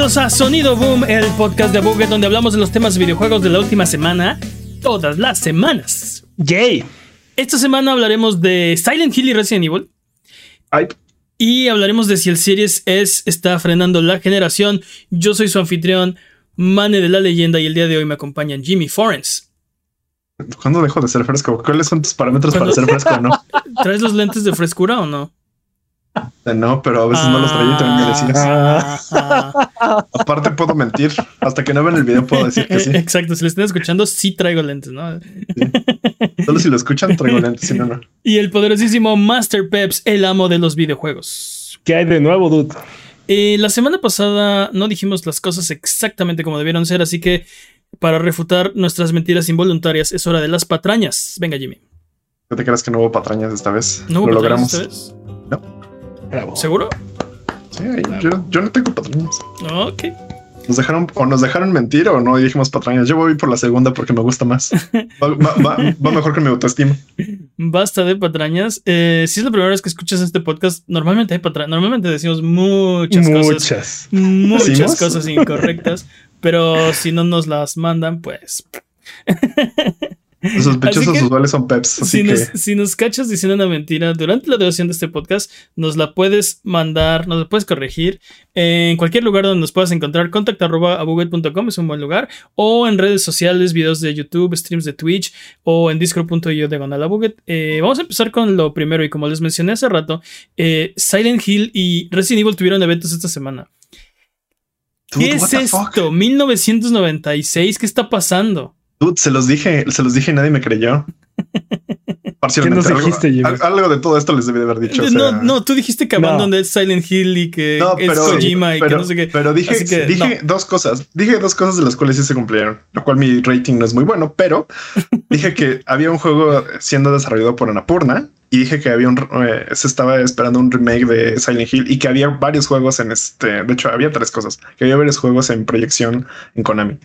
Bienvenidos a Sonido Boom, el podcast de Buget donde hablamos de los temas de videojuegos de la última semana, todas las semanas. Yay. Esta semana hablaremos de Silent Hill y Resident Evil. Ay. Y hablaremos de si el Series S está frenando la generación. Yo soy su anfitrión, Mane de la Leyenda, y el día de hoy me acompañan Jimmy Forens. ¿Cuándo dejo de ser fresco? ¿Cuáles son tus parámetros para ser fresco o no? ¿Traes los lentes de frescura o no? Eh, No, pero a veces no los traía y también me decías. Ah, Aparte puedo mentir. Hasta que no ven el video puedo decir que sí. Exacto, si lo están escuchando, sí traigo lentes, ¿no? Solo si lo escuchan traigo lentes, si no, no. Y el poderosísimo Master Peps, el amo de los videojuegos. ¿Qué hay de nuevo, dude? Eh, la semana pasada no dijimos las cosas exactamente como debieron ser, así que para refutar nuestras mentiras involuntarias es hora de las patrañas. Venga, Jimmy. ¿No te creas que no hubo patrañas esta vez? ¿No hubo lo patrañas logramos. esta vez? Bravo. ¿Seguro? Sí, ahí, yo, yo no tengo patrañas. Ok. Nos dejaron, o nos dejaron mentir o no dijimos patrañas. Yo voy por la segunda porque me gusta más. Va, va- va- va mejor que mi autoestima. Basta de patrañas. Eh, si es la primera vez que escuchas este podcast, normalmente hay patrañas. Normalmente decimos muchas, cosas. Muchas. Muchas cosas incorrectas. pero si no nos las mandan, pues. Los sospechosos que, usuales son peps. Así Si que nos, si nos cachas diciendo una mentira durante la duración de este podcast, nos la puedes mandar, nos la puedes corregir en cualquier lugar donde nos puedas encontrar. Contacta arroba es un buen lugar. O en redes sociales, videos de YouTube, streams de Twitch o en discord.io diagonal. Eh, vamos a empezar con lo primero. Y como les mencioné hace rato, eh, Silent Hill y Resident Evil tuvieron eventos esta semana. Dude, ¿Qué es the fuck? esto? 1996. ¿Qué está pasando? Dude, se los dije, se los dije y nadie me creyó. Parcialmente. nos algo- dijiste, de todo esto les debí de haber dicho. o sea- no, no, tú dijiste que No. abandoné Silent Hill y que No, es pero, Kojima y pero, que no sé qué. pero dije, que, dije dos cosas. Dije dos cosas de las cuales sí se cumplieron, lo cual mi rating no es muy bueno, pero dije que había un juego siendo desarrollado por Annapurna y dije que había un, eh, se estaba esperando un remake de Silent Hill y que había varios juegos en este. De hecho, había tres cosas: que había varios juegos en proyección en Konami.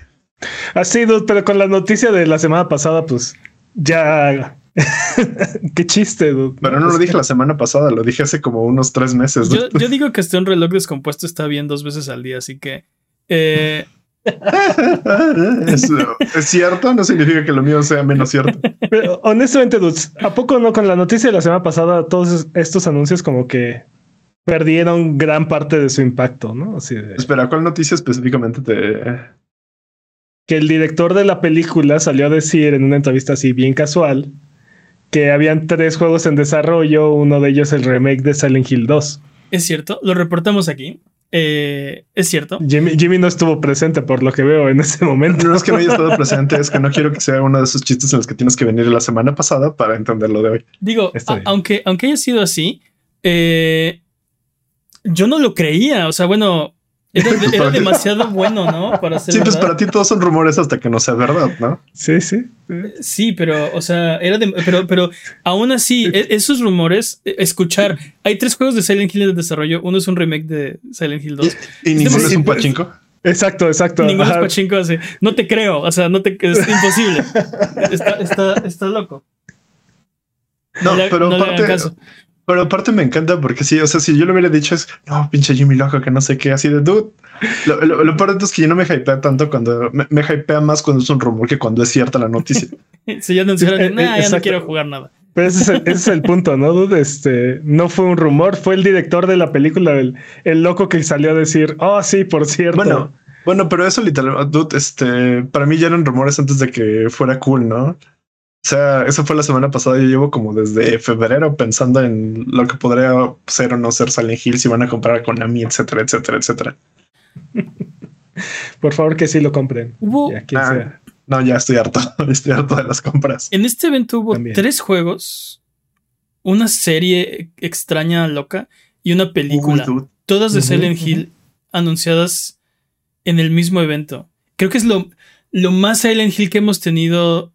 Así, dude, pero con la noticia de la semana pasada, pues ya. Qué chiste, dude. Pero no lo dije la semana pasada, lo dije hace como unos tres meses. Yo, yo digo que este un reloj descompuesto está bien dos veces al día, así que. eh, es, es cierto, no significa que lo mío sea menos cierto. Pero, honestamente, dudes, ¿a poco no con la noticia de la semana pasada todos estos anuncios como que perdieron gran parte de su impacto, ¿no? Así de Espera, ¿cuál noticia específicamente te, que el director de la película salió a decir en una entrevista así bien casual que habían tres juegos en desarrollo, uno de ellos el remake de Silent Hill 2. es cierto, lo reportamos aquí. Eh, es cierto. Jimmy, Jimmy no estuvo presente por lo que veo en ese momento. No es que no haya estado presente, es que no quiero que sea uno de esos chistes en los que tienes que venir la semana pasada para entender lo de hoy. Digo, a- aunque, aunque haya sido así, eh, yo no lo creía. O sea, bueno, era, era demasiado bueno, ¿no? Para ser Sí, pues para ti todos son rumores hasta que no sea verdad, ¿no? Sí, sí. Sí, pero, o sea, era de, pero, pero aún así, e- esos rumores, e- escuchar, hay tres juegos de Silent Hill en desarrollo, uno es un remake de Silent Hill 2, Y ninguno es un pachinko. Exacto, exacto. ninguno es pachinko así, no te creo, o sea, no te, es imposible, está, está, está loco. No, le- pero no le hagan aparte, caso. Pero aparte me encanta porque sí, o sea, si yo lo hubiera dicho es, no, pinche Jimmy loco, que no sé qué, así de dude. Lo, lo, lo peor de todo es que yo no me hypea tanto cuando me, me hypea más cuando es un rumor que cuando es cierta la noticia. Si ya anunciaron, Eh, eh, nah, ya no quiero jugar nada. Pero ese es, el, ese es el punto, ¿no, dude? Este, no fue un rumor, fue el director de la película, el, el loco que salió a decir, oh, sí, por cierto. Bueno, bueno, pero eso literal, dude, este, para mí ya eran rumores antes de que fuera cool, ¿no? O sea, eso fue la semana pasada. Yo llevo como desde febrero pensando en lo que podría ser o no ser Silent Hill, si van a comprar a Konami, etcétera, etcétera, etcétera. por favor que sí lo compren. Hubo, Ya, quien Ah, sea. No, ya estoy harto. Estoy harto de las compras. en este evento hubo También. tres juegos, una serie extraña, loca, y una película. Uy, todas de Ujú, Silent. Hill anunciadas en el mismo evento. Creo que es lo, lo más Silent Hill que hemos tenido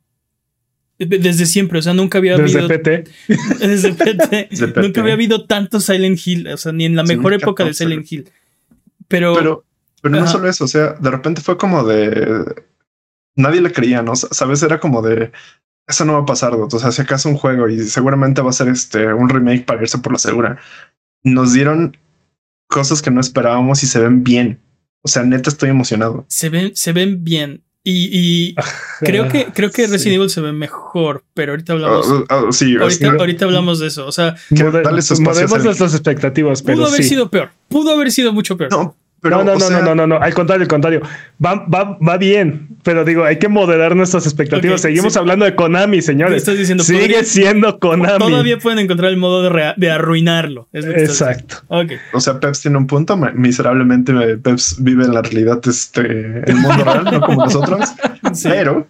desde siempre. O sea, nunca había Desde habido. PT. desde PT, Desde PT. Nunca había habido tanto Silent Hill. O sea, ni en la mejor época de. Silent Hill. Pero, Pero, pero no solo eso, o sea, de repente fue como de nadie le creía, ¿no? Sabes, era como de eso no va a pasar, dude. o sea, si acaso un juego y seguramente va a ser este un remake para irse por la segura. Nos dieron cosas que no esperábamos y se ven bien. O sea, neta estoy emocionado. Se ven, se ven bien. Y, y creo que, creo que Resident Evil se ve mejor, pero ahorita hablamos. Oh, oh, sí, ahorita, ahorita, hablamos de eso. O sea, movemos nuestras expectativas, pero pudo haber sí. sido peor. Pudo haber sido mucho peor. No, no, no, no, no, no, no, al contrario, al contrario. Va, va, va bien, pero digo, hay que moderar nuestras expectativas. Okay, Seguimos sí. hablando de Konami, señores. Estás diciendo, Sigue podría- siendo Konami. Todavía pueden encontrar el modo de, de arruinarlo. es lo que estás Exacto. O sea, Peps tiene un punto. Miserablemente me- Peps vive en la realidad, este, el mundo real, no como nosotros. Sí. Pero,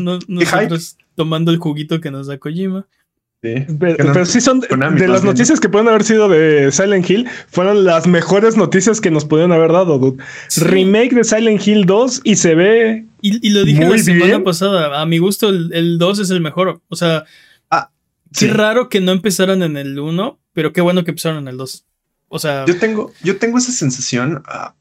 No- nosotros tomando el juguito que nos da Kojima. Sí, Pero, que no- pero sí son Konami, de las bien. noticias que pueden haber sido de Silent Hill, fueron las mejores noticias que nos pudieron haber dado, dude. Sí. Remake de Silent Hill 2 y se ve Y, y lo dije Muy la semana bien. pasada. A mi gusto, el, el 2 es el mejor. O sea, sí. qué raro que no empezaran en el 1, pero qué bueno que empezaron en el 2. O sea, Yo tengo, yo tengo esa sensación. ah,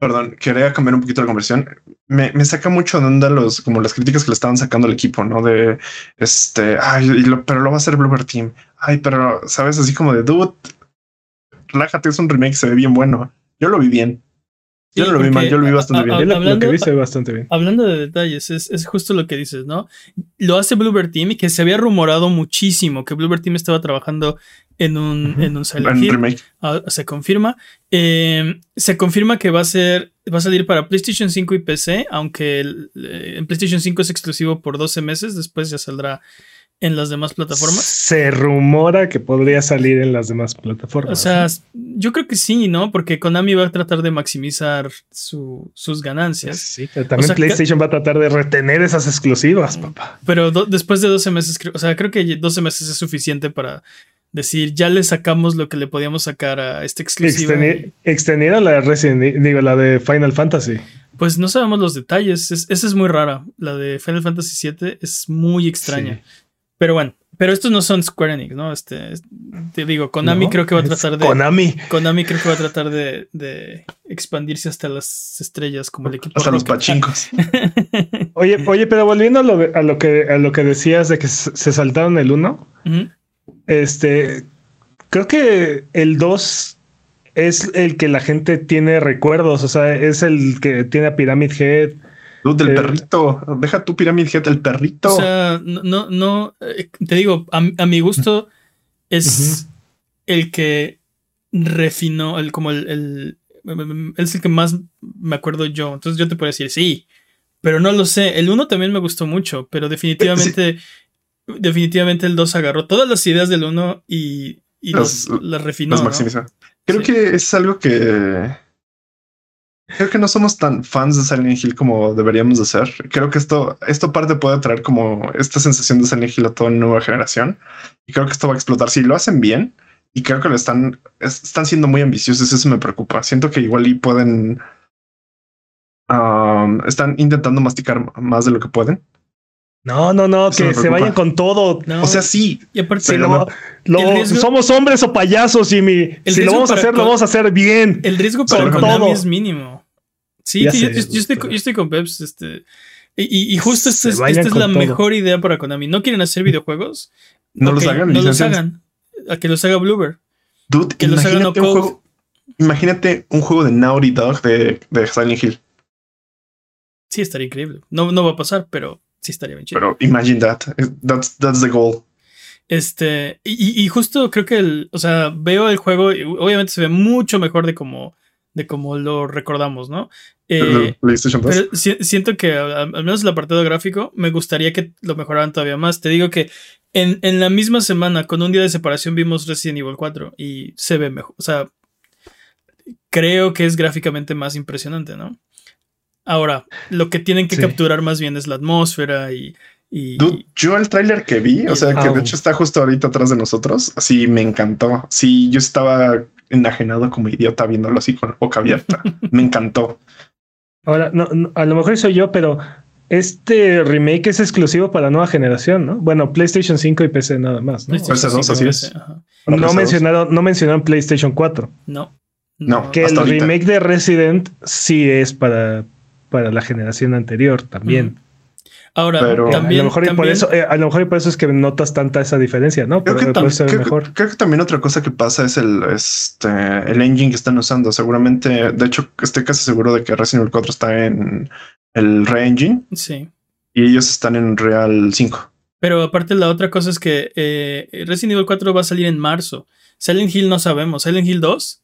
perdón, quería cambiar un poquito la conversión. Me, me saca mucho de onda los, como las críticas que le estaban sacando al equipo, ¿no? De este, ay, lo- pero lo va a hacer Bloober Team. Ay, pero sabes, así como de dude, relájate, es un remake, se ve bien bueno. Yo lo vi bien. Yo Sí, no lo vi mal, yo lo vi bastante a- bien. yo lo, lo hablando- que vi se ve bastante bien. hablando de detalles, es, es justo lo que dices, ¿no? Lo hace Bluebird Team y que se había rumorado muchísimo que Bluebird Team estaba trabajando en un, Ujú. en un Silent Hill. Ah, se confirma. Eh, se confirma que va a ser. Va a salir para PlayStation 5 y PC. Aunque el- eh, en PlayStation 5 es exclusivo por 12 meses. Después ya saldrá en las demás plataformas. Se rumora que podría salir en las demás plataformas. O sea, yo creo que sí, ¿no? Porque Konami va a tratar de maximizar su- sus ganancias. sí, pero también O sea, PlayStation va a tratar de retener esas exclusivas, papá. Pero después de 12 meses, o sea, creo que 12 meses es suficiente para decir, ya le sacamos lo que le podíamos sacar a este exclusivo. Exteni- extendieron la de Resident Evil, digo, la de Final Fantasy. Pues no sabemos los detalles. Es- esa es muy rara. La de Final Fantasy VII es muy extraña. Pero bueno, pero estos no son Square Enix, ¿no? Este, es- te digo, Konami No, creo que va a tratar de. Konami. Konami creo que va a tratar de, de expandirse hasta las estrellas como el equipo Hasta los pachincos. Oye, oye, pero volviendo a lo, de- a lo que a lo que decías de que se saltaron el 1, Ujú. Este creo que el 2 es el que la gente tiene recuerdos, o sea, es el que tiene a Pyramid Head. Dude, del Eh, perrito. Deja tu Pyramid Head, el perrito. O sea, no, no, no, eh, te digo, a, a mi gusto es el que refinó, el, como el, el- es el que más me acuerdo yo. Entonces yo te puedo decir, sí, pero no lo sé. El 1 también me gustó mucho, pero definitivamente, definitivamente el 2 agarró todas las ideas del 1 y, y Las- refinó. Los ¿no? maximiza. Creo Sí. que es algo que. Creo que no somos tan fans de Silent Hill como deberíamos de ser. Creo que esto, esto parte puede traer como esta sensación de Silent Hill a toda nueva generación. Y creo que esto va a explotar. Si lo hacen bien, y creo que lo están, es- están siendo muy ambiciosos, eso me preocupa. Siento que igual y pueden. um, están intentando masticar más de lo que pueden. No, no, no, Eso que se vayan con todo. No, O sea, sí, y aparte, Si pero no, no. lo- El riesgo- somos hombres o payasos, Jimmy. El Si lo vamos a hacer, lo vamos a hacer bien. El riesgo para Konami todo. es mínimo. Sí, yo, sé, yo- yo estoy, yo estoy con Peps. Este, y, justo esta es, la todo. mejor idea para Konami. ¿No quieren hacer videojuegos? No los hagan, No los hagan. A que los haga Bloober. dude, Que los hagan no un juego. Imagínate un juego de Naughty Dog de, de Silent Hill. Sí, estaría increíble. No, no va a pasar, pero sí estaría bien chido. Pero imagine that. That's, that's the goal. Este, y, y- justo creo que el, o sea, veo el juego y obviamente se ve mucho mejor de como, de como lo recordamos, ¿no? Eh, de PlayStation 2. Pero si- siento que al, al menos el apartado gráfico me gustaría que lo mejoraran todavía más. Te digo que en, en la misma semana, con un día de separación, vimos Resident Evil 4 y se ve mejor. O sea, creo que es gráficamente más impresionante, ¿no? Ahora, lo que tienen que Sí. capturar más bien es la atmósfera y... y- Dude, yo el tráiler que vi, o sea, que de hecho está justo ahorita atrás de nosotros, sí me encantó. Sí, yo estaba enajenado como idiota viéndolo así con la boca abierta. me encantó. Ahora, no, no, a lo mejor soy yo, pero este remake es exclusivo para nueva generación, ¿no? Bueno, PlayStation 5 y PC nada más, ¿no? PS2, 5, así PC, es. No PS2. mencionaron, no mencionaron PlayStation 4. No. No, Que el ahorita. remake de Resident sí es para, para la generación anterior también. Ahora, Pero- a también, lo mejor y por también- eso, eh, a lo mejor y por eso es que notas tanta esa diferencia, ¿no? Creo Pero que, tam- creo, que- mejor. creo que también otra cosa que pasa es el, este, el engine que están usando. Seguramente, de hecho, estoy casi seguro de que Resident Evil 4 está en el re-engine sí. y ellos están en Real 5. Pero aparte la otra cosa es que eh, Resident Evil 4 va a salir en marzo. Silent Hill no sabemos. Silent Hill 2,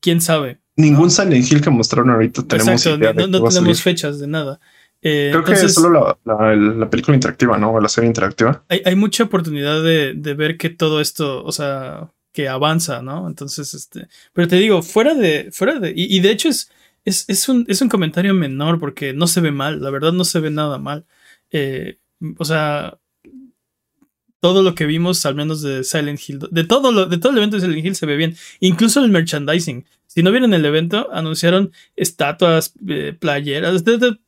quién sabe. Ningún Silent Hill que mostraron ahorita tenemos Exacto, idea de no, tenemos fechas de nada. Eh, Creo que es solo la, la- la película interactiva, ¿no? O la serie interactiva. hay, hay mucha oportunidad de, de ver que todo esto, o sea, que avanza, ¿no? Entonces, este, pero te digo, fuera de, fuera de, y, y de hecho es, es, es un, es un comentario menor porque no se ve mal, la verdad no se ve nada mal. Eh, o sea, todo lo que vimos, al menos de Silent Hill, de todo, lo, de todo el evento de Silent Hill se ve bien, incluso el merchandising. Si no vieron el evento, anunciaron estatuas, eh, playeras, de- de-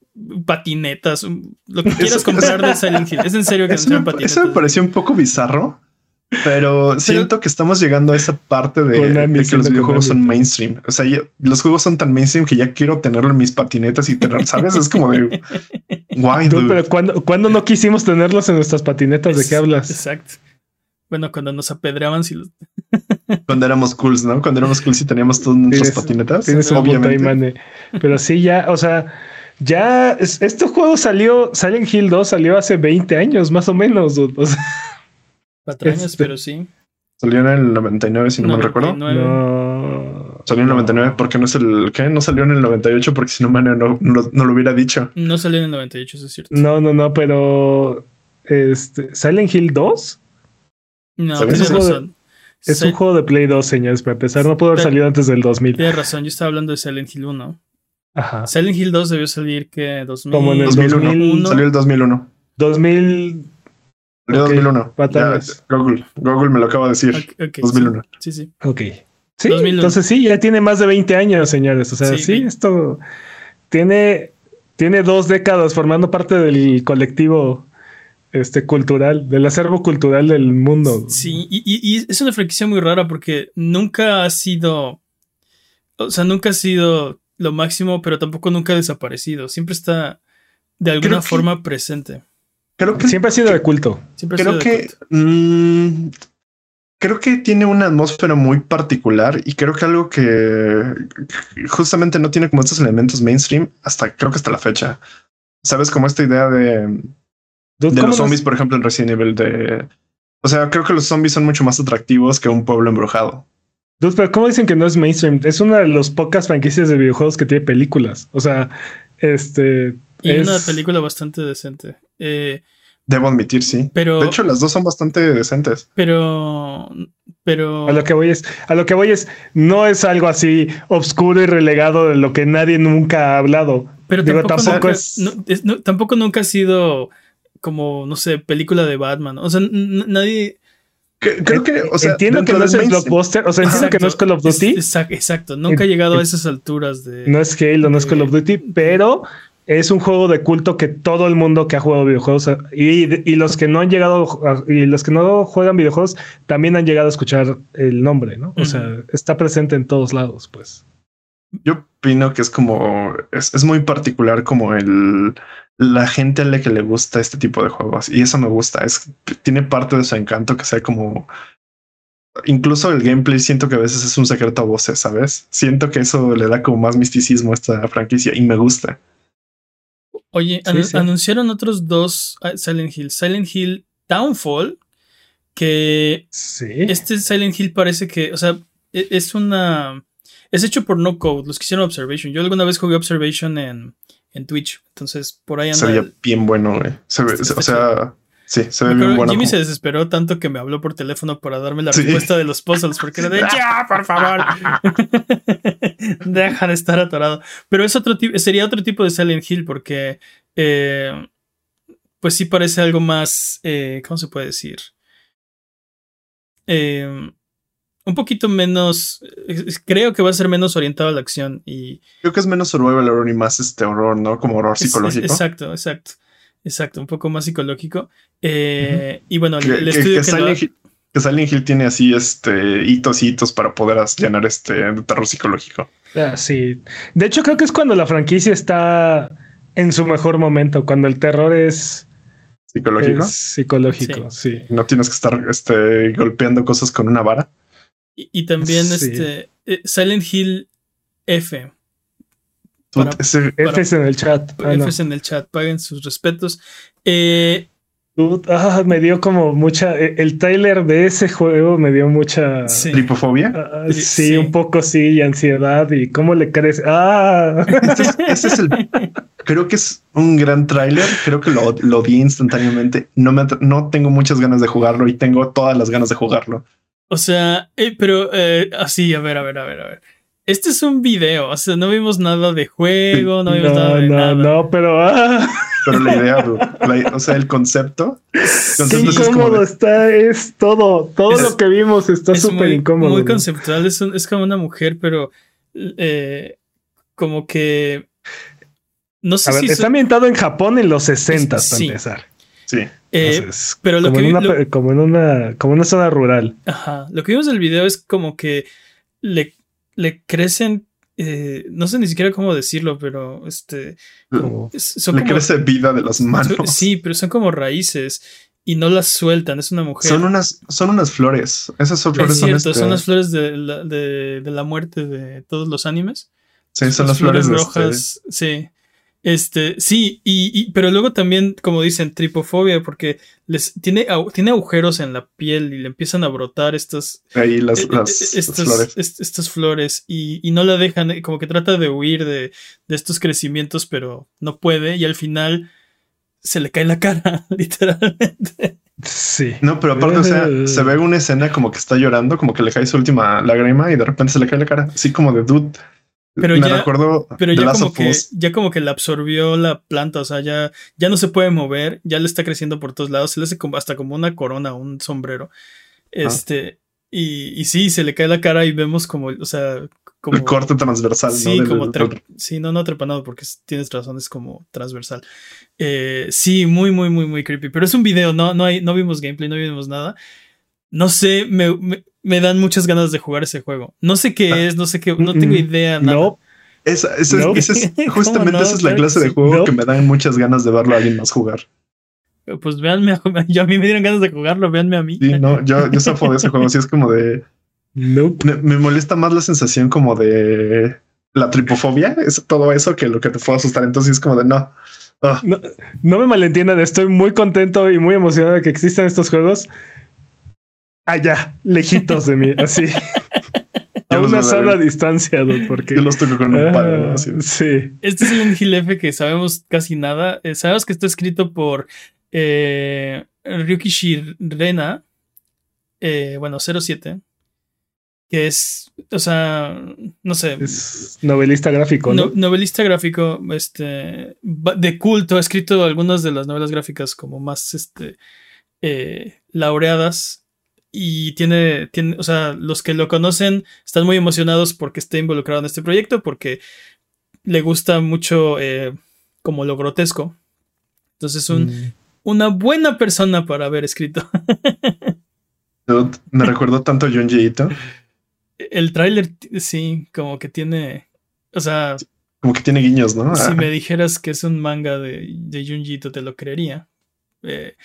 patinetas, um, lo que quieras Eso- comprar de Silent Hill. Es en serio que Eso me, patinetas. eso me pareció un poco bizarro, pero, siento que estamos llegando a esa parte de, que los videojuegos son mainstream. O sea, los juegos son tan mainstream que ya quiero tenerlo en mis patinetas y tener, ¿sabes? Es como de guay, dude. pero ¿cuándo, cuándo no quisimos tenerlos en nuestras patinetas? ¿De Es- qué hablas? Exacto. Bueno, cuando nos apedreaban, si los- Cuando éramos cools, ¿no? Cuando éramos cools y teníamos todas nuestras patinetas. Tienes obviamente. Mane. Pero sí, ya, o sea, ya es- este juego salió, Silent Hill 2 salió hace 20 años, más o menos. O sea, patrañas, Este- pero sí. Salió en el 99, si no me recuerdo. 99. no. Salió en el 99 porque no es el ¿qué? No salió en el 98 porque si no, Mane no, no, no lo hubiera dicho. No salió en el 98, eso es cierto. No, no, no, pero este, Silent Hill 2 No, tienes razón. Es Sil- un juego de Play 2, señores, para empezar. No pudo haber Pero- salido antes del 2000. Tienes razón, yo estaba hablando de Silent Hill 1. Ajá. Silent Hill 2 debió salir que 2000. Como en el 2001. 2001. Salió el 2001. 2000. Salió Ok, 2001. patadas. Ya, Google, Google me lo acaba de decir. Ok, ok, 2001. Sí, sí. Ok. Sí, 2001. entonces sí, ya tiene más de 20 años, señores. O sea, Sí, sí, esto tiene, tiene dos décadas formando parte del colectivo este, cultural, del acervo cultural del mundo. Sí, y, y- y es una franquicia muy rara porque nunca ha sido. O sea, nunca ha sido lo máximo, pero tampoco nunca ha desaparecido. Siempre está de alguna Creo que- forma presente. Creo que Siempre ha sido de culto. Siempre ha creo de que culto. mm, creo que tiene una atmósfera muy particular y creo que algo que justamente no tiene como estos elementos mainstream hasta creo que hasta la fecha. Sabes como esta idea de, Dude, de ¿cómo los zombies, por ejemplo, en Resident Evil de o sea, creo que los zombies son mucho más atractivos que un pueblo embrujado. dude, pero ¿cómo dicen que no es mainstream? Es una de las pocas franquicias de videojuegos que tiene películas. O sea, este. Y es- una película bastante decente. Eh, Debo admitir, sí. pero. De hecho, las dos son bastante decentes. pero. Pero. A lo que voy es, a lo que voy es, no es algo así obscuro y relegado de lo que nadie nunca ha hablado. Pero Digo, tampoco, tampoco nunca, es- no- es- no- tampoco nunca ha sido como, no sé, película de Batman. O sea, nadie. Creo que, o sea, entiendo que no es el blockbuster, o sea, entiendo que no es Call of Es- Duty, exacto, exacto. Nunca ha En- llegado a en- esas alturas de. no es Halo, no es Call of Duty, pero es un juego de culto que todo el mundo que ha jugado videojuegos y, y los que no han llegado a- y los que no juegan videojuegos también han llegado a escuchar el nombre, ¿no? O sea, está presente en todos lados, pues. Yo opino que es como, es, es muy particular como el, la gente a la que le gusta este tipo de juegos y eso me gusta, es, tiene parte de su encanto que sea como, incluso el gameplay siento que a veces es un secreto a voces, ¿sabes? Siento que eso le da como más misticismo a esta franquicia y me gusta. Oye, Sí, anu- sí. anunciaron otros dos ah, Silent Hill. Silent Hill Downfall, que Sí. este Silent Hill parece que, o sea, e- es una... Es hecho por No Code, los que hicieron Observation. Yo alguna vez jugué Observation en, en Twitch, entonces por ahí Se anda. veía el- bien bueno, güey. Se ve- Está o sea, sí, se ve bien bueno. Jimmy como- se desesperó tanto que me habló por teléfono para darme la Sí. respuesta de los puzzles, porque era de ya, por favor. Deja de estar atorado. Pero es otro tipo, sería otro tipo de Silent Hill, porque eh, pues sí parece algo más. eh, ¿Cómo se puede decir? Eh, un poquito menos. Creo que va a ser menos orientado a la acción. Y Creo que es menos survival horror y más este horror, ¿no? Como horror es- es- psicológico. exacto, exacto. Exacto, un poco más psicológico. Eh, Y bueno, que, el que- estudio que que Silent Hill, que Silent Hill tiene así este hitos y hitos para poder llenar este de terror psicológico. Ah, sí. De hecho, creo que es cuando la franquicia está en su mejor momento, cuando el terror es psicológico. Es psicológico, sí. No tienes que estar este, golpeando cosas con una vara. Y, y también Sí. este eh, Silent Hill F. Para- F es en el chat. Ah, no. Fs en el chat, paguen sus respetos. Eh, ah, me dio como mucha. eh, El trailer de ese juego me dio mucha. sí. tripofobia. Ah, Sí, sí, un poco sí, y ansiedad. ¿Y cómo le crece? ¡Ah! Ese es, ese es el. Creo que es un gran tráiler. Creo que lo, lo di instantáneamente. No me no tengo muchas ganas de jugarlo y tengo todas las ganas de jugarlo. O sea, eh, pero eh, así, a ver, a ver, a ver, a ver. Este es un video, o sea, no vimos nada de juego, no vimos nada de no, nada. no, pero ¡ah! Pero la idea, bro, la- o sea, el concepto. ¡Qué Entonces es como incómodo de- está! Es todo. Todo Es- lo que vimos está es súper muy, incómodo. muy ¿no? conceptual, es, un- es como una mujer, pero eh, como que... No sé A ver, si... está so- ambientado en Japón en los 60 Es- para sí. empezar. Sí. eh, pero lo como, que en vi- una, lo- pe- como en una como en una zona rural. Ajá. Lo que vimos del video es como que le, le crecen. eh, no sé ni siquiera cómo decirlo, pero este. Como, son Le como. crece vida de las manos. Sí, pero son como raíces y no las sueltan. Es una mujer. Son unas, son unas flores. Esas son flores. es cierto, este- son las flores de la, de, de la muerte de todos los animes. sí, son las flores, de este- rojas. Sí. Este, sí, y, y- pero luego también, como dicen, tripofobia, porque les tiene, au- tiene agujeros en la piel y le empiezan a brotar estas, ahí las, eh, las- eh, las estas, flores. est- estas flores y, y no la dejan, eh, como que trata de huir de, de estos crecimientos, pero no puede y al final se le cae la cara, literalmente. sí. No, pero aparte, o sea, Eh. se ve una escena como que está llorando, como que le cae su última lágrima y de repente se le cae la cara, así como de dude. Pero Me ya- recuerdo Pero The ya Last como que, ya como que la absorbió la planta, o sea, ya, ya no se puede mover, ya le está creciendo por todos lados, se le hace como, hasta como una corona, un sombrero. Este, y, y sí, se le cae la cara y vemos como, o sea, como... el corte transversal. Sí, ¿no? Como sí, no, no trepanado, porque es- tienes razón, es como transversal. Eh, sí, muy, muy, muy, muy creepy. Pero es un video, no, no hay, no vimos gameplay, no vimos nada. No sé, me, me, me dan muchas ganas de jugar ese juego. No sé qué Ah. es, no sé qué, no tengo idea, nada. No, Esa, esa es- No. esa es- ¿Cómo justamente no? esa es la Claro clase que de juego No. que me dan muchas ganas de verlo a alguien más jugar. Pues véanme, a, yo a mí me dieron ganas de jugarlo, véanme a mí. Sí, no, yo, yo zafo de ese juego. Así es como de. nope. Me, me molesta más la sensación como de la tripofobia, es todo eso que lo que te puede asustar. Entonces es como de no. Ah, No, no me malentiendan, estoy muy contento y muy emocionado de que existan estos juegos allá, lejitos de mí, así. a una sana distancia, dude, porque. yo los toco con un palo. Ah, Así. sí. Este es un Hill F que sabemos casi nada. Eh, sabemos que está escrito por eh, Ryuki Shirena, eh, bueno, 07, que es, o sea, no sé, Es novelista gráfico, ¿no? no- novelista gráfico este, de culto, ha escrito algunas de las novelas gráficas como más este, eh, laureadas. Y tiene, tiene, o sea, los que lo conocen están muy emocionados porque esté involucrado en este proyecto, porque le gusta mucho eh, como lo grotesco. Entonces, un, Mm. una buena persona para haber escrito. Me recuerdo tanto a El tráiler, sí, como que tiene. O sea, como que tiene guiños, ¿no? si Ah, me dijeras que es un manga de, de Junji Ito, te lo creería. Eh,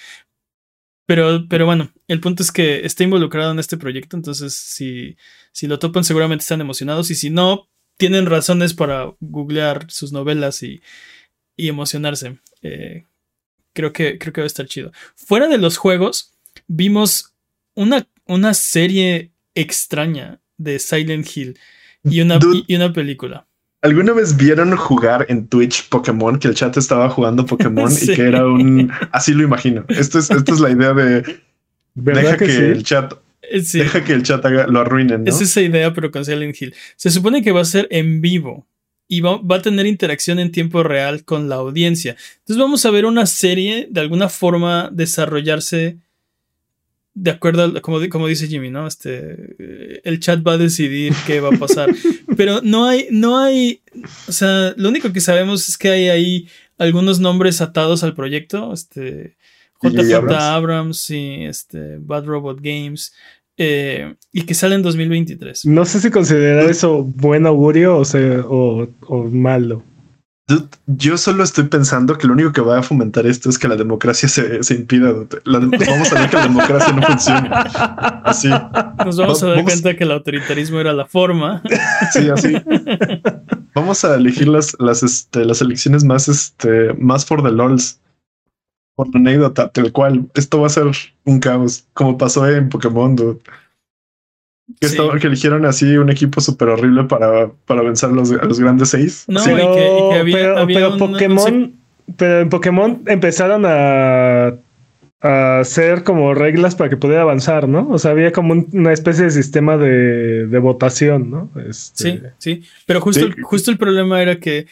pero, pero bueno, el punto es que está involucrado en este proyecto, entonces si, si lo topan seguramente están emocionados y si no, tienen razones para googlear sus novelas y, y emocionarse. Eh, creo, que, creo que va a estar chido. Fuera de los juegos, vimos una, una serie extraña de Silent Hill y una, Dude. y una película. ¿Alguna vez vieron jugar en Twitch Pokémon? Que el chat estaba jugando Pokémon Sí. y que era un. Así lo imagino. Esto es, esta es la idea de. ¿Verdad Deja que, que, sí? el chat. Eh, sí. Deja que el chat haga- lo arruinen, ¿no? Es esa idea, pero con Silent Hill. Se supone que va a ser en vivo y va, va a tener interacción en tiempo real con la audiencia. Entonces vamos a ver una serie de alguna forma desarrollarse de acuerdo a como, como dice Jimmy, ¿no? Este, el chat va a decidir qué va a pasar. pero no hay, no hay, o sea, lo único que sabemos es que hay ahí algunos nombres atados al proyecto. Este, J.J. Abrams. Abrams, y este, Bad Robot Games. eh, y que sale en 2023. No sé si considerar eso buen augurio o, sea, o, o malo. Yo solo estoy pensando que lo único que va a fomentar esto es que la democracia se, se impida. La vamos a ver que la democracia no funciona. Así, Nos vamos a dar Vamos- cuenta que el autoritarismo era la forma. sí, así. Vamos a elegir las, las, este, las elecciones más, este, más for the lols. Por la anécdota, tal cual. Esto va a ser un caos, como pasó en Pokémon, dude. Que, Sí. estaba- que eligieron así un equipo súper horrible para, para vencer a los, a los grandes seis. No, Sí. y pero, que- y que había- pero- había pero un- Pokémon, pero en Pokémon empezaron a, a hacer como reglas para que pudiera avanzar, ¿no? O sea, había como un- una especie de sistema de, de votación, ¿no? Este, Sí, sí. Pero justo, Sí. justo el problema era que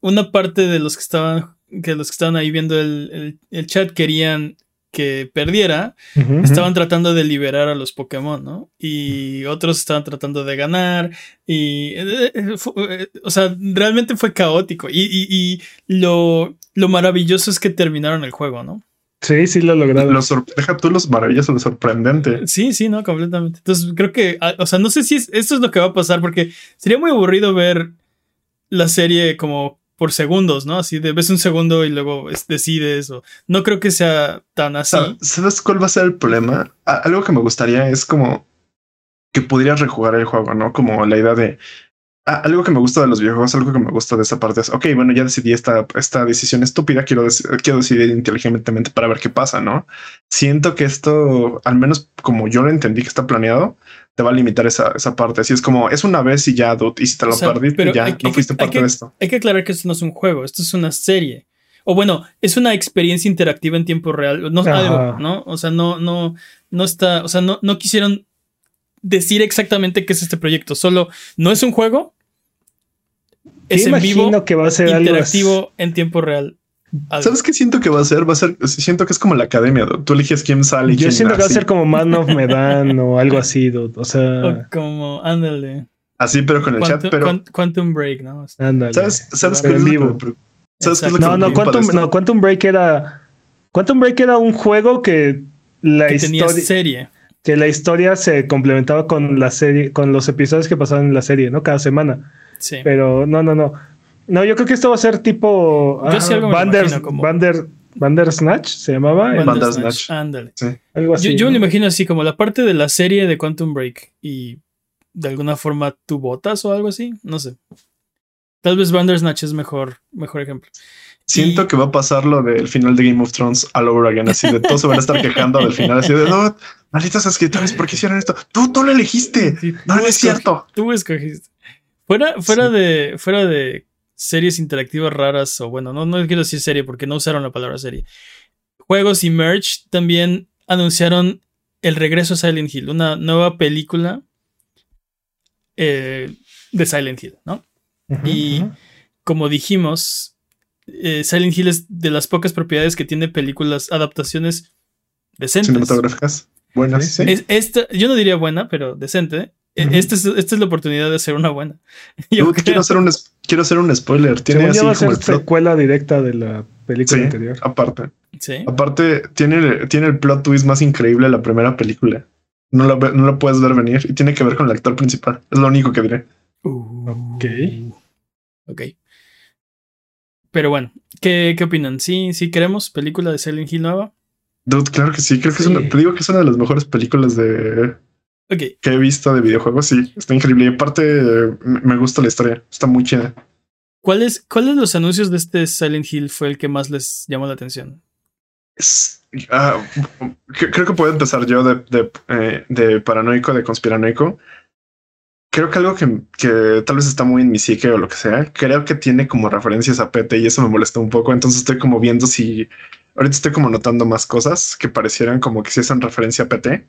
una parte de los que estaban, que los que estaban ahí viendo el, el- el chat querían que perdiera, estaban tratando de liberar a los Pokémon, ¿no? Y otros estaban tratando de ganar. Y. eh, eh, eh, o sea, realmente fue caótico. Y, y- y lo, lo maravilloso es que terminaron el juego, ¿no? Sí, sí lo lograron. Lo deja tú los maravillosos, lo sorprendente. Sí, sí, no, completamente. Entonces creo que, ah, o sea, no sé si es- esto es lo que va a pasar, porque sería muy aburrido ver la serie como por segundos, ¿no? Así de ves un segundo y luego es- decides, no creo que sea tan así. Sa- ¿Sabes cuál va a ser el problema? Algo que me gustaría es como que pudieras rejugar el juego, ¿no? Como la idea de ah, algo que me gusta de los videojuegos, algo que me gusta de esa parte es, ok, bueno, ya decidí esta, esta decisión estúpida, quiero, dec- quiero decidir inteligentemente para ver qué pasa, ¿no? Siento que esto, al menos como yo lo entendí que está planeado, te va a limitar esa, esa parte. Así es como, es una vez y ya, dude, y si te lo O sea, perdiste, pero ya hay no fuiste hay parte que- de esto. Hay que aclarar que esto no es un juego, esto es una serie. O bueno, es una experiencia interactiva en tiempo real. No, Ajá. algo, ¿no? O sea, no, no, no está. O sea, no, no quisieron decir exactamente qué es este proyecto. Solo no es un juego. Es en imagino vivo, que va a ser algo interactivo en tiempo real. Algo. ¿Sabes qué siento que va a ser? Va a ser, siento que es como la academia. Tú eliges quién sale y Yo quién siento que va a ser como Man of Medan o algo así, dude. O O sea, como, ándale. Así, pero con el Quantum, chat, pero Quant- Quantum Break, ¿no? ándale. ¿sabes, sabes qué Pero es en lo que vivo. ¿Sabes qué es lo que No, no, Quantum, no, Quantum Break era. Quantum Break era un juego que la Que tenía historia. serie. Que la historia se complementaba con la serie, con los episodios que pasaban en la serie, ¿no? Cada semana. Sí. Pero no, no, no. No, yo creo que esto va a ser tipo. Yo sí algo me imagino como- Bander, Bandersnatch se llamaba. Bandersnatch. Ándale. algo así. Yo, yo me ¿no? lo imagino así, como la parte de la serie de Quantum Break y de alguna forma tú votas o algo así, no sé. Tal vez Bandersnatch es mejor, mejor ejemplo. Siento Y- que va a pasar lo del final de Game of Thrones all over again, así de todos se van a estar quejando del final, así de no, malditos escritores, ¿por qué hicieron esto? Tú, tú lo elegiste. Sí, No, no es cierto. Tú escogiste. Fuera, fuera de. Fuera de series interactivas raras, o bueno, no, no quiero decir serie porque no usaron la palabra serie. Juegos y merch también anunciaron el regreso a Silent Hill, una nueva película eh, de Silent Hill, ¿no? Y- como dijimos, eh, Silent Hill es de las pocas propiedades que tiene películas, adaptaciones decentes. Cinematográficas. Buenas, Sí, sí. Es- esta, yo no diría buena, pero decente. Ujú. esta, es, esta es la oportunidad de hacer una buena. Yo quiero hacer un quiero hacer un spoiler. Tiene así va a como ser secuela directa de la película Sí, anterior. aparte. Sí. Aparte, tiene, tiene el plot twist más increíble de la primera película. No lo, ve- no lo puedes ver venir y tiene que ver con el actor principal. Es lo único que diré. Ok. Ok. Pero bueno, ¿qué, qué opinan? ¿Sí, sí queremos película de Silent Hill nueva? Dude, claro que sí. Creo que Sí. es una, te digo que es una de las mejores películas de, que he visto de videojuegos. Sí, está increíble. Y aparte, me gusta la historia. Está muy chida. ¿Cuáles ¿cuáles de los anuncios de este Silent Hill fue el que más les llamó la atención? Es- ah, cre- creo que puedo empezar yo de, de, eh, de paranoico, de conspiranoico. Creo que algo que, que tal vez está muy en mi psique o lo que sea, creo que tiene como referencias a PT y eso me molesta un poco. Entonces estoy como viendo si ahorita estoy como notando más cosas que parecieran como que si hacen referencia a PT,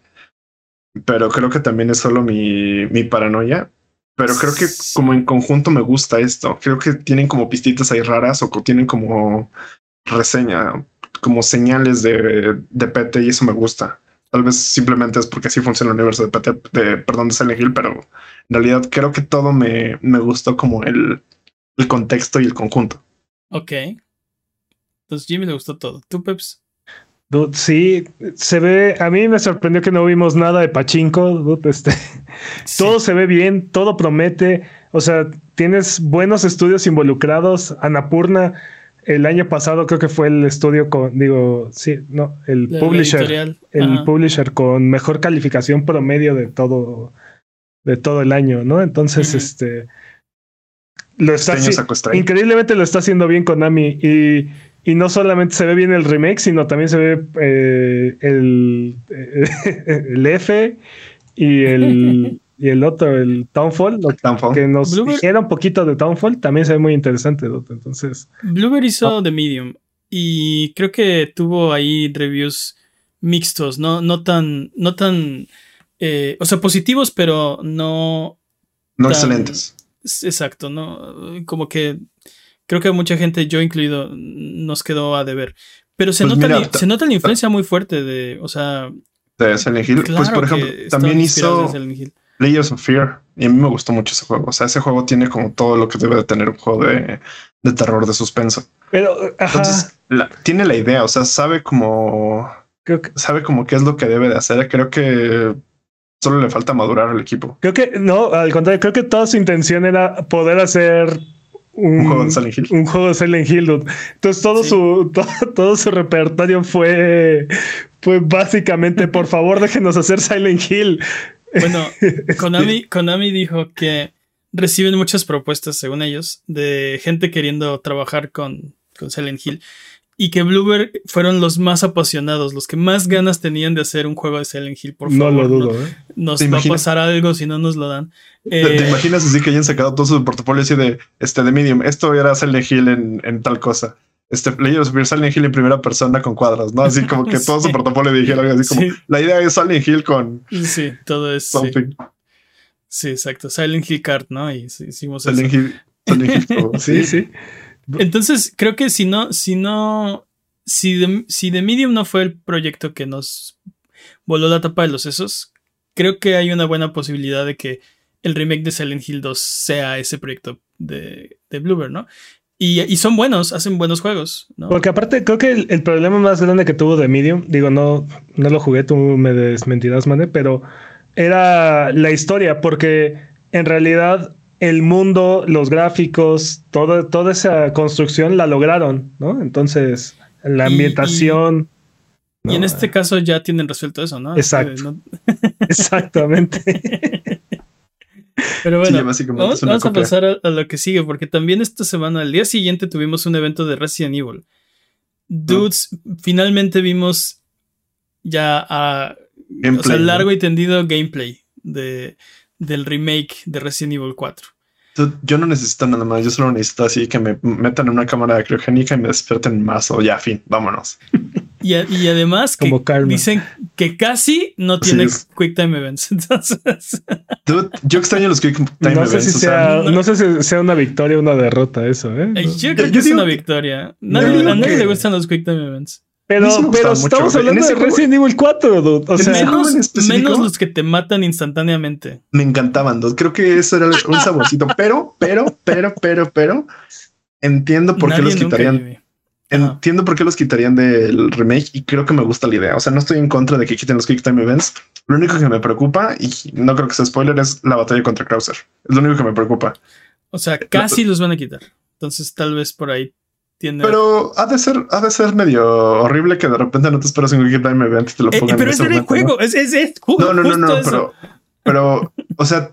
pero creo que también es solo mi, mi paranoia. Pero creo que como en conjunto me gusta esto. Creo que tienen como pistitas ahí raras o que tienen como reseña, como señales de, de PT y eso me gusta. Tal vez simplemente es porque así funciona el universo de PT, de, perdón, de Silent Hill, pero en realidad creo que todo me, me gustó como el, el contexto y el conjunto. Ok. Entonces Jimmy le gustó todo. ¿Tú, Peps? Dude, sí, se ve. A mí me sorprendió que no vimos nada de Pachinko. Dude, este, Sí. Todo se ve bien, todo promete. O sea, tienes buenos estudios involucrados. Anapurna, el año pasado creo que fue el estudio con, digo, sí, no, el publisher. el Ajá. publisher con mejor calificación promedio de todo, de todo el año, ¿no? Entonces, este lo está Este Stray. increíblemente lo está haciendo bien Konami y, y no solamente se ve bien el remake, sino también se ve eh, el, el F y el y el otro, el Townfall, lo que nos Blueberry- dijera un poquito de Townfall, también se ve muy interesante, Dot. Entonces, Blueberry hizo The Medium y creo que tuvo ahí reviews mixtos, no, no tan, no tan, eh, o sea, positivos, pero no No tan- excelentes. es- Exacto, ¿no? Como que creo que mucha gente, yo incluido, nos quedó a deber. Pero se, Pues nota, mira, la- se nota la influencia muy fuerte de, o sea, De Silent Hill. claro pues, por ejemplo, también hizo en Silent Hill. Layers of Fear. Y a mí me gustó mucho ese juego. O sea, ese juego tiene como todo lo que debe de tener un juego de, de terror, de suspenso. pero ajá, Entonces, la- tiene la idea, o sea, sabe como creo que sabe como qué es lo que debe de hacer. Creo que solo le falta madurar al equipo. Creo que no, al contrario, creo que toda su intención era poder hacer un, Un juego de Silent Hill. un juego de Silent Hill. dude. Entonces todo Sí. su todo, todo su repertorio fue fue básicamente por favor déjenos hacer Silent Hill. Bueno, Konami, Konami dijo que reciben muchas propuestas, según ellos, de gente queriendo trabajar con, con Silent Hill. Y que Bluebird fueron los más apasionados, los que más ganas tenían de hacer un juego de Silent Hill. Por no favor, lo dudo. ¿eh? Nos ¿Te va a pasar algo si no nos lo dan. ¿Te, Eh, te imaginas así que hayan sacado todo su portafolio así de este de Medium? Esto era Silent Hill en, en tal cosa. Este of Fear Silent Hill en primera persona con cuadros, ¿no? Así como que todo Sí. su portafolio dijera algo así como Sí. la idea es Silent Hill con sí, todo es. Sí, something. sí, exacto. Silent Hill Card, ¿no? Y hicimos eso. Silent Hill. Silent Hill Sí, sí. Entonces, creo que si no, si no, si The, si The Medium no fue el proyecto que nos voló la tapa de los sesos, creo que hay una buena posibilidad de que el remake de Silent Hill 2 sea ese proyecto de, de ¿no? Y, y son buenos, hacen buenos juegos, ¿no? Porque aparte creo que el, el problema más grande que tuvo de Medium, digo, no, no lo jugué, tú me desmentirás, Mane, pero era la historia, porque en realidad el mundo, los gráficos, todo, toda esa construcción la lograron, ¿no? Entonces, la Y- ambientación. y en este caso ya tienen resuelto eso, ¿no? Exacto. Eh, no- Exactamente. Pero Sí, bueno, vamos, a pasar a, a lo que sigue, porque también esta semana, al día siguiente, tuvimos un evento de Resident Evil. Dudes, finalmente vimos ya a o sea, Gameplay, ¿no? largo y tendido gameplay de, del remake de Resident Evil 4. Yo- no necesito nada más, yo solo necesito así que me metan en una cámara criogénica y me despierten más o ya, fin, vámonos. Y, a- y además que Como karma. dicen que casi no tiene es. Quick Time Events. Entonces, Dude, yo extraño los Quick Time no sé Events. si o sea, sea, no sé si sea una victoria o una derrota eso, ¿eh? yo creo yo que es una que- victoria. Nadie, a nadie que- le gustan los Quick Time Events. Pero, estamos mucho. hablando de juego- Resident Evil 4, dude. O sea, Menos, los que te matan instantáneamente. me encantaban. dude. Creo que eso era un saborcito, pero, pero, pero, pero, pero entiendo por qué los quitarían. vive. Entiendo por qué los quitarían del remake y creo que me gusta la idea. O sea, no estoy en contra de que quiten los Quick Time Events. Lo único que me preocupa, y no creo que sea spoiler, es la batalla contra Krauser. Es lo único que me preocupa. O sea, casi los van a quitar. Entonces, tal vez por ahí tiene. Pero ha de ser, ha de ser medio horrible que de repente no te esperas un Quick Time Event y te lo Eh, pongan pero en es ese el momento, ¿no? juego, es, es, es ju- No, no, no, no, pero, o sea,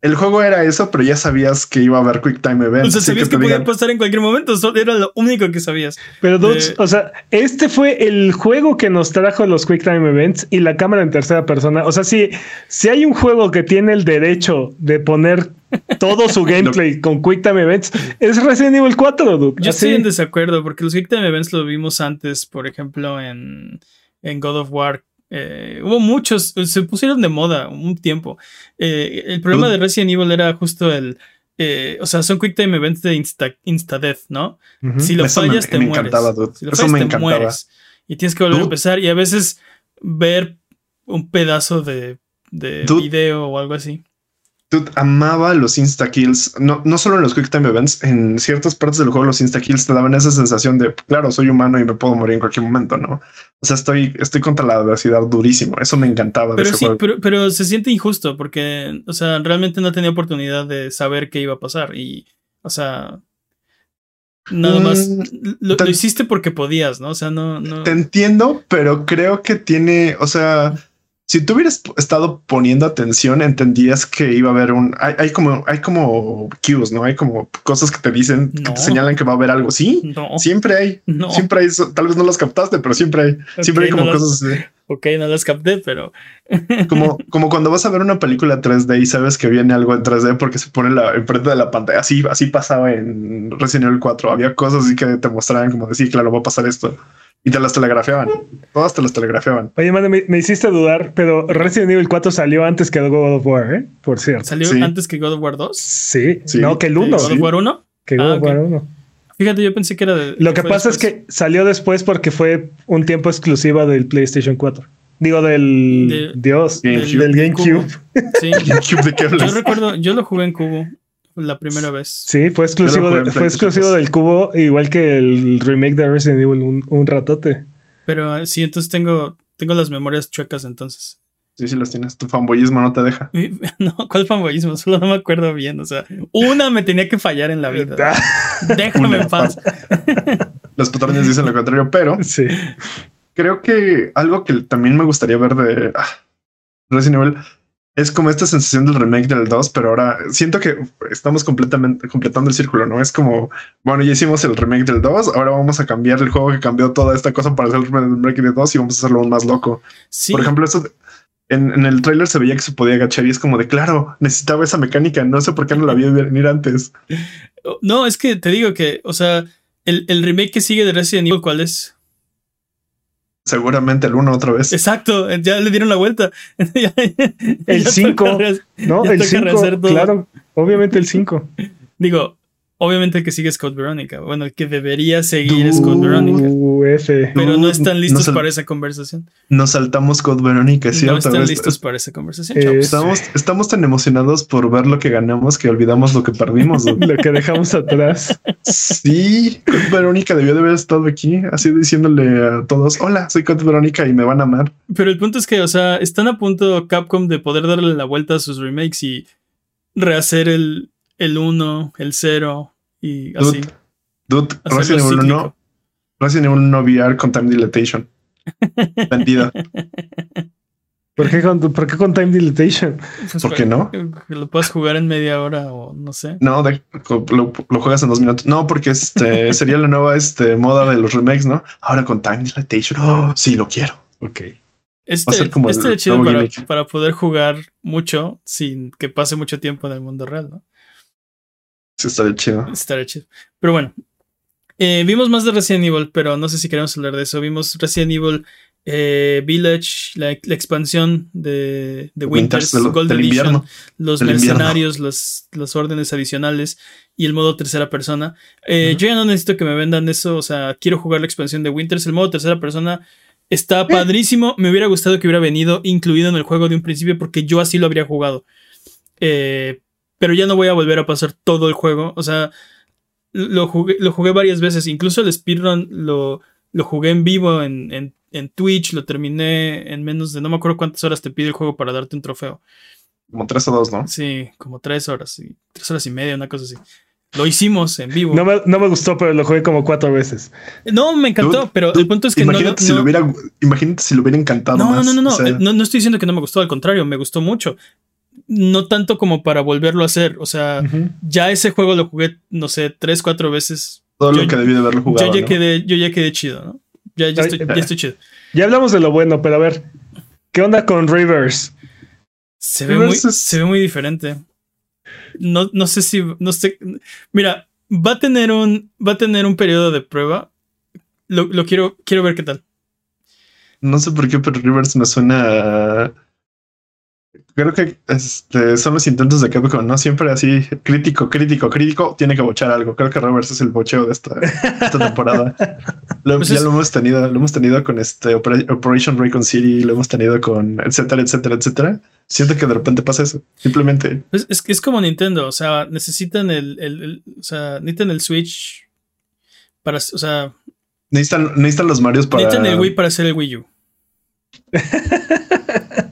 el juego era eso, pero ya sabías que iba a haber Quick Time Event. O sea, sabías que, te podía digan, pasar en cualquier momento, solo era lo único que sabías. Pero dudes, Eh, o sea, este fue el juego que nos trajo los Quick Time Events y la cámara en tercera persona. O sea, si, si hay un juego que tiene el derecho de poner todo su gameplay con Quick Time Events, es Resident Evil 4, dude. Yo Así. estoy en desacuerdo porque los Quick Time Events lo vimos antes, por ejemplo, en, en God of War. Eh, hubo muchos, se pusieron de moda un tiempo. Eh, el problema de Resident Evil era justo el. eh, o sea, son Quick Time Events de Insta, Instadeath, ¿no? Ujú. Si lo Eso me- fallas, te me mueres. encantaba, dude. Si lo Eso fallas, me te encantaba. mueres. Y tienes que volver a empezar. Y a veces ver un pedazo de, de video o algo así. Dude, amaba los insta-kills. No, no solo en los quick time events, en ciertas partes del juego los insta-kills te daban esa sensación de, claro, soy humano y me puedo morir en cualquier momento, ¿no? O sea, estoy, estoy contra la adversidad durísimo. Eso me encantaba. Pero de sí, pero, pero se siente injusto porque, o sea, realmente no tenía oportunidad de saber qué iba a pasar y, o sea, nada más Mm, lo, te- lo hiciste porque podías, ¿no? O sea, no, no. Te entiendo, pero creo que tiene, o sea, si tú hubieras estado poniendo atención, entendías que iba a haber un, hay, hay como, hay como cues, ¿no? Hay como cosas que te dicen, que te señalan que va a haber algo. Sí, No, siempre hay, no. siempre hay, tal vez no las captaste, pero siempre hay, siempre hay como las- cosas así. Ok, no las capté, pero. Como, como cuando vas a ver una película 3D y sabes que viene algo en 3D porque se pone la enfrente de la pantalla. Así, así pasaba en Resident Evil 4. Había cosas así que te mostraban como decir, claro, va a pasar esto. Y te las telegrafiaban. Todas te las telegrafiaban. Oye, mano, me, me hiciste dudar, pero Resident Evil 4 salió antes que God of War, ¿eh? Por cierto. ¿Salió Sí. antes que God of War 2? Sí, Sí. no, que el 1. ¿God of War 1? Que God Ah, of War ok. 1. Fíjate, yo pensé que era de. Lo que pasa es que salió después porque fue un tiempo exclusiva del PlayStation 4. Digo, del De- Dios, GameCube. del GameCube. Sí. GameCube, ¿de qué Yo hablas? recuerdo, yo lo jugué en cubo la primera vez. Sí, fue exclusivo, de- fue exclusivo 2. del cubo, igual que el remake de Resident Evil un, un ratote. Pero eh, sí, entonces tengo, tengo las memorias chuecas entonces. Sí, sí, las tienes. Tu fanboyismo no te deja. No, ¿cuál fanboyismo? Solo no me acuerdo bien. O sea, una me tenía que fallar en la vida. Déjame en paz. Los patrones dicen lo contrario, pero sí. creo que algo que también me gustaría ver de ah, Resident Evil es como esta sensación del remake del 2, pero ahora siento que estamos completamente completando el círculo, ¿no? Es como, bueno, ya hicimos el remake del 2, ahora vamos a cambiar el juego que cambió toda esta cosa para hacer el remake del 2 y vamos a hacerlo aún más loco. Sí, Por ejemplo, eso en el tráiler se veía que se podía agachar y es como de, claro, necesitaba esa mecánica, no sé por qué no la vi venir antes. no, es que te digo que, o sea, el, el remake que sigue de Resident Evil, ¿cuál es? Seguramente el uno otra vez. Exacto, ya le dieron la vuelta. Ya- El ya cinco. toca re- No, Ya el toca 5, rehacer todo. claro. Obviamente el 5. Digo, obviamente el que sigue es Code Verónica. Bueno, el que debería seguir es Code Verónica. F. Pero no están listos no para esa conversación. Nos saltamos Code Verónica, ¿cierto? no están Es- listos para esa conversación, Eh. Estamos, estamos tan emocionados por ver lo que ganamos que olvidamos lo que perdimos. Lo que dejamos atrás. sí, Code Verónica debió de haber estado aquí, así diciéndole a todos: Hola, soy Code Verónica y me van a amar. Pero el punto es que, o sea, están a punto Capcom de poder darle la vuelta a sus remakes y rehacer el, el 1, el 0 y así. Dude, dude Resident Evil cíclico. 1, Resident Evil 1 VR con Time Dilatation. Vendida. ¿Por qué con, por qué con Time Dilatation? Pues ¿Por qué no? Lo puedas jugar en media hora o no sé. No, de- lo, lo juegas en dos minutos. No, porque este sería la nueva este, moda de los remakes, ¿no? Ahora con Time Dilatation. Oh, sí, lo quiero. Ok. Este, Va a ser como el este chido nuevo para, para poder jugar mucho sin que pase mucho tiempo en el mundo real, ¿no? Sí, estaría chido. Estaría chido. Pero bueno, eh, vimos más de Resident Evil, pero no sé si queremos hablar de eso. Vimos Resident Evil eh, Village, la, la expansión de, de Winters, Winters del- Gold del Edition, invierno. los mercenarios, las, las órdenes adicionales y el modo tercera persona. Eh, Yo ya no necesito que me vendan eso, o sea, quiero jugar la expansión de Winters. El modo tercera persona está padrísimo. Me hubiera gustado que hubiera venido incluido en el juego de un principio porque yo así lo habría jugado. Eh, pero ya no voy a volver a pasar todo el juego. O sea, lo jugué, lo jugué varias veces. Incluso el speedrun lo, lo jugué en vivo en, en, en Twitch. Lo terminé en menos de no me acuerdo cuántas horas te pide el juego para darte un trofeo. Como tres o dos, ¿no? Sí, como tres horas. y- Tres horas y media, una cosa así. Lo hicimos en vivo. No me, no me gustó, pero lo jugué como cuatro veces. No, me encantó, pero el punto es que no- imagínate, no, si no, lo hubiera, imagínate si lo hubiera encantado no, más. no, no, no, o sea, eh, no, no estoy diciendo que no me gustó, al contrario, me gustó mucho. No tanto como para volverlo a hacer, o sea, ya ese juego lo jugué, no sé, tres, cuatro veces. todo yo- lo que debí de haberlo jugado. yo, ya ¿no? quedé, yo ya quedé chido, ¿no? Ya, ya, estoy, eh. ya estoy chido. Ya hablamos de lo bueno, pero a ver, ¿qué onda con Rivers? Se ve, muy, es- se ve muy diferente. No, no sé si. No sé. Mira, va a tener un. Va a tener un periodo de prueba. Lo, lo quiero. Quiero ver qué tal. No sé por qué, pero Rivers me suena. a- Creo que este, son los intentos de Capcom, ¿no? Siempre así, crítico, crítico, crítico, tiene que bochar algo. Creo que Rivers es el bocheo de esta, esta temporada. Lo- Pues ya es- lo hemos tenido, lo hemos tenido con este Opera- Operation Raycon City, lo hemos tenido con etcétera, etcétera, etcétera. Siento que de repente pasa eso. Simplemente. Es, es, es como Nintendo, o sea, necesitan el, el, el, o sea, necesitan el Switch para, o sea, necesitan, necesitan los Marios para. Necesitan el Wii para hacer el Wii U.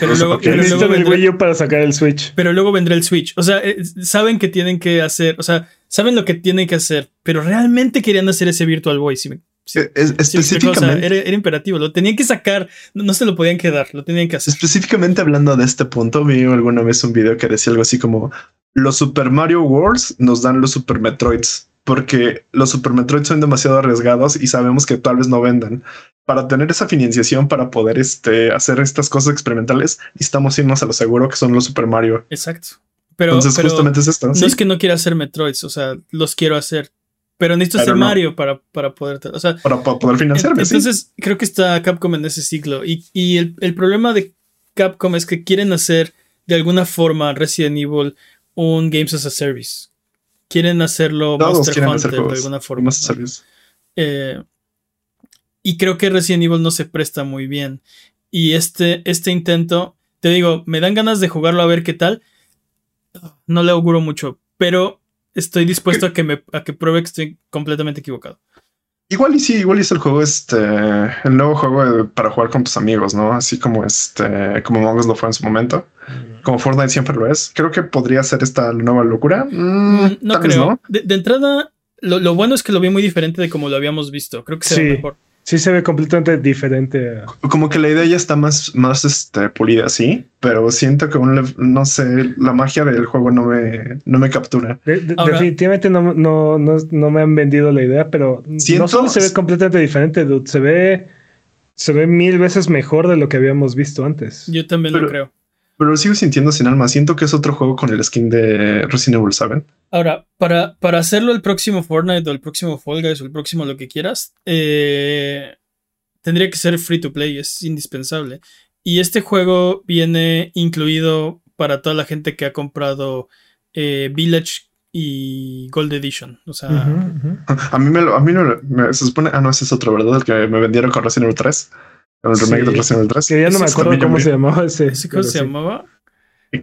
Pero luego, pero luego vendrá, el Wii U para sacar el Switch. Pero luego vendrá el Switch. O sea, eh, saben que tienen que hacer, o sea, saben lo que tienen que hacer, pero realmente querían hacer ese Virtual Boy. Si me, si, es, específicamente. o sea, era, era, imperativo, lo tenían que sacar, no, no, se lo podían quedar, lo tenían que hacer. Específicamente hablando de este punto, vi alguna vez un video que decía algo así como: Los Super Mario Worlds nos dan los Super Metroids porque los Super Metroid son demasiado arriesgados y sabemos que tal vez no vendan. Para tener esa financiación, para poder este, hacer estas cosas experimentales, necesitamos irnos a lo seguro que son los Super Mario. Exacto. Pero, Entonces, pero justamente es esto. No ¿sí? es que no quiera hacer Metroids, o sea, los quiero hacer. Pero necesito Pero hacer no. Mario para, para poder. O sea, Para, para poder financiarme. sí. entonces creo que está Capcom en ese ciclo. Y, y el, el problema de Capcom es que quieren hacer de alguna forma Resident Evil un Games as a Service. Quieren hacerlo Todos Monster quieren Hunter hacer de alguna forma. Eh, y creo que Resident Evil no se presta muy bien. Y este, este intento, te digo, me dan ganas de jugarlo a ver qué tal. No le auguro mucho, pero estoy dispuesto a que me a que pruebe que estoy completamente equivocado. Igual y sí, igual y es el juego, este, el nuevo juego de- para jugar con tus amigos, ¿no? Así como este, como Among Us lo fue en su momento, como Fortnite siempre lo es. Creo que podría ser esta nueva locura. Mm, Mm, no creo. no. De, de entrada, lo, lo bueno es que lo vi muy diferente de como lo habíamos visto. Creo que se ve Sí. mejor. Sí se ve completamente diferente. a- Como que la idea ya está más, más este, pulida, sí, pero siento que aún le- no sé, la magia del juego no me, no me captura. de- de- Ahora- definitivamente no, no, no, no me han vendido la idea, pero no Siento- solo se ve completamente diferente, dude. Se ve, se ve mil veces mejor de lo que habíamos visto antes. Yo también lo creo. Pero lo sigo sintiendo sin alma. Siento que es otro juego con el skin de Resident Evil, ¿saben? Ahora, para, para hacerlo el próximo Fortnite o el próximo Fall Guys o el próximo lo que quieras, eh, tendría que ser free to play, es indispensable. Y este juego viene incluido para toda la gente que ha comprado eh, Village y Gold Edition. O sea. A mí me lo, a mí no me- se supone, ah, no, ese es otro, ¿verdad? El que me vendieron con Resident Evil 3. Con el remake Sí. de Resident Evil 3. Que ya no me acuerdo cómo se llamaba ese. ¿ese cómo pero se sí. llamaba?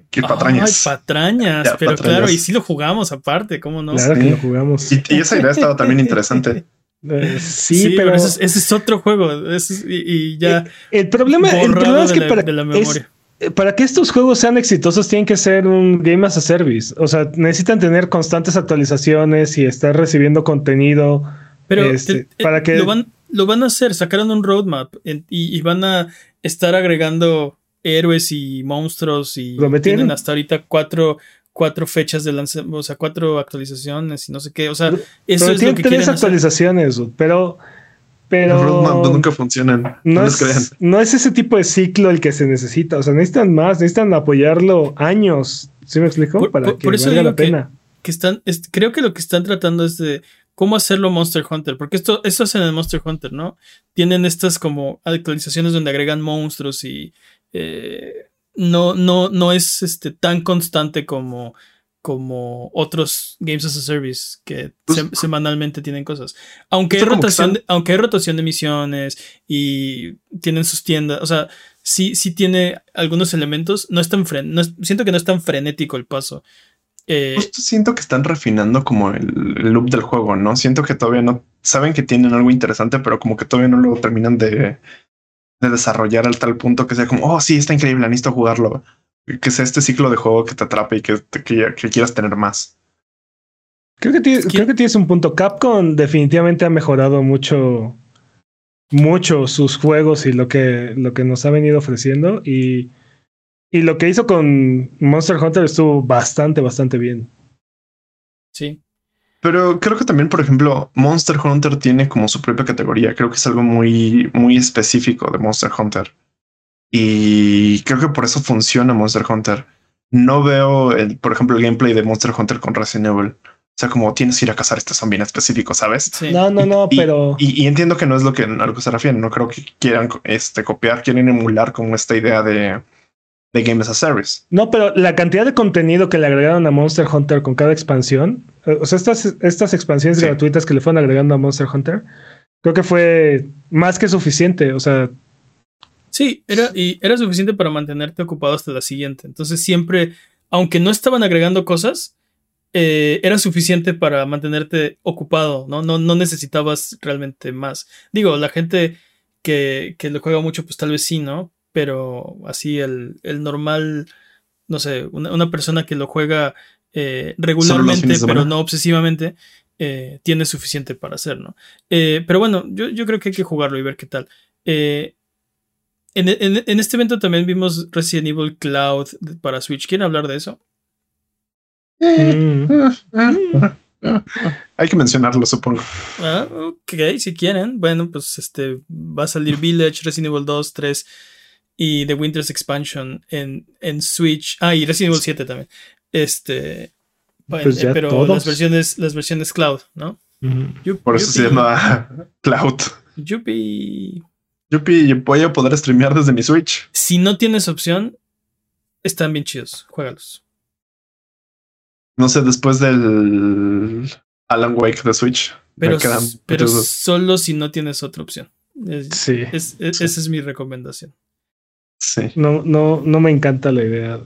Qué patrañas. Ay, patrañas. Ya, pero patrañas. claro, y sí lo jugamos aparte, ¿cómo no? Claro que Sí. lo jugamos. Y, y esa idea estaba también interesante. Eh, sí, pero, ese, es, ese es otro juego. es- y, y ya el problema, el borrado problema es de que la- para, de la es- eh, para que estos juegos sean exitosos tienen que ser un game as a service. O sea, necesitan tener constantes actualizaciones y estar recibiendo contenido. Pero Este, te- para que- lo, van, lo van a hacer, sacaron un roadmap en- y, y van a estar agregando héroes y monstruos y Lo metieron. tienen hasta ahorita cuatro, cuatro fechas de lanzamiento, o sea, cuatro actualizaciones y no sé qué. O sea, Pero- eso pero es lo que tres quieren hacer. actualizaciones, dude, pero, pero Los roadmap nunca funcionan. No, es, crean. no es ese tipo de ciclo el que se necesita. O sea, necesitan más, necesitan apoyarlo años. ¿Sí me explico? Por- para por- que por eso valga digo la que- pena. Que están, es- creo que lo que están tratando es de cómo hacerlo Monster Hunter, porque esto, esto hacen en Monster Hunter, ¿no? Tienen estas como actualizaciones donde agregan monstruos y eh, no, no, no es este, tan constante como, como otros Games as a Service que Pues, se- semanalmente tienen cosas. Aunque hay, como que rotación de, aunque hay rotación de misiones y tienen sus tiendas, o sea, sí, sí tiene algunos elementos, no es tan fren no es- siento que no es tan frenético el paso. Eh, Justo siento que están refinando como el, el loop del juego, ¿no? Siento que todavía no saben que tienen algo interesante, pero como que todavía no lo terminan de, de desarrollar al tal punto que sea como, oh, sí, está increíble, necesito jugarlo. Que sea este ciclo de juego que te atrape y que, que, que quieras tener más. Creo que, tiene- Es que- creo que tienes un punto. Capcom definitivamente ha mejorado mucho, mucho sus juegos y lo que, lo que nos ha venido ofreciendo. Y, y lo que hizo con Monster Hunter estuvo bastante, bastante bien. sí. Pero creo que también, por ejemplo, Monster Hunter tiene como su propia categoría. Creo que es algo muy, muy específico de Monster Hunter. Y creo que por eso funciona Monster Hunter. No veo, el, por ejemplo, el gameplay de Monster Hunter con Resident Evil. O sea, como tienes que ir a cazar este zombie en específico, ¿sabes? sí. No, no, no, Y- pero Y, y entiendo que no es lo que a lo que se refieren. No creo que quieran este, copiar, quieren emular como esta idea de, de Game as a Service. no, pero la cantidad de contenido que le agregaron a Monster Hunter con cada expansión, eh, o sea, estas, estas expansiones Sí. gratuitas que le fueron agregando a Monster Hunter, creo que fue más que suficiente. O sea, Sí, era, y era suficiente para mantenerte ocupado hasta la siguiente. Entonces siempre, aunque no estaban agregando cosas, eh, era suficiente para mantenerte ocupado, ¿no? ¿no? No necesitabas realmente más. Digo, la gente que, que lo juega mucho, pues tal vez sí, ¿no? Pero así el, el normal, no sé, una, una persona que lo juega eh, regularmente, pero no obsesivamente, eh, tiene suficiente para hacer, ¿no? Eh, pero bueno, yo, yo, creo que hay que jugarlo y ver qué tal. En, en, en, este evento también vimos Resident Evil Cloud para Switch. ¿Quieren hablar de eso? Mm. Hay que mencionarlo, supongo. Ah, ok, si quieren. Bueno, pues este va a salir Village, Resident Evil 2, 3 y The Winter's Expansion en, en Switch. Ah, y Resident Evil 7 también. Este. Pues pero las versiones, las versiones cloud, ¿no? Por eso se llama cloud. Yupi. Yupi, voy a poder streamear desde mi Switch. Si no tienes opción, están bien chidos. Juégalos. No sé, después del Alan Wake de Switch. Pero, pero solo si no tienes otra opción. sí, Esa es mi recomendación. Sí. No, no, no me encanta la idea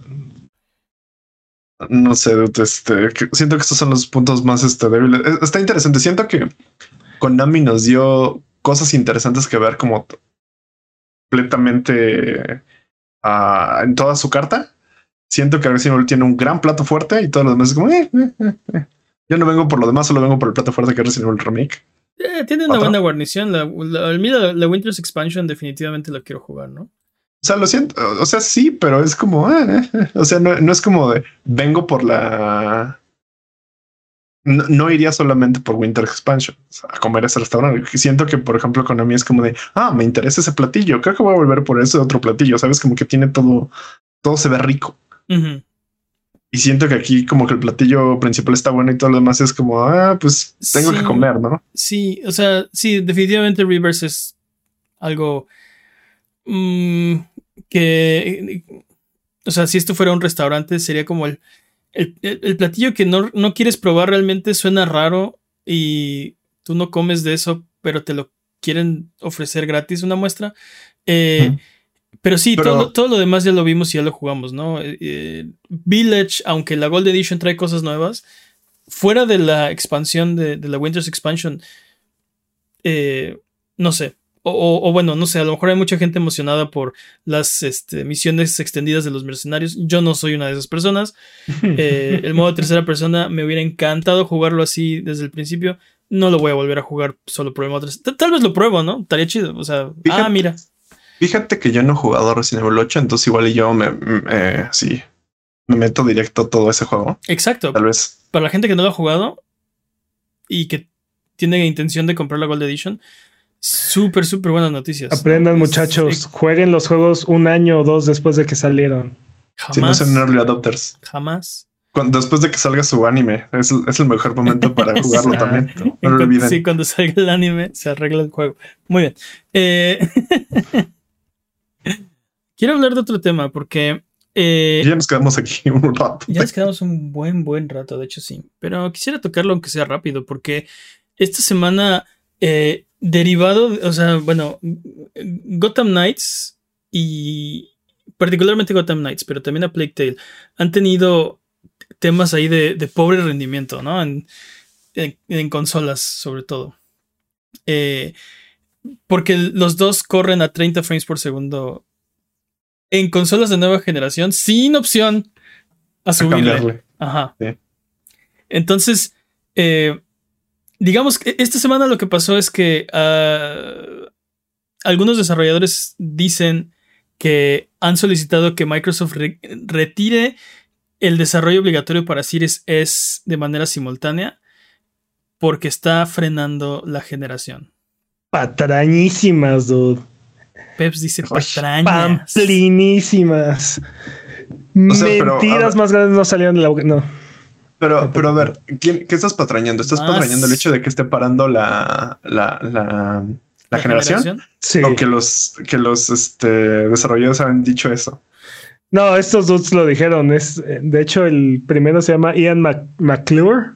no sé, este, siento que estos son los puntos más este, débiles. Está interesante. Siento que Konami nos dio cosas interesantes que ver como completamente uh, en toda su carta. Siento que Resident Evil tiene un gran plato fuerte y todo lo demás es como, eh, eh, eh, yo no vengo por lo demás, solo vengo por el plato fuerte que es Resident Evil Remake. tiene una buena guarnición. La, la, la, Winter's Expansion definitivamente la quiero jugar, ¿no? O sea, lo siento, o sea, sí, pero es como, eh, o sea, no, no, es como de vengo por la. No, iría solamente por Winter Expansion a comer ese restaurante. Siento que, por ejemplo, con mí es como de ah, me interesa ese platillo. Creo que voy a volver por ese otro platillo. Sabes, como que tiene todo, todo se ve rico. Y siento que aquí, como que el platillo principal está bueno y todo lo demás es como, ah, pues tengo que comer, ¿no? Sí, o sea, sí, definitivamente Rivers es algo. Mmm, que, o sea, si esto fuera un restaurante, sería como el, el, platillo que no, no, quieres probar realmente suena raro y tú no comes de eso, pero te lo quieren ofrecer gratis una muestra. Eh, pero sí, Todo, todo, lo demás ya lo vimos y ya lo jugamos, ¿no? Eh, eh, Village, aunque la Gold Edition trae cosas nuevas, fuera de la expansión de, de la Winter's Expansion, no sé, o, bueno, no sé, a lo mejor hay mucha gente emocionada por las este, misiones extendidas de los mercenarios. Yo no soy una de esas personas. Eh, el modo de tercera persona me hubiera encantado jugarlo así desde el principio. No lo voy a volver a jugar solo por el modo tercera. Tal vez lo pruebo, ¿no? Estaría chido. O sea, ah, mira. Fíjate que yo no he jugado Resident Evil 8, entonces igual yo me, sí, me meto directo a todo ese juego. Exacto. Tal vez. Para la gente que no lo ha jugado y que tiene intención de comprar la Gold Edition, Súper, súper buenas noticias. Aprendan, muchachos. Jueguen los juegos un año o dos después de que salieron. Jamás. Si no son early adopters. Jamás. Cuando, después de que salga su anime, es, es el mejor momento para jugarlo también. No lo olviden. Sí, cuando salga el anime, se arregla el juego. Muy bien. Eh, quiero hablar de otro tema porque. Eh, ya nos quedamos aquí un rato. Ya nos quedamos un buen, buen rato, de hecho sí. Pero quisiera tocarlo aunque sea rápido porque esta semana. Eh, derivado, o sea, bueno, Gotham Knights y particularmente Gotham Knights, pero también a Plague Tale, han tenido temas ahí de, pobre rendimiento, ¿no? En, en, consolas, sobre todo. Eh, porque los dos corren a 30 frames por segundo en consolas de nueva generación sin opción a subirle. Ajá. Entonces, eh, digamos que esta semana lo que pasó es que uh, algunos desarrolladores dicen que han solicitado que Microsoft retire el desarrollo obligatorio para Series S de manera simultánea porque está frenando la generación. Patrañísimas, dude. Peps dice patrañas. Pamplinísimas. Mentiras más grandes no salieron de la no. Pero, pero a ver, ¿qué estás patrañando? ¿Estás ah, patrañando el hecho de que esté parando la, la, la, la, generación? Sí. O que los, que los este, desarrolladores han dicho eso. No, estos dos lo dijeron. Es, de hecho, el primero se llama Ian McClure.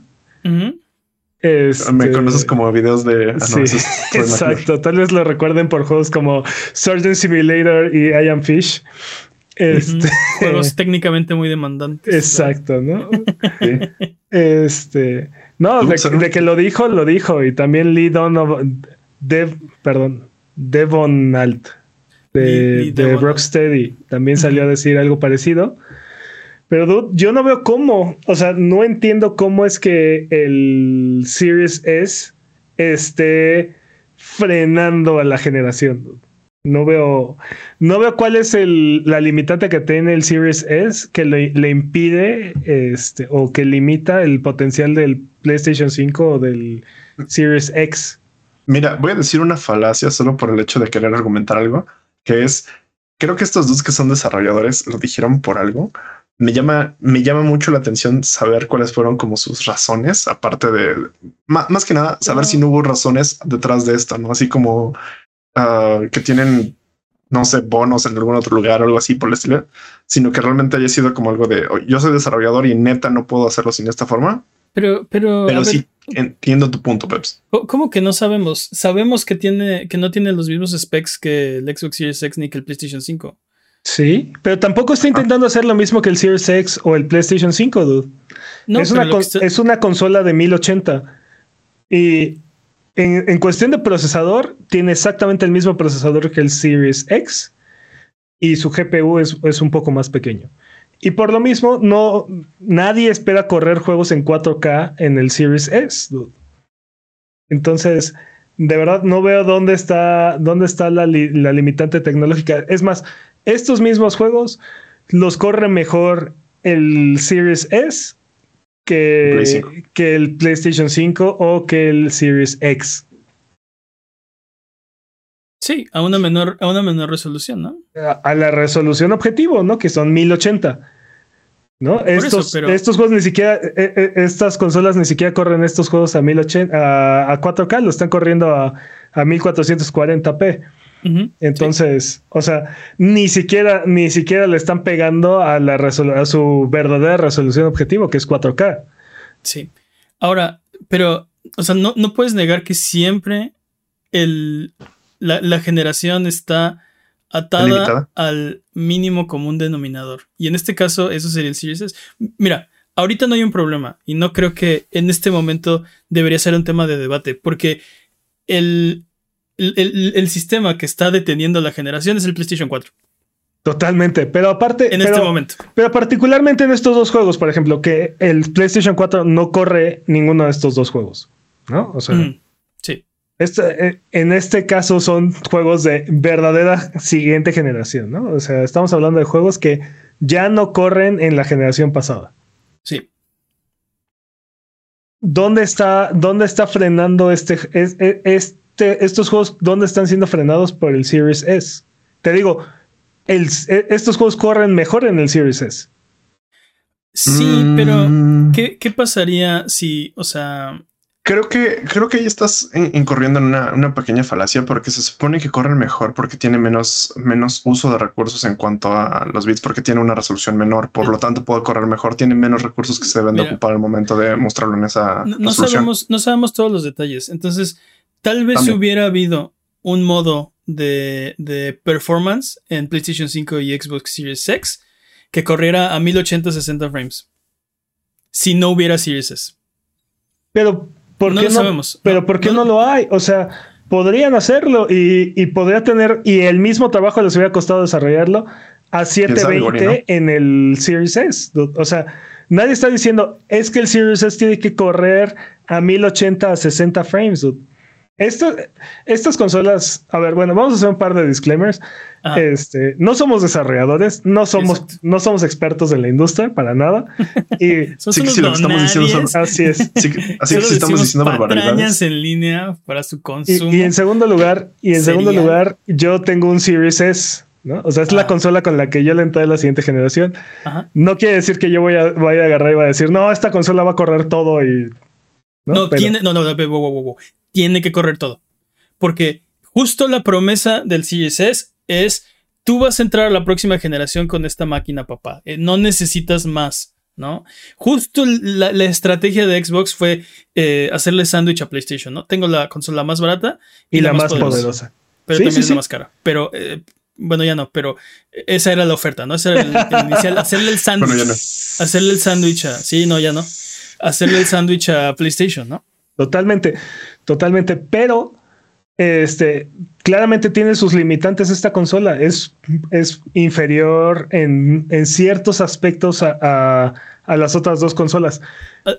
Este, Me conoces como videos de. ah, no, sí, es exacto. Tal vez lo recuerden por juegos como Surgeon Simulator y I Am Fish. Este. Juegos técnicamente muy demandantes. exacto, ¿no? Sí. Este, no, de, que lo dijo, lo dijo. Y también Lee Donovan, Dev, perdón, Devon Alt de, Lee- Lee de Devon. Rocksteady también salió a decir algo parecido. Pero dude, yo no veo cómo, o sea, no entiendo cómo es que el Series S esté frenando a la generación. dude. No veo, no veo cuál es el, la limitante que tiene el Series S que le, le impide este, o que limita el potencial del PlayStation 5 o del Series X. Mira, voy a decir una falacia solo por el hecho de querer argumentar algo, que es, creo que estos dos que son desarrolladores lo dijeron por algo. Me llama, me llama mucho la atención saber cuáles fueron como sus razones, aparte de, más, que nada, saber Ah. si no hubo razones detrás de esto, ¿no? Así como ah, que tienen, no sé, bonos en algún otro lugar o algo así por el estilo, sino que realmente haya sido como algo de, "Oh, yo soy desarrollador y neta no puedo hacerlo sin esta forma, Pero, pero, pero ver, sí entiendo tu punto, Peps. ¿cómo- ¿cómo que no sabemos? Sabemos que tiene, que no tiene los mismos specs que el Xbox Series X ni que el PlayStation 5. Sí, pero tampoco está intentando hacer lo mismo que el Series X o el PlayStation 5, dude. No, es, una está- es una consola de 1080. Y en, en cuestión de procesador, tiene exactamente el mismo procesador que el Series X. Y su GPU es, es un poco más pequeño. Y por lo mismo, no, nadie espera correr juegos en 4K en el Series S. dude. Entonces, de verdad no veo dónde está, dónde está la, li- la limitante tecnológica. Es más, estos mismos juegos los corre mejor el Series S que, 5. que el PlayStation 5 o que el Series X. Sí, a una menor, a una menor resolución, ¿no? A, a la resolución objetivo, ¿no? Que son 1080. ¿No? Estos, pero- estos juegos ni siquiera, eh, eh, estas consolas ni siquiera corren estos juegos a 1080, a, a 4K, lo están corriendo a, a 1440p. Ujú, Entonces, o sea, ni siquiera, ni siquiera le están pegando a la a su verdadera resolución objetivo, que es 4K. Sí. Ahora, pero, o sea, no, no puedes negar que siempre el, la, la generación está atada Limitada. al mínimo común denominador. Y en este caso, eso sería el Series S. Mira, ahorita no hay un problema y no creo que en este momento debería ser un tema de debate, porque el, el, el- el sistema que está deteniendo la generación es el PlayStation 4 Totalmente. Pero aparte, en pero, este momento. pero particularmente en estos dos juegos, por ejemplo, que el PlayStation 4 no corre ninguno de estos dos juegos. ¿No? O sea, Eh, en este caso son juegos de verdadera siguiente generación, ¿no? O sea, estamos hablando de juegos que ya no corren en la generación pasada. Sí. ¿Dónde está, dónde está frenando este, es- es- este, estos juegos? ¿Dónde están siendo frenados por el Series S? Te digo, el- e- estos juegos corren mejor en el Series S. Sí, pero Mm, ¿qué, qué pasaría si, o sea, Creo que, creo que ahí estás in- incurriendo en una, una pequeña falacia porque se supone que corren mejor porque tiene menos, menos uso de recursos en cuanto a los bits porque tiene una resolución menor. Por lo tanto, puede correr mejor. Tiene menos recursos que se deben de Mira. ocupar al momento de mostrarlo en esa no, no sabemos, no sabemos todos los detalles. Entonces, tal vez si hubiera habido un modo de, de performance en PlayStation 5 y Xbox Series X que corriera a 1080 60 frames. Si no hubiera Series S. Pero, ¿por No qué lo no? sabemos. Pero No, ¿por qué no- no lo hay? O sea, podrían hacerlo y, y podría tener, y el mismo trabajo les hubiera costado desarrollarlo a sabe, 720 Gori, en el Series S. O sea, nadie está diciendo, es que el Series S tiene que correr a 1080 a 60 frames. dude". Esto, estas consolas, a ver, bueno, vamos a hacer un par de disclaimers. Ajá. Este, no somos desarrolladores, no somos, Exacto. no somos expertos en la industria para nada. Y sí, sí, lo que estamos diciendo son- así es. Así que, así estamos diciendo barbaridades. en línea para su Y, consumo. y en segundo lugar, y en segundo lugar, yo tengo un Series S, ¿no? O sea, es Ah. la consola con la que yo le entré a la siguiente generación. Ajá. No quiere decir que yo voy a, vaya a agarrar y voy a decir, no, esta consola va a correr todo y. No, Pero- tiene, no, no, no, tiene que correr todo. Porque justo la promesa del Series S es tú vas a entrar a la próxima generación con esta máquina, papá. Eh, no necesitas más. ¿no? Justo la, la estrategia de Xbox fue eh, hacerle sándwich a PlayStation, ¿no? Tengo la consola más barata y, la, más poderosa. Pero también es la más cara. Pero, eh, bueno, ya no, pero esa era la oferta, ¿no? Esa era el, inicial. Hacerle el sándwich. Bueno, no. Hacerle el sándwich a. Sí, no, ya no. Hacerle el sándwich a PlayStation, ¿no? Totalmente, totalmente. Pero este, claramente tiene sus limitantes esta consola. Es, es inferior en, en ciertos aspectos a, a, las otras dos consolas.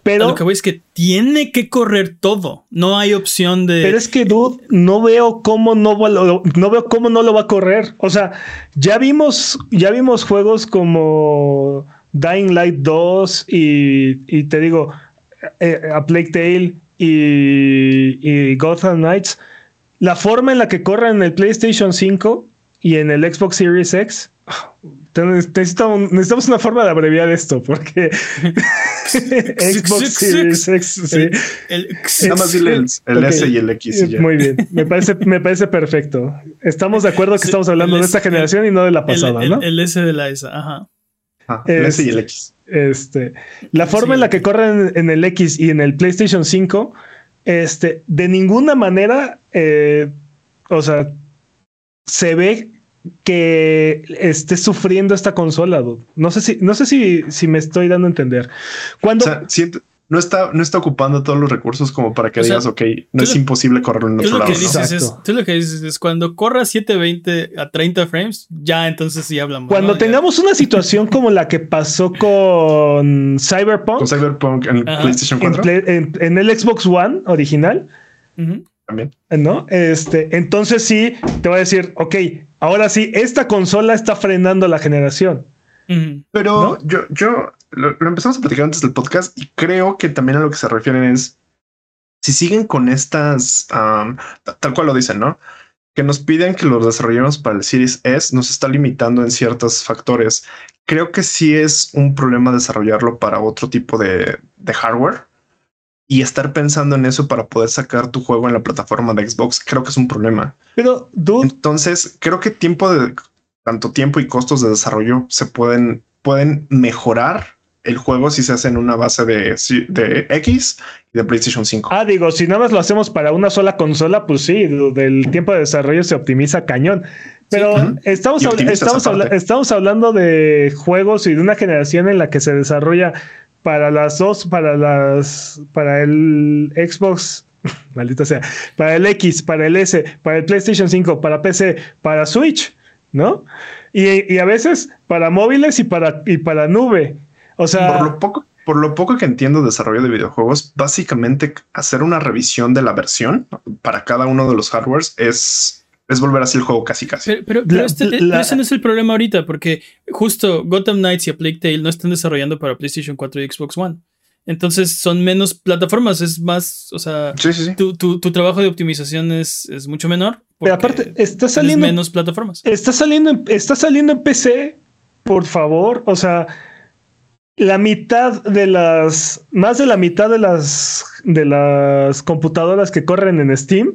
Pero lo que voy es que tiene que correr todo. No hay opción de. Pero es que, dude, no veo cómo no, no veo cómo no lo va a correr. O sea, ya vimos, ya vimos juegos como Dying Light 2 y, y te digo, eh, a Plague Tale y, y Gotham Knights la forma en la que corre en el PlayStation 5 y en el Xbox Series X, necesitamos, necesitamos una forma de abreviar esto, porque Xbox Series X, sí. El, Nada más dile el, S y el X. Muy bien, me parece, me parece perfecto. Estamos de acuerdo que estamos hablando de esta generación y no de la pasada, ¿no? El S de la S, ajá. Y el X. Este, la forma en la que corren en el X y en el PlayStation 5 este, de ninguna manera, eh, o sea, se ve que esté sufriendo esta consola. No sé si, no sé si, si me estoy dando a entender. Cuando siento, no está, no está ocupando todos los recursos como para que digas, ok, no es imposible correr en otro lado. Que dices es, tú lo que dices es cuando corra 720 a 30 frames, ya entonces sí hablamos. Cuando tengamos una situación como la que pasó con Cyberpunk. Con Cyberpunk en el PlayStation 4. En, el Xbox One original. También. ¿No? Este, entonces sí, te voy a decir, ok, ahora sí, esta consola está frenando la generación. Pero yo, yo lo, empezamos a platicar antes del podcast y creo que también a lo que se refieren es si siguen con estas, tal cual lo dicen, ¿no? Que nos piden que los desarrollemos para el Series S nos está limitando en ciertos factores. Creo que sí es un problema desarrollarlo para otro tipo de, de hardware y estar pensando en eso para poder sacar tu juego en la plataforma de Xbox, creo que es un problema. Pero, entonces creo que tiempo de tanto tiempo y costos de desarrollo se pueden, pueden mejorar el juego si se hace en una base de, de X y de PlayStation 5. Ah, digo, si nada más lo hacemos para una sola consola, pues sí, del tiempo de desarrollo se optimiza cañón. Pero estamos, estamos, estamos hablando de juegos y de una generación en la que se desarrolla para las dos, para las, para el Xbox, maldita sea, para el X, para el S, para el PlayStation 5, para PC, para Switch, ¿no? Y, y a veces para móviles y para, y para nube. O sea, por lo poco, por lo poco que entiendo de desarrollo de videojuegos, básicamente hacer una revisión de la versión para cada uno de los hardwares es, es volver así el juego casi casi. Pero, este, ese no es el problema ahorita, porque justo Gotham Knights y A Plague Tale no están desarrollando para PlayStation 4 y Xbox One. Entonces son menos plataformas, es más, o sea, Tu, tu, trabajo de optimización es, es mucho menor. Pero aparte, está saliendo menos plataformas. Está saliendo, está saliendo en PC, por favor. O sea, la mitad de las, más de la mitad de las, de las computadoras que corren en Steam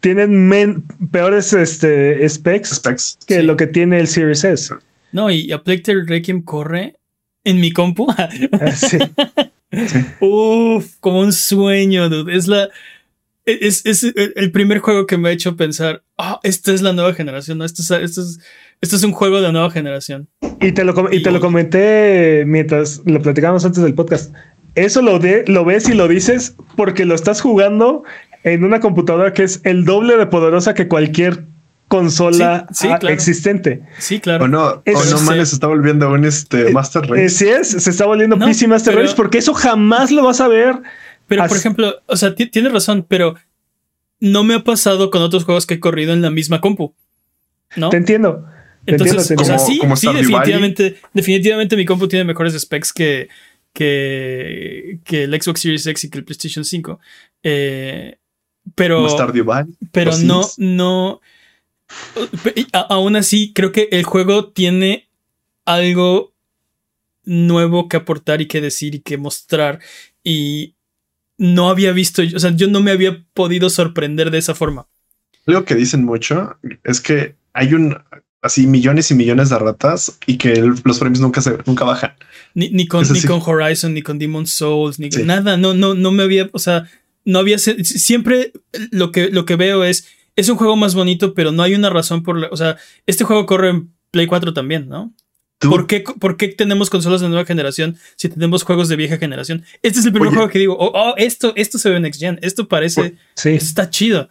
tienen peores este, specs, que lo que tiene el Series S. No, y a Requiem corre en mi compu. Ah, sí. Uf, como un sueño, dude. Es la. Es, es, el primer juego que me ha hecho pensar, ah, esta es la nueva generación, ¿no? Esto es, esto es esto es un juego de nueva generación. Y te lo, y te lo comenté mientras lo platicamos antes del podcast. Eso lo, de, lo ves y lo dices porque lo estás jugando en una computadora que es el doble de poderosa que cualquier consola existente. Sí, claro. O no, o no man, se está volviendo un este, eh, Master Race. Eh, sí es, se está volviendo PC Master Race porque eso jamás lo vas a ver. Pero, por ejemplo, o sea, tienes razón, pero no me ha pasado con otros juegos que he corrido en la misma compu. ¿No? Te entiendo. Entonces, o sea, sí, sí definitivamente, definitivamente mi compu tiene mejores specs que, que, que el Xbox Series X y que el PlayStation 5. Eh, pero pero no, no. aún así, creo que el juego tiene algo nuevo que aportar y que decir y que mostrar. Y no había visto, o sea, yo no me había podido sorprender de esa forma. Lo que dicen mucho es que hay un así millones y millones de ratas y que el- los frames nunca se nunca bajan. Ni, ni con, ni Horizon, ni con Demon Souls, ni Sí. nada. No, no, no me había. O sea, no había. Siempre lo que, lo que veo es. Es un juego más bonito, pero no hay una razón por la. O sea, este juego corre en Play 4 también, ¿no? Tú- ¿Por qué, ¿Por qué tenemos consolas de nueva generación si tenemos juegos de vieja generación? Este es el primer Oye. juego que digo, oh, oh, esto, esto se ve Next Gen, esto parece, Sí. está chido.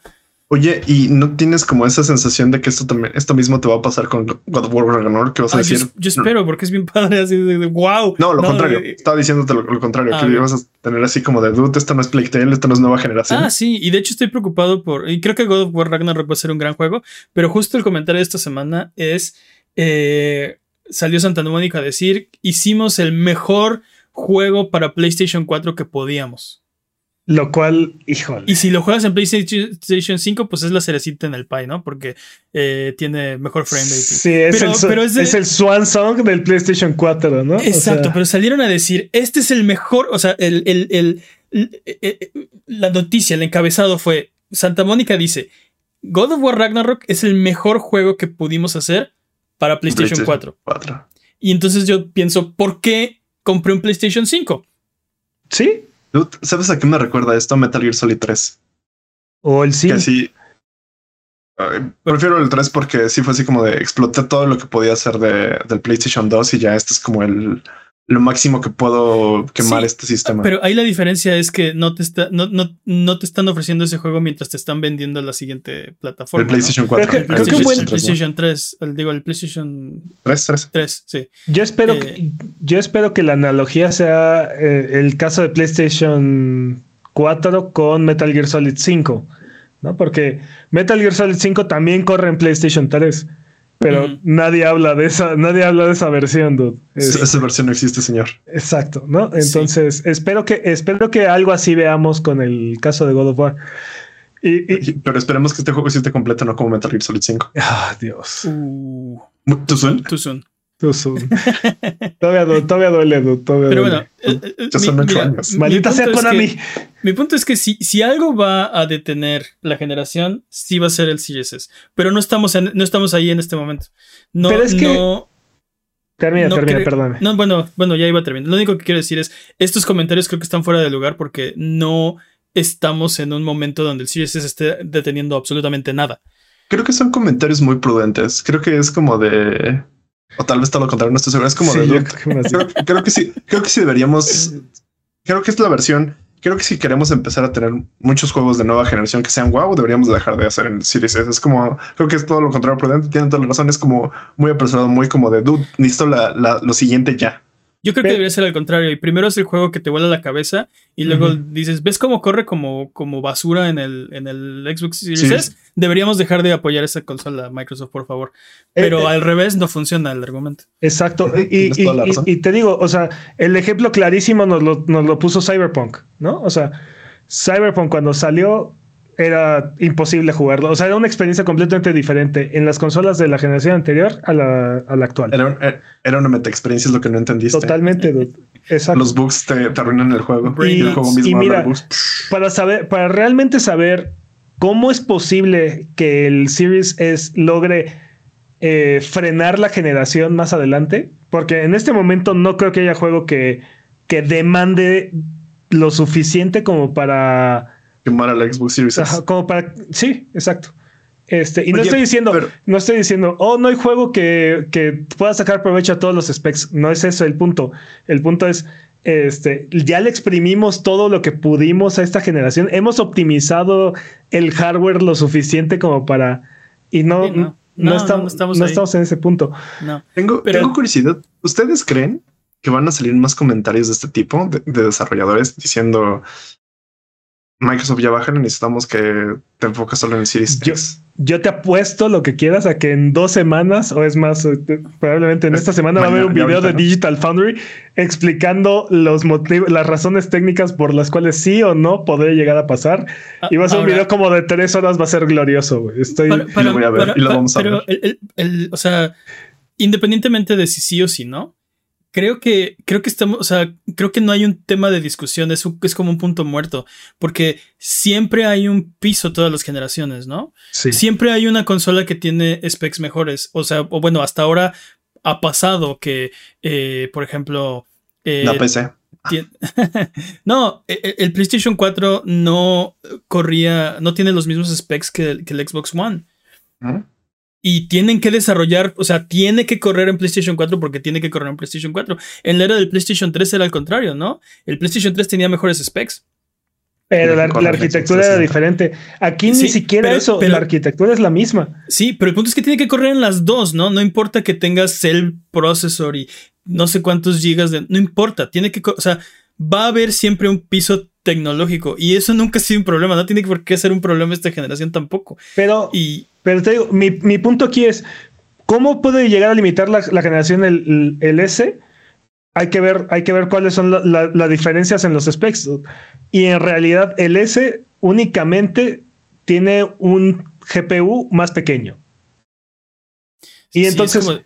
Oye, y no tienes como esa sensación de que esto también, esto mismo te va a pasar con God of War Ragnarok, que vas a decir. yo espero, porque es bien padre, así de, de, wow. No, lo contrario. eh, Estaba diciéndote lo, lo contrario, Ah, que ibas a tener así como de dude, esto no es Playtale, esto no es nueva generación. Ah, sí, y de hecho estoy preocupado por. Y creo que God of War Ragnarok va a ser un gran juego, pero justo el comentario de esta semana es. eh, salió Santa Mónica a decir: Hicimos el mejor juego para PlayStation 4 que podíamos. Lo cual, híjole. Y si lo juegas en PlayStation 5, pues es la cerecita en el pie, ¿no? Porque eh, tiene mejor frame rate. Sí, es, Pero- el, pero es de- es el Swan Song del PlayStation 4, ¿no? O Exacto, sea, pero salieron a decir, este es el mejor, o sea, el, el- el- el- eh, eh, la noticia, el encabezado fue, Santa Mónica dice, God of War Ragnarok es el mejor juego que pudimos hacer para PlayStation 4. 4. Y entonces yo pienso, ¿por qué compré un PlayStation 5? Sí. Dude, ¿Sabes a qué me recuerda esto? Metal Gear Solid 3. O el sí. Que sí. Prefiero el 3 porque sí fue así como de exploté todo lo que podía hacer de, del PlayStation 2 y ya este es como el lo máximo que puedo quemar Sí, este sistema. Pero ahí la diferencia es que no te, está, no, no, no te están ofreciendo ese juego mientras te están vendiendo la siguiente plataforma. el ¿no? PlayStation 4. Creo que- El creo que PlayStation, buen- el PlayStation 3, el- digo, el PlayStation 3, 3. 3, sí. Yo espero, Eh, que, yo espero que la analogía sea eh, el caso de PlayStation 4 con Metal Gear Solid 5, ¿no? Porque Metal Gear Solid 5 también corre en PlayStation 3, pero nadie habla de esa, nadie habla de esa versión, dude. Es- Esa versión no existe, señor. Exacto, ¿no? Entonces, espero que espero que algo así veamos con el caso de God of War. Y, y- Pero esperemos que este juego sí esté completo, no como Metal Gear Solid 5. ah, Dios. Uh, ¿Tú son? too soon. Too soon. todavía, du- todavía duele, todavía Pero duele. bueno, eh, eh, Ya son ocho años. Maldita sea es Konami. que- Mi punto es que si, si algo va a detener la generación, sí va a ser el CSS. Pero no estamos, en- no estamos ahí en este momento. No, Pero es que- no, Termina, no termina, perdóname. No, bueno, bueno, ya iba a terminar. Lo único que quiero decir es, estos comentarios creo que están fuera de lugar porque no estamos en un momento donde el CSS esté deteniendo absolutamente nada. Creo que son comentarios muy prudentes. Creo que es como de. O tal vez todo lo contrario, no estoy seguro. Es como Sí, de. creo Creo, creo que sí, creo que sí deberíamos. Creo que es la versión. Creo que si queremos empezar a tener muchos juegos de nueva generación que sean wow, deberíamos dejar de hacer en Series S. Es como, creo que es todo lo contrario prudente. Tienen toda la razón. Es como muy apresurado, muy como de dude. Necesito la, la- lo siguiente ya. Yo creo que debería ser al contrario. Y primero es el juego que te vuela la cabeza y luego dices, ¿ves cómo corre como, como basura en el, en el Xbox Series Sí. S? Deberíamos dejar de apoyar esa consola, Microsoft, por favor. Pero Eh, eh, al revés no funciona el argumento. Exacto. Y, y te digo, o sea, el ejemplo clarísimo nos lo, nos lo puso Cyberpunk, ¿no? O sea, Cyberpunk cuando salió era imposible jugarlo. O sea, era una experiencia completamente diferente en las consolas de la generación anterior a la, a la actual. Era, era una meta experiencia, es lo que no entendiste. Totalmente. dude. Exacto. Los bugs te, te arruinan el juego. Y- el juego y mismo mira, habla de bugs. para saber, para realmente saber cómo es posible que el Series S logre eh, frenar la generación más adelante, porque en este momento no creo que haya juego que, que demande lo suficiente como para, Quemar al Xbox Series ajá, como para, sí, exacto. Este, y no Oye, estoy diciendo, pero- no estoy diciendo, oh, no hay juego que, que pueda sacar provecho a todos los specs. No es eso el punto. El punto es, este, ya le exprimimos todo lo que pudimos a esta generación. Hemos optimizado el hardware lo suficiente como para. Y no, Sí, no. no, No, no, estamos, no estamos no ahí. estamos en ese punto. No. Tengo, Pero- tengo curiosidad. ¿Ustedes creen que van a salir más comentarios de este tipo de, de desarrolladores diciendo Microsoft ya baja, necesitamos que te enfocas solo en el Series Yo- X? Yo te apuesto lo que quieras a que en dos semanas, o es más, eh, probablemente en esta semana va a haber un video de. Digital Foundry explicando los motivos, las razones técnicas por las cuales sí o no podría llegar a pasar. Y va a ser un video como de tres horas, va a ser glorioso. güey. Estoy. Para- para- lo voy a ver para- y lo vamos a ver. el- el- el- o sea, independientemente de si sí o si no, creo que, creo que estamos, o sea, creo que no hay un tema de discusión, es, es como un punto muerto, porque siempre hay un piso todas las generaciones, ¿no? Sí. Siempre hay una consola que tiene specs mejores, o sea, o bueno, hasta ahora ha pasado que, eh, por ejemplo... eh, La PC. no, e- e- el PlayStation 4 no corría, no tiene los mismos specs que el, que el Xbox One. ¿Mm? Y tienen que desarrollar, o sea, tiene que correr en PlayStation 4 porque tiene que correr en PlayStation 4. En la era del PlayStation 3 era al contrario, ¿no? El PlayStation 3 tenía mejores specs. Pero la, arquitectura era 360. diferente. Aquí Sí, ni siquiera pero- eso, pero- la arquitectura es la misma. Sí, pero el punto es que tiene que correr en las dos, ¿no? No importa que tengas el procesor y no sé cuántos gigas de... No importa, tiene que... O sea, va a haber siempre un piso tecnológico y eso nunca ha sido un problema, no tiene por qué ser un problema esta generación tampoco. Pero, Y pero te digo, mi, mi punto aquí es, ¿cómo puede llegar a limitar la, la generación el, el S? Hay que ver, hay que ver cuáles son la- la- las diferencias en los specs. Y en realidad el S únicamente tiene un GPU más pequeño. Y sí, entonces, como-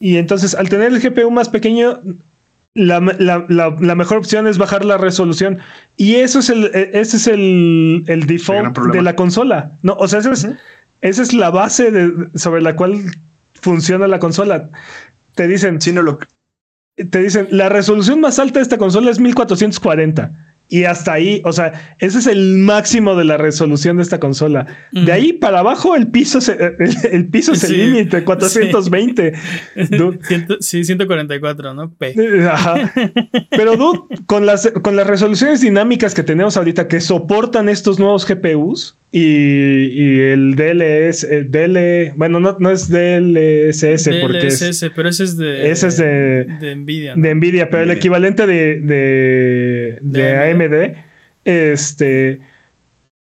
y entonces al tener el GPU más pequeño, la, la- la- la mejor opción es bajar la resolución. Y eso es el, e- ese es el, el default de la consola. No, o sea, esa es. Esa es la base de- sobre la cual funciona la consola. Te dicen, Sí, no, lo, te dicen, la resolución más alta de esta consola es 1440. Y hasta ahí, o sea, ese es el máximo de la resolución de esta consola. De ahí para abajo, el piso, se- el, el piso es el Sí. límite, 420. Dude, Ciento- sí, 144, ¿no? P. Ajá. Pero, dude, con las, con las resoluciones dinámicas que tenemos ahorita que soportan estos nuevos GPUs y, y el DLS, el DL, bueno, no, no es DLSS porque es DLSS, pero ese es de. ese es de- de Nvidia. ¿no? de Nvidia, pero el equivalente de, de, de De AMD, este,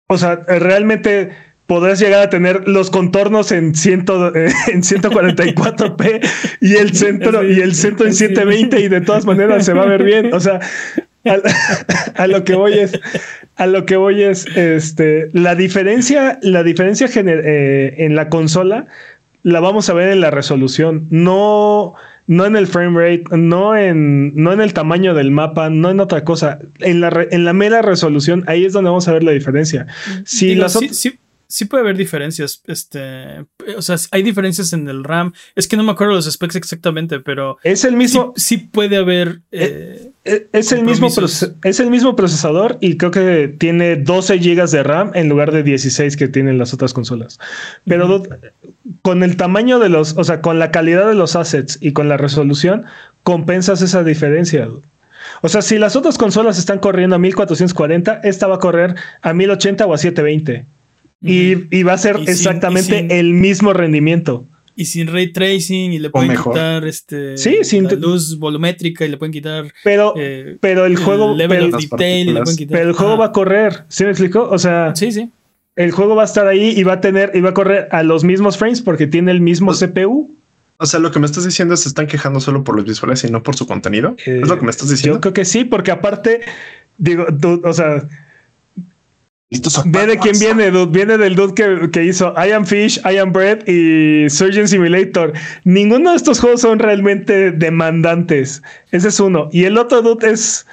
o sea, realmente podrás llegar a tener los contornos en, ciento, en 144p y el centro, y el centro en Sí. 720 y de todas maneras se va a ver bien. O sea, a, a lo que voy es, a lo que voy es, este, la diferencia, la diferencia eh, en la consola la vamos a ver en la resolución, no, no en el frame rate, no en, no en el tamaño del mapa, no en otra cosa. En la, re- en la mera resolución, ahí es donde vamos a ver la diferencia. Si Digo, las sí- sí puede haber diferencias. Este, o sea, hay diferencias en el RAM. Es que no me acuerdo los specs exactamente, pero es el mismo, sí puede haber. eh, e- es el mismo, compromisos. proce- es el mismo procesador y creo que tiene 12 GB de RAM en lugar de 16 que tienen las otras consolas. Pero con el tamaño de los, o sea, con la calidad de los assets y con la resolución, compensas esa diferencia. O sea, si las otras consolas están corriendo a 1440, esta va a correr a 1080 o a 720. Y, va a ser Y exactamente sin- el mismo rendimiento. y sin ray tracing y le pueden quitar este Sí, sin la luz volumétrica y le pueden quitar Pero, eh, pero el juego, level pero, of detail y le pueden quitar pero el juego va a correr. ¿Sí me explico? O sea, sí sí el juego va a estar ahí y va a tener, y va a correr a los mismos frames porque tiene el mismo CPU. o sea, lo que me estás diciendo es que se están quejando solo por los visuales y no por su contenido. Eh, es lo que me estás diciendo. Yo creo que sí, porque aparte, digo, o sea, ve de quién viene, dude. Viene del dude que, que hizo I Am Fish, I Am Bread y Surgeon Simulator. Ninguno de estos juegos son realmente demandantes. Ese es uno. Y el otro dude es,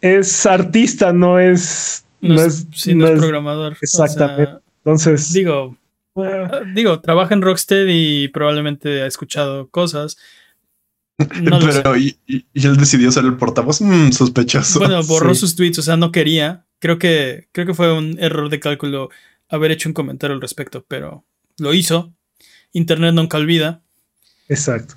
es artista, no es. no, no es, es- sí, no es es- programador O exactamente. sea, Entonces, digo ah, digo trabaja en Rockstead y probablemente ha escuchado cosas no. Pero y, y- y él decidió ser el portavoz. Mm, sospechoso. Bueno, borró Sí. sus tweets, o sea, no quería. Creo que, creo que fue un error de cálculo haber hecho un comentario al respecto, pero lo hizo. Internet nunca olvida. exacto.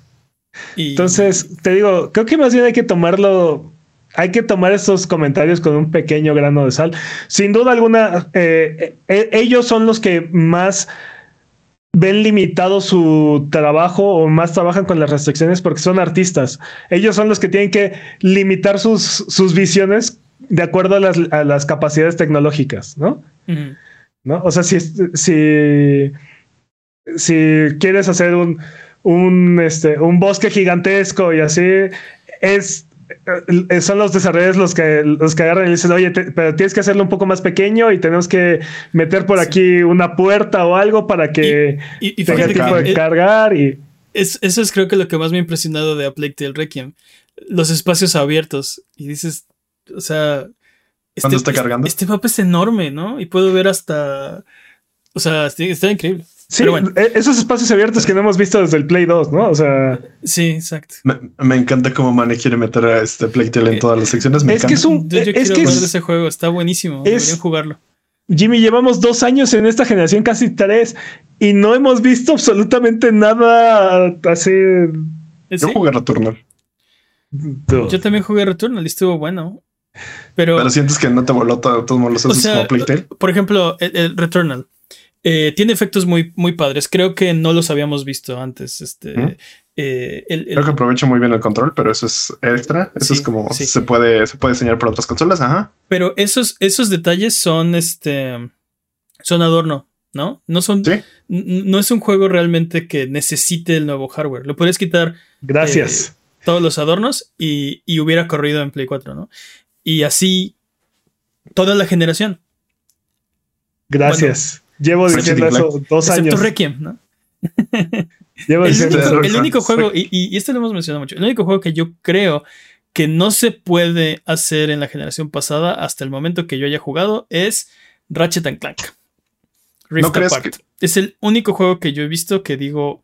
Y Entonces, te digo, creo que más bien hay que tomarlo. Hay que tomar estos comentarios con un pequeño grano de sal. Sin duda alguna, eh, eh, ellos son los que más ven limitado su trabajo o más trabajan con las restricciones porque son artistas. Ellos son los que tienen que limitar sus, sus visiones de acuerdo a las, a las capacidades tecnológicas, ¿no? ¿no? O sea, si, si, si quieres hacer un, un, este, un bosque gigantesco y así, es, eh, son los desarrolladores los que, los que agarran y dicen, oye, te- pero tienes que hacerlo un poco más pequeño y tenemos que meter por Sí. aquí una puerta o algo para que Y, y tenga tiempo de eh, cargar y... es- eso es creo que lo que más me ha impresionado de Plague Tale Requiem. los espacios abiertos. Y dices, o sea. ¿Cuándo está cargando? Este mapa es enorme, ¿no? Y puedo ver hasta. O sea, está increíble. Sí, e-, esos espacios abiertos que no hemos visto desde el Play 2, ¿no? O sea. Sí, exacto. Me, encanta cómo Mane quiere meter a este Playtale en todas las secciones. es que es un. Yo, es que es, ese juego, está buenísimo. Deberían jugarlo. Jimmy, llevamos dos años en esta generación, casi tres, y no hemos visto absolutamente nada así. Yo jugué Returnal. Yo también jugué Returnal y estuvo bueno. Pero, pero sientes que no te voló todos los o sea, como Playtale. Por ejemplo, el Returnal eh, tiene efectos muy, muy padres. Creo que no los habíamos visto antes. Este, eh, Creo que aprovecha muy bien el control, pero eso es extra. Eso es como se puede, se puede diseñar por otras consolas. Ajá. Pero esos, esos detalles son este son adorno, ¿no? No son. No es un juego realmente que necesite el nuevo hardware. Lo puedes quitar. Gracias. Eh, todos los adornos y, y hubiera corrido en Play 4, ¿no? Y así toda la generación. Gracias. Llevo diciendo eso dos años. Requiem, ¿no? Llevo el, único, el único juego, y, y, este lo hemos mencionado mucho, el único juego que yo creo que no se puede hacer en la generación pasada hasta el momento que yo haya jugado es Ratchet and Clank. Rift Apart. Es el único juego que yo he visto que digo.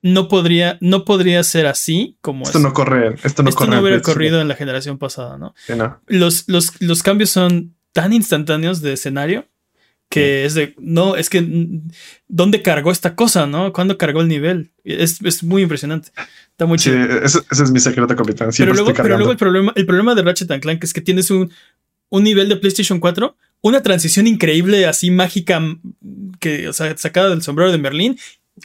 No podría, no podría ser así como esto no corre. Esto no, esto no hubiera corrido en la generación pasada, ¿no? Los, los, los cambios son tan instantáneos de escenario que es de, no, es que, ¿dónde cargó esta cosa, no? ¿Cuándo cargó el nivel? Es, es muy impresionante. Está muy sí, Ese, es mi secreto, capitán. Pero luego, pero luego, el problema, el problema de Ratchet Clank es que tienes un, un nivel de PlayStation 4, una transición increíble, así mágica, que, o sea, sacada del sombrero de Merlín,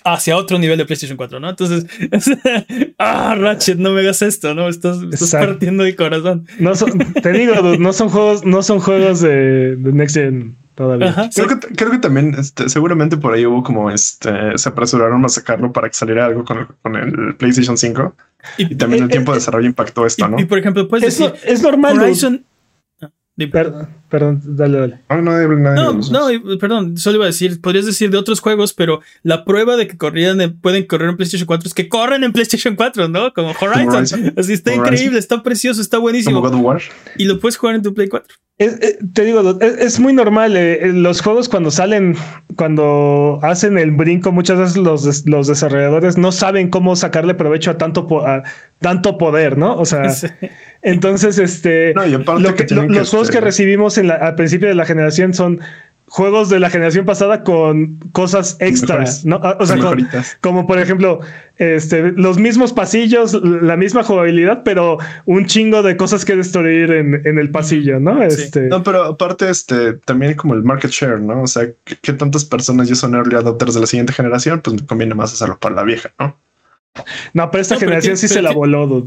hacia otro nivel de PlayStation 4, ¿no? Entonces, ah, Ratchet, no me hagas esto, ¿no? Estás, estás partiendo de corazón. No te digo, no son juegos, no son juegos de, de Next Gen todavía. creo, que, creo, que, también, este, seguramente por ahí hubo como este, se apresuraron a sacarlo para que saliera algo con el, con el PlayStation 5. Y, también el tiempo de desarrollo impactó esto, ¿no? Y por ejemplo, pues decir, es normal. Horizon, Perdón, perdón, dale, dale. no, no, no, perdón, solo iba a decir, podrías decir de otros juegos, pero la prueba de que corrían pueden correr en PlayStation 4 es que corren en PlayStation 4, ¿no? Como Horizon. Así está increíble, está precioso, está buenísimo. Y lo puedes jugar en tu Play 4. Eh, te digo, es, muy normal. Eh, eh, los juegos cuando salen, cuando hacen el brinco, muchas veces los, los desarrolladores no saben cómo sacarle provecho a tanto, tanto poder, ¿no? O sea, entonces, este, los juegos que recibimos en al principio de la generación son juegos de la generación pasada con cosas extras, ¿no? O sea, como por ejemplo, este, los mismos pasillos, la misma jugabilidad, pero un chingo de cosas que destruir en, el pasillo, ¿no? Este... No, pero aparte, este, también como el market share, ¿no? O sea, ¿qué, tantas personas ya son early adopters de la siguiente generación? Pues me conviene más hacerlo para la vieja, ¿no? No, pero esta generación sí se la voló.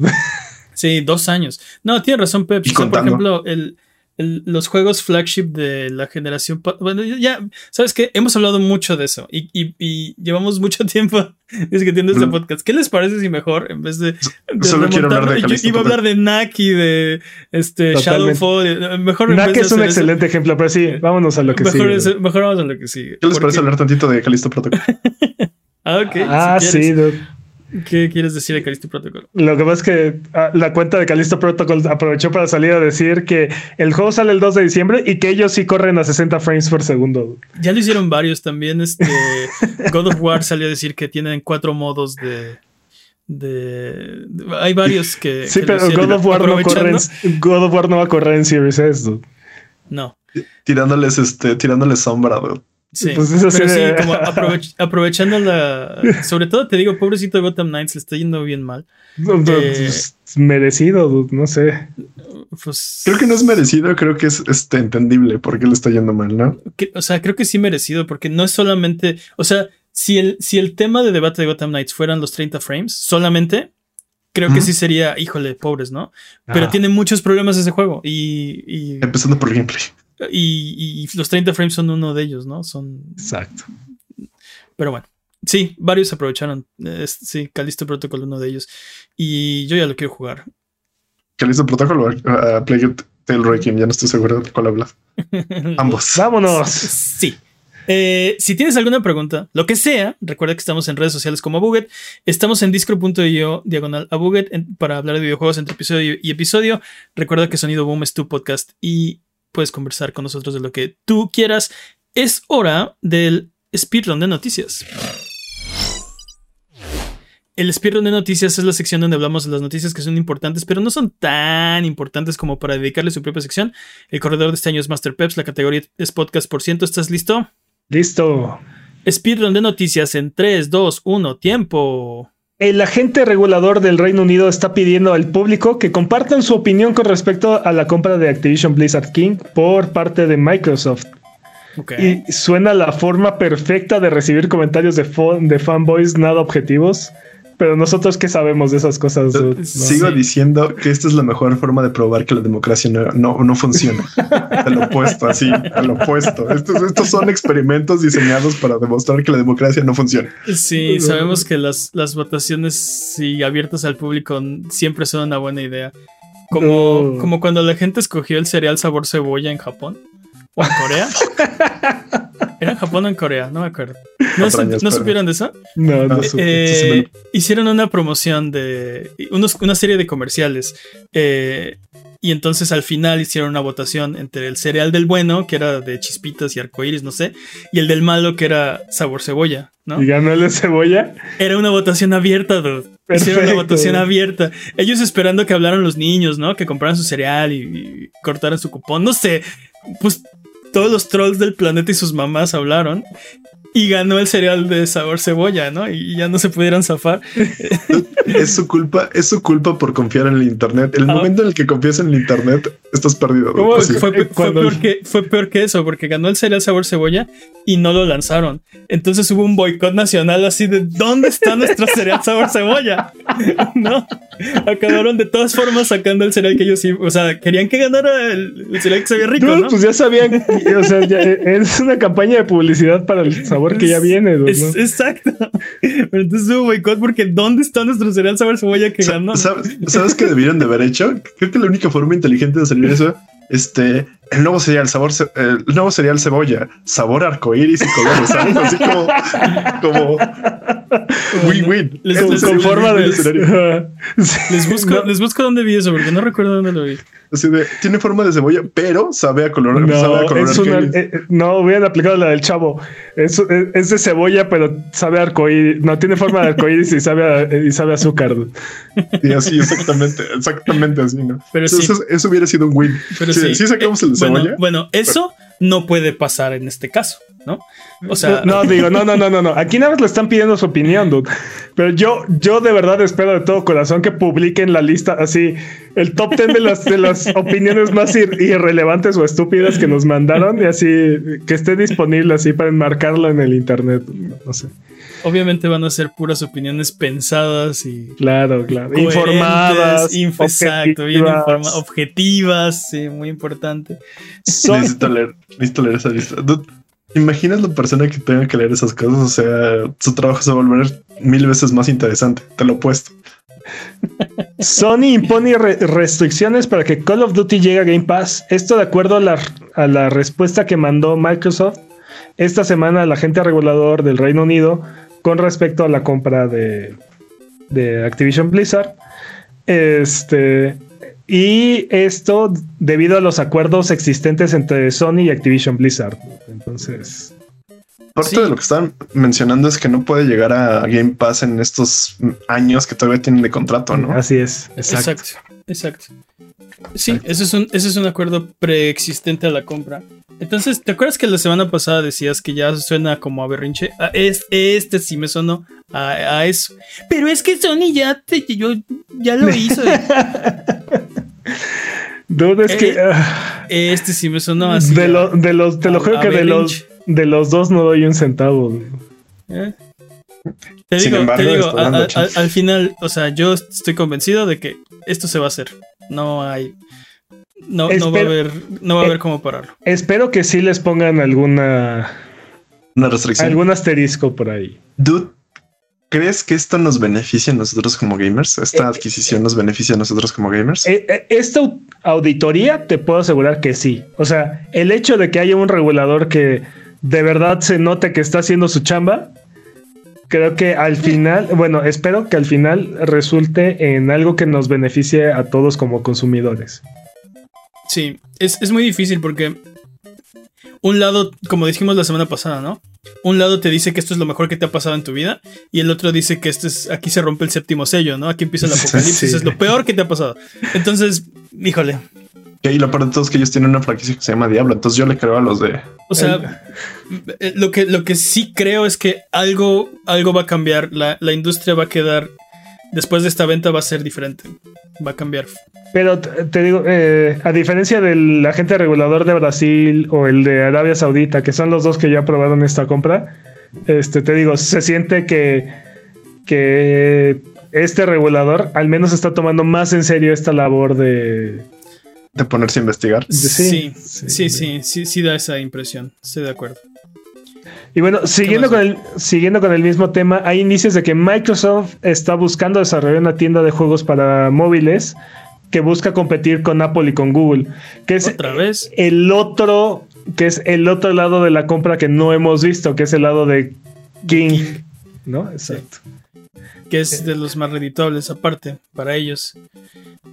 Sí, dos años. No, tiene razón, Pep. por ejemplo, el, los juegos flagship de la generación. Bueno, ya, sabes que hemos hablado mucho de eso y, y, llevamos mucho tiempo discutiendo este podcast. ¿Qué les parece si mejor en vez de. Solo quiero hablar de Yo iba a hablar de Naki, de este Shadowfall. Eh, mejor Naki es un excelente ejemplo, pero sí, vámonos a lo que mejor sigue. mejor vamos a lo que sigue. ¿Qué les parece hablar tantito de Calisto Protocol? ah, ok. Ah, sí, ¿Qué quieres decir de Callisto Protocol? Lo que pasa es que ah, la cuenta de Callisto Protocol aprovechó para salir a decir que el juego sale el 2 de diciembre y que ellos sí corren a 60 frames por segundo. Ya lo hicieron varios también. Este God of War salió a decir que tienen cuatro modos de. de, hay varios que. Sí, pero God of, War no corre en, God of War no va a correr en Series S. No. Tirándoles este, tirándoles sombra, dude. Sí, pues pero sí, como aprovechando la. Sobre todo te digo, pobrecito Gotham Knights le está yendo bien mal. Eh, pues, merecido, no sé. Pues, creo que no es merecido, creo que es este, entendible por qué le está yendo mal, ¿no? o sea, creo que sí merecido, porque no es solamente. O sea, si el, si el tema de debate de Gotham Knights fueran los 30 frames, solamente. Creo que sí sería, híjole, pobres, ¿no? Pero tiene muchos problemas ese juego. Y, y... Empezando por el gameplay. Y, los 30 frames son uno de ellos, ¿no? Son. Exacto. Pero bueno. Sí, varios aprovecharon. sí, Callisto Protocol, uno de ellos. Y yo ya lo quiero jugar. Callisto Protocol o uh, Plague Tale Requiem, ya no estoy seguro de cuál hablas. Ambos. Vámonos. Sí. Eh, si tienes alguna pregunta, lo que sea, recuerda que estamos en redes sociales como Buget. Estamos en discro.io diagonal a Buget para hablar de videojuegos entre episodio y episodio. Recuerda que Sonido Boom es tu podcast y puedes conversar con nosotros de lo que tú quieras. Es hora del speedrun de noticias. El speedrun de noticias es la sección donde hablamos de las noticias que son importantes, pero no son tan importantes como para dedicarle su propia sección. El corredor de este año es Master Peps, la categoría es podcast por ciento. ¿Estás listo? Listo. Speedrun de noticias en 3, 2, 1, tiempo. El agente regulador del Reino Unido está pidiendo al público que compartan su opinión con respecto a la compra de Activision Blizzard King por parte de Microsoft. Okay. Y suena la forma perfecta de recibir comentarios de, de fanboys nada objetivos. Pero nosotros qué sabemos de esas cosas. Sigo diciendo que esta es la mejor forma de probar que la democracia no, no, funciona. a lo opuesto, así, a lo opuesto. Estos, estos son experimentos diseñados para demostrar que la democracia no funciona. Sí, sabemos que las, las votaciones abiertas al público siempre son una buena idea. Como, como cuando la gente escogió el cereal sabor cebolla en Japón. ¿O en Corea? ¿Era en Japón o en Corea? No me acuerdo. ¿No, supieron de eso? No, no eh, Hicieron una promoción de una serie de comerciales. Eh, y entonces al final hicieron una votación entre el cereal del bueno, que era de chispitas y arcoíris, no sé, y el del malo, que era sabor cebolla, ¿no? ¿Y ganó el de cebolla? Era una votación abierta, dude. Hicieron una votación abierta. Ellos esperando que hablaran los niños, ¿no? Que compraran su cereal y, y cortaran su cupón. No sé. Pues todos los trolls del planeta y sus mamás hablaron y ganó el cereal de sabor cebolla, ¿no? Y ya no se pudieron zafar. es su culpa, es su culpa por confiar en el internet. El momento en el que confías en el internet, estás perdido. Fue, peor que, fue peor que eso, porque ganó el cereal sabor cebolla y no lo lanzaron. Entonces hubo un boicot nacional así de ¿dónde está nuestro cereal sabor cebolla? ¿No? Acabaron de todas formas sacando el cereal que ellos o sea, querían que ganara el, cereal que sabía rico, ¿no? Pues ya sabían, o sea, es una campaña de publicidad para el sabor que ya viene. exacto. Pero entonces hubo boicot porque ¿dónde está nuestro cereal sabor cebolla que ganó? ¿Sabes, ¿Sabes qué debieron de haber hecho? Creo que la única forma inteligente de salir eso este, el nuevo cereal, sabor, el nuevo cereal cebolla, sabor arcoíris y colores, ¿sabes? Así como, como win-win. Les, les, les, busco, les busco dónde vi eso, porque no recuerdo dónde lo vi. Así de, tiene forma de cebolla, pero sabe a color. No, sabe a color es una, eh, no hubieran aplicado la del chavo. Es, es, de cebolla, pero sabe a arcoíris. No tiene forma de arcoíris y sabe a, y sabe azúcar. Y así, exactamente, exactamente así, ¿no? Pero eso, eso, hubiera sido un win. Pero sí, sí, sacamos el de cebolla. Bueno, eso no puede pasar en este caso, ¿no? O sea, no, digo, no, no, no, no, no. Aquí nada más le están pidiendo su opinión, dude. Pero yo, yo de verdad espero de todo corazón que publiquen la lista así, el top 10 de las, de las opiniones más irrelevantes o estúpidas que nos mandaron y así que esté disponible así para enmarcarlo en el internet. No sé. Obviamente van a ser puras opiniones pensadas y. Claro, claro. Informadas. Exacto, bien informadas. Objetivas, sí, muy importante. Necesito leer, necesito leer esa lista. ¿Imaginas la persona que tenga que leer esas cosas? O sea, su trabajo se va a volver mil veces más interesante, te lo he puesto. Sony impone restricciones para que Call of Duty llegue a Game Pass. Esto de acuerdo a la, a la respuesta que mandó Microsoft esta semana al agente regulador del Reino Unido con respecto a la compra de, de Activision Blizzard. Este, y esto debido a los acuerdos existentes entre Sony y Activision Blizzard. Entonces. Parte de lo que están mencionando es que no puede llegar a Game Pass en estos años que todavía tienen de contrato, ¿no? Así es. Exacto. Exacto. Sí, ese es, un, ese es un acuerdo preexistente a la compra. Entonces, ¿te acuerdas que la semana pasada decías que ya suena como a berrinche? Ah, este sí me sonó a, eso. Pero es que Sony ya, te, yo, ya lo hizo. ¿Dónde es que. Eh, ah, este sí me sonó así. De, de los, te lo juro que de los, de los dos no doy un centavo. ¿Eh? Te digo, te digo al final, o sea, yo estoy convencido de que esto se va a hacer. No hay. No, no va a haber, no va a haber eh, cómo pararlo. Espero que sí les pongan alguna. Una restricción. Algún asterisco por ahí. Dude, ¿crees que esto nos beneficia a nosotros como gamers? ¿Esta eh, adquisición nos beneficia a nosotros como gamers? Eh, esta auditoría te puedo asegurar que sí. O sea, el hecho de que haya un regulador que de verdad se note que está haciendo su chamba. Creo que al final, bueno, espero que al final resulte en algo que nos beneficie a todos como consumidores. Sí, es, es muy difícil porque un lado, como dijimos la semana pasada, ¿no? Un lado te dice que esto es lo mejor que te ha pasado en tu vida y el otro dice que esto es, aquí se rompe el séptimo sello, ¿no? Aquí empieza el apocalipsis, Sí. es lo peor que te ha pasado. Entonces, híjole, Y lo peor de todo es que ellos tienen una franquicia que se llama Diablo. Entonces yo le creo a los de. o sea, eh, lo que, lo que sí creo es que algo, algo va a cambiar, la, la industria va a quedar, después de esta venta va a ser diferente, va a cambiar. Pero te, te digo, eh, a diferencia del agente regulador de Brasil o el de Arabia Saudita, que son los dos que ya aprobaron esta compra, este, te digo, se siente que, que este regulador al menos está tomando más en serio esta labor de... de ponerse a investigar. Sí, Sí, sí, sí, sí, sí, sí, da esa impresión, estoy de acuerdo. Y bueno, siguiendo con, el, siguiendo con el mismo tema, hay indicios de que Microsoft está buscando desarrollar una tienda de juegos para móviles que busca competir con Apple y con Google, que es Otra vez. el otro, que es el otro lado de la compra que no hemos visto, que es el lado de King, ¿no? Exacto. Que es de los más reditables aparte para ellos.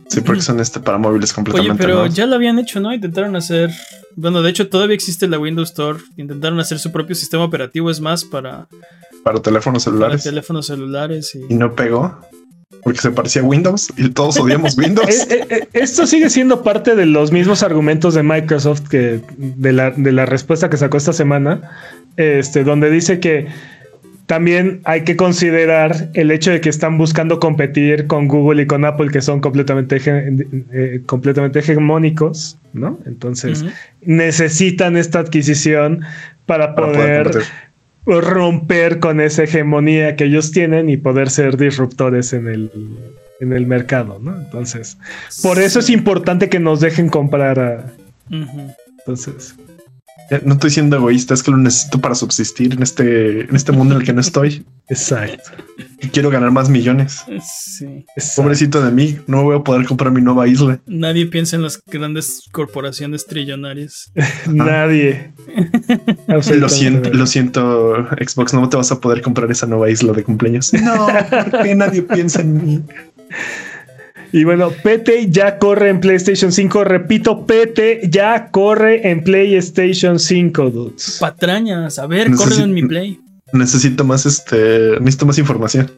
Sí, porque son este para móviles Oye, completamente. pero nuevos. ya lo habían hecho, ¿no? Intentaron hacer, bueno, de hecho todavía existe la Windows Store, intentaron hacer su propio sistema operativo, es más para, para teléfonos para celulares. teléfonos celulares y y no pegó porque se parecía a Windows y todos odiamos Windows. Eh, eh, esto sigue siendo parte de los mismos argumentos de Microsoft que de la, de la respuesta que sacó esta semana, este, donde dice que también hay que considerar el hecho de que están buscando competir con Google y con Apple, que son completamente, eh, completamente hegemónicos, ¿no? Entonces necesitan esta adquisición para para poder, romper con esa hegemonía que ellos tienen y poder ser disruptores en el, en el mercado, ¿no? Entonces, por eso es importante que nos dejen comprar a... Entonces, No estoy siendo egoísta, es que lo necesito para subsistir en este, en este mundo en el que no estoy. exacto. Y quiero ganar más millones. Sí. exacto. Pobrecito de mí, no voy a poder comprar mi nueva isla. Nadie piensa en las grandes corporaciones trillonarias. Nadie. Lo siento, lo siento, Xbox, no te vas a poder comprar esa nueva isla de cumpleaños. No, porque nadie piensa en mí. Y bueno, PT ya corre en PlayStation 5. Repito, PT ya corre en PlayStation 5, dudes. Patrañas, a ver, Necesi- corren en mi play. Necesito más, este, necesito más información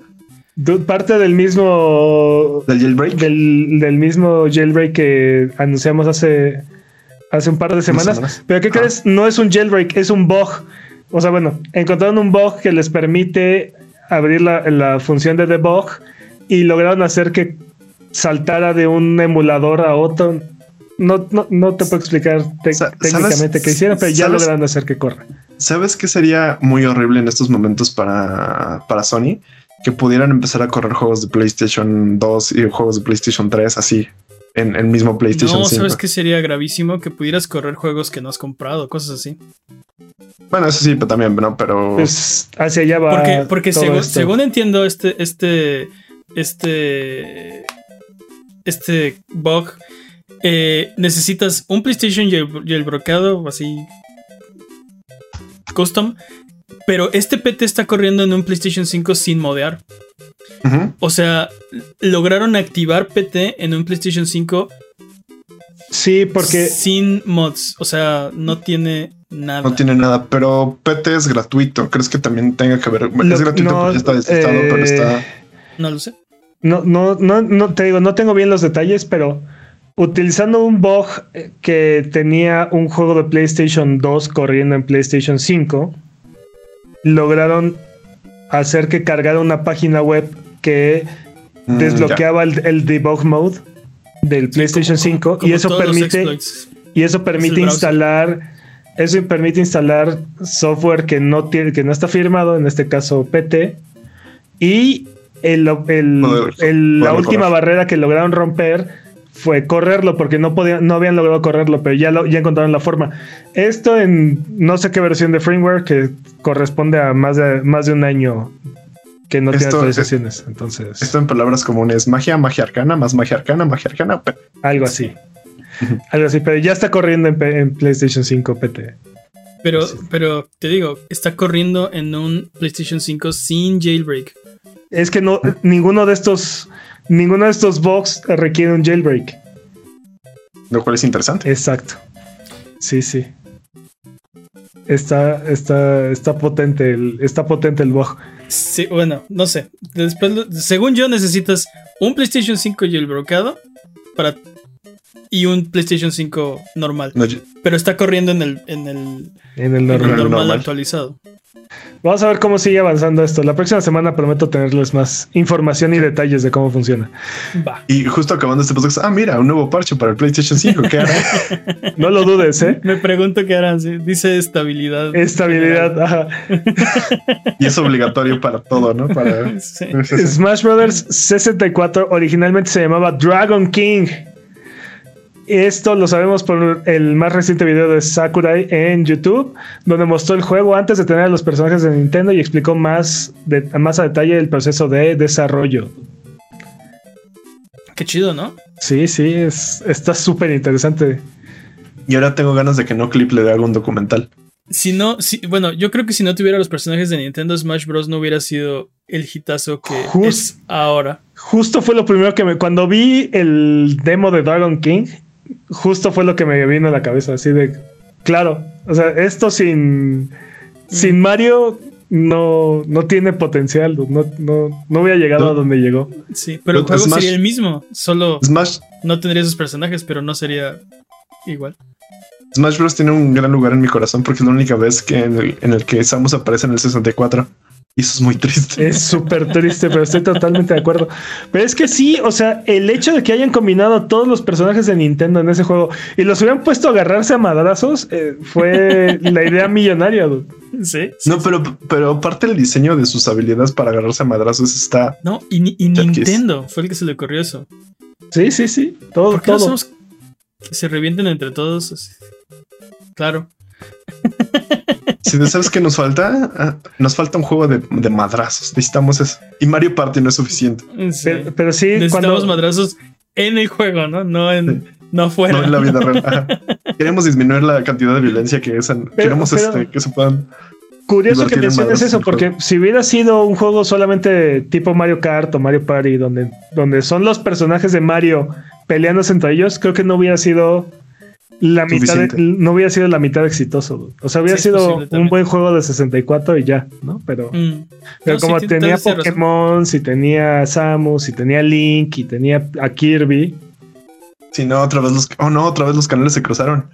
Dude, parte del mismo del jailbreak. del, del mismo jailbreak que anunciamos hace, hace un par de semanas. semanas. Pero ¿qué Ajá. crees? No es un jailbreak, es un bug. O sea, bueno, encontraron un bug que les permite abrir la, la función de debug y lograron hacer que saltara de un emulador a otro. No, no, no te puedo explicar técnicamente qué hicieron, pero ya lograron hacer que corra. ¿Sabes qué sería muy horrible en estos momentos para, para Sony? Que pudieran empezar a correr juegos de PlayStation 2 y juegos de PlayStation 3 así en el mismo PlayStation No, 5. ¿sabes qué sería gravísimo? Que pudieras correr juegos que no has comprado, cosas así. Bueno, eso sí, pero también, ¿no? Pero Pues hacia allá va. Porque, porque todo según, esto. según entiendo, este, este, este, este bug, eh, necesitas un PlayStation jail- jailbrokeado, así, custom, pero este PT está corriendo en un PlayStation 5 sin modear. O sea, lograron activar PT en un PlayStation 5 Sí, porque sin mods. O sea, no tiene nada. no tiene nada, pero PT es gratuito. ¿Crees que también tenga que ver? Lo- es gratuito no, porque ya está desinstado, eh, pero está. No lo sé. No, no, no, no, te digo, no tengo bien los detalles, pero utilizando un bug eh, que tenía un juego de PlayStation 2 corriendo en PlayStation 5, lograron hacer que cargara una página web que Mm, desbloqueaba el, el debug mode del PlayStation 5 Como y eso permite y eso permite instalar eso permite instalar software que no tiene que no está firmado en este caso PT y el, el- Poder- el- la última correr. barrera que lograron romper fue correrlo porque no podían no habían logrado correrlo pero ya lo, ya encontraron la forma esto en no sé qué versión de firmware que corresponde a más de más de un año que no tiene actualizaciones entonces Esto en palabras comunes: magia, magia arcana, más magia arcana, magia arcana. algo así algo así pero ya está corriendo en PlayStation 5 PT Pero, pero te digo, está corriendo en un PlayStation 5 sin jailbreak. Es que no, ninguno de estos, ninguno de estos bugs requiere un jailbreak. Lo cual es interesante. Exacto. Sí, sí. Está, está, está potente el, está potente el bug. Sí, bueno, no sé. Después, según yo, necesitas un PlayStation 5 jailbrokeado para y un PlayStation 5 normal. pero está corriendo en el, en el, en el normal actualizado. Vamos a ver cómo sigue avanzando esto. La próxima semana prometo tenerles más información y detalles de cómo funciona. Va. Y justo acabando este podcast, ah, mira, un nuevo parche para el PlayStation 5. ¿Qué hará? no lo dudes, ¿eh? Me pregunto qué harán. Dice estabilidad. Estabilidad, ajá. y es obligatorio para todo, ¿no? Para... Smash Brothers 64 originalmente se llamaba Dragon King. Esto lo sabemos por el más reciente video de Sakurai en YouTube, donde mostró el juego antes de tener a los personajes de Nintendo y explicó más, de, más a detalle el proceso de desarrollo. Qué chido, ¿no? Sí, sí, es, está súper interesante. Y ahora tengo ganas de que no clip le haga un documental. Si no, si, bueno, yo creo que si no tuviera los personajes de Nintendo Smash Bros. no hubiera sido el hitazo que es ahora. Justo fue lo primero que me. Cuando vi el demo de Dragon King, justo fue lo que me vino a la cabeza, así de, claro, o sea, esto sin, sin Mario no, no tiene potencial, no, no, no hubiera llegado a donde llegó. Sí, pero el juego sería el mismo, solo no tendría esos personajes, pero no sería igual. Smash Bros. tiene un gran lugar en mi corazón porque es la única vez que en el, en el que Samus aparece en el 64. Y eso es muy triste. Es súper triste, pero estoy totalmente de acuerdo. Pero es que sí, o sea, el hecho de que hayan combinado todos los personajes de Nintendo en ese juego y los hubieran puesto a agarrarse a madrazos eh, fue la idea millonaria. Sí. no, pero, pero aparte el diseño de sus habilidades para agarrarse a madrazos está. No, y, Nintendo fue el que se le ocurrió eso. Sí, sí, sí. Todo, todo. que se revienten entre todos. Claro. Si no sabes qué nos falta, ah, nos falta un juego de, madrazos. Necesitamos eso. Y Mario Party no es suficiente. Pero, sí, necesitamos madrazos en el juego, ¿no? No en, no fuera. No en la vida real. Queremos disminuir la cantidad de violencia que es. queremos este, que se puedan. Curioso que menciones eso, porque si hubiera sido un juego solamente tipo Mario Kart o Mario Party, donde, donde son los personajes de Mario peleándose entre ellos, creo que no hubiera sido la mitad no hubiera sido la mitad exitoso. O sea, hubiera sido un buen juego de 64 y ya, ¿no? Pero, mm. pero como tenía Pokémon, si tenía Samus, si tenía Link y tenía a Kirby. Si no, otra vez los. Oh no, otra vez los canales se cruzaron.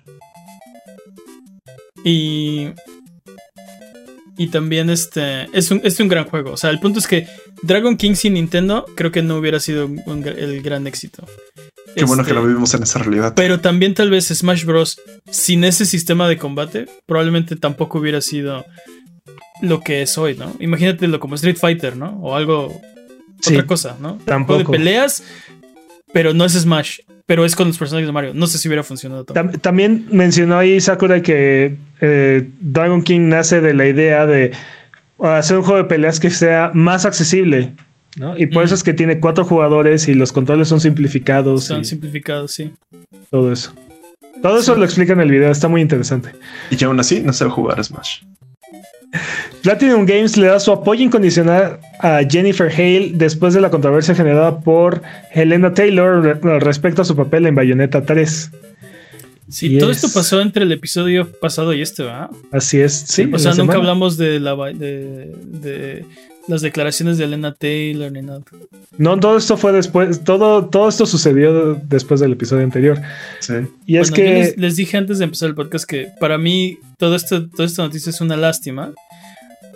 Y. Y también este es un, es un gran juego. O sea, el punto es que Dragon King sin Nintendo creo que no hubiera sido el gran éxito. Qué bueno que lo este, vivimos en esa realidad. Pero también tal vez Smash Bros. sin ese sistema de combate probablemente tampoco hubiera sido lo que es hoy, ¿no? Imagínatelo como Street Fighter, ¿no? O algo, otra cosa, ¿no? Tampoco. de peleas, pero no es Smash, pero es con los personajes de Mario. No sé si hubiera funcionado. También mencionó ahí Sakura que eh, Dragon King nace de la idea de hacer un juego de peleas que sea más accesible y por eso es que tiene cuatro jugadores y los controles son simplificados. Son simplificados, sí. Todo eso. Todo eso lo explica en el video, está muy interesante. Y aún así no sabe jugar Smash. Platinum Games le da su apoyo incondicional a Jennifer Hale después de la controversia generada por Helena Taylor respecto a su papel en Bayonetta 3. Sí, todo esto pasó entre el episodio pasado y este, ¿verdad? Así es, sí. O sea, nunca hablamos de la de, las declaraciones de Elena Taylor ni nada. No, todo esto fue después, todo, todo esto sucedió después del episodio anterior. Sí. Y es que. Les, dije antes de empezar el podcast que para mí todo esto, toda esta noticia es una lástima.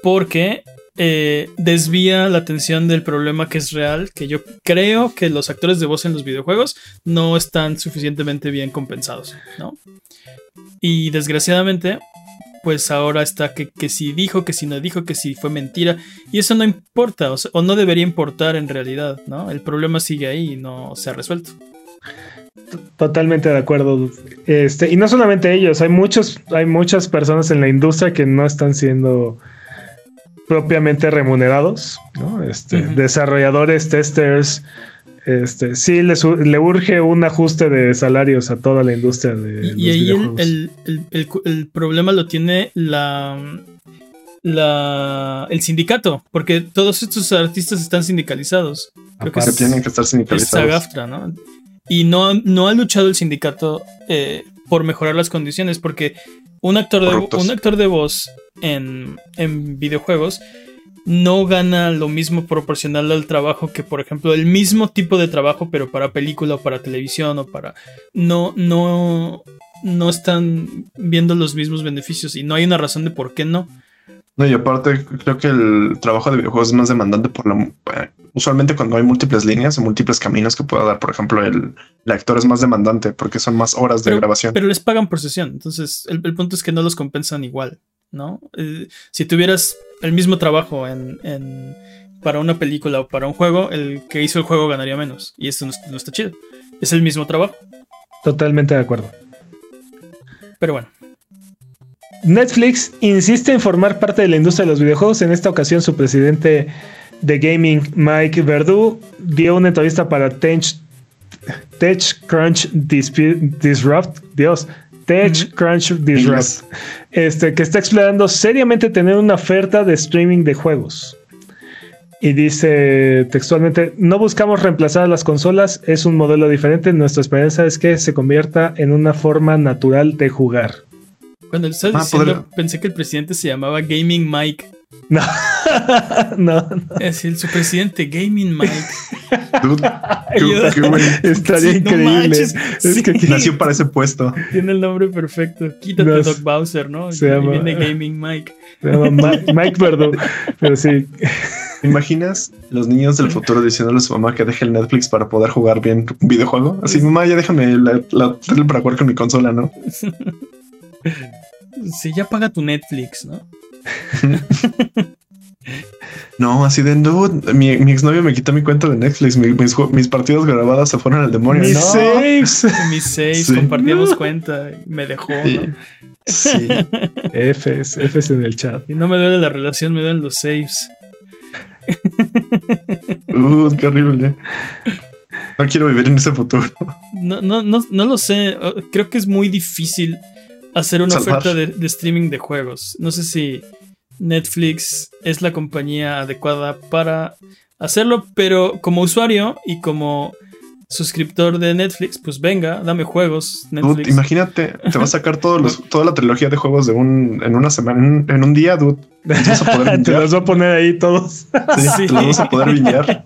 Porque eh, desvía la atención del problema que es real, que yo creo que los actores de voz en los videojuegos no están suficientemente bien compensados, ¿no? Y desgraciadamente, pues ahora está que, si dijo, que si no dijo, que si fue mentira. Y eso no importa, o, no debería importar en realidad, ¿no? El problema sigue ahí y no se ha resuelto. Totalmente de acuerdo. Este, y no solamente ellos, hay muchos, hay muchas personas en la industria que no están siendo propiamente remunerados, ¿no? Este, Desarrolladores, testers, Este, sí, le, urge un ajuste de salarios a toda la industria de Y, y los ahí el, videojuegos. el- el- el- el problema lo tiene la, la, el sindicato, porque todos estos artistas están sindicalizados. Creo que Que es, tienen que estar es sindicalizados. SAG-AFTRA, ¿no? Y no, ha- no ha luchado el sindicato eh, por mejorar las condiciones, porque un actor de, un actor de voz en, en videojuegos no gana lo mismo proporcional al trabajo que, por ejemplo, el mismo tipo de trabajo, pero para película o para televisión o para. No, no, no están viendo los mismos beneficios y no hay una razón de por qué no. No, y aparte creo que el trabajo de videojuegos es más demandante por la... eh, Usualmente cuando hay múltiples líneas o múltiples caminos que pueda dar, por ejemplo, el, el actor es más demandante porque son más horas de Pero, grabación. pero les pagan por sesión, entonces el, el punto es que no los compensan igual, ¿no? Eh, si tuvieras el mismo trabajo en, en- para una película o para un juego, el que hizo el juego ganaría menos. Y esto no, es- no está chido. Es el mismo trabajo, Totalmente de acuerdo. pero bueno. Netflix insiste en formar parte de la industria de los videojuegos. En esta ocasión, su presidente de gaming, Mike Verdu, dio una entrevista para Tech, TechCrunch Disrupt. Dios. TechCrunch Disrupt. Este, que está explorando seriamente tener una oferta de streaming de juegos. Y dice textualmente, no buscamos reemplazar a las consolas, es un modelo diferente. Nuestra esperanza es que se convierta en una forma natural de jugar. Cuando le estás Ah, diciendo, pensé que el presidente se llamaba Gaming Mike. No, no, Es decir, su presidente, Gaming Mike. Dude, Ayuda. qué- qué güey. estaría Sí, no increíble. manches, es sí. que aquí- Nació para ese puesto. Tiene el nombre perfecto. Quítate No, Doc Bowser, ¿no? se llama- viene Gaming Mike. se llama Ma- Mike Verdu. Pero sí, ¿Te imaginas los niños del futuro diciéndole a su mamá que deje el Netflix para poder jugar bien un videojuego? Así, mamá, ya déjame la, la tele para jugar con mi consola, ¿no? Sí, ya paga tu Netflix, ¿no? No, así de dude, mi, mi exnovio me quitó mi cuenta de Netflix, mi- mis, mis partidas grabadas se fueron al demonio. mis No. saves. Mis Sí. compartíamos No. cuenta y me dejó, Sí. ¿no? Sí. Fs, Fs en el chat. Y no me duele la relación, me duelen los saves. Uh, qué horrible. No quiero vivir en ese futuro. No, no, no, no lo sé. uh, Creo que es muy difícil hacer una Salvar. oferta de, de streaming de juegos. No sé si Netflix es la compañía adecuada para hacerlo, pero como usuario y como suscriptor de Netflix, pues venga, dame juegos. Dude, Netflix. imagínate, te va a sacar todos los, toda la trilogía de juegos de un, en una semana, en, un- en un día, dude. Te vas a poder Te viñar. los voy a poner ahí todos. Sí, Sí. te los vas a poder viñar.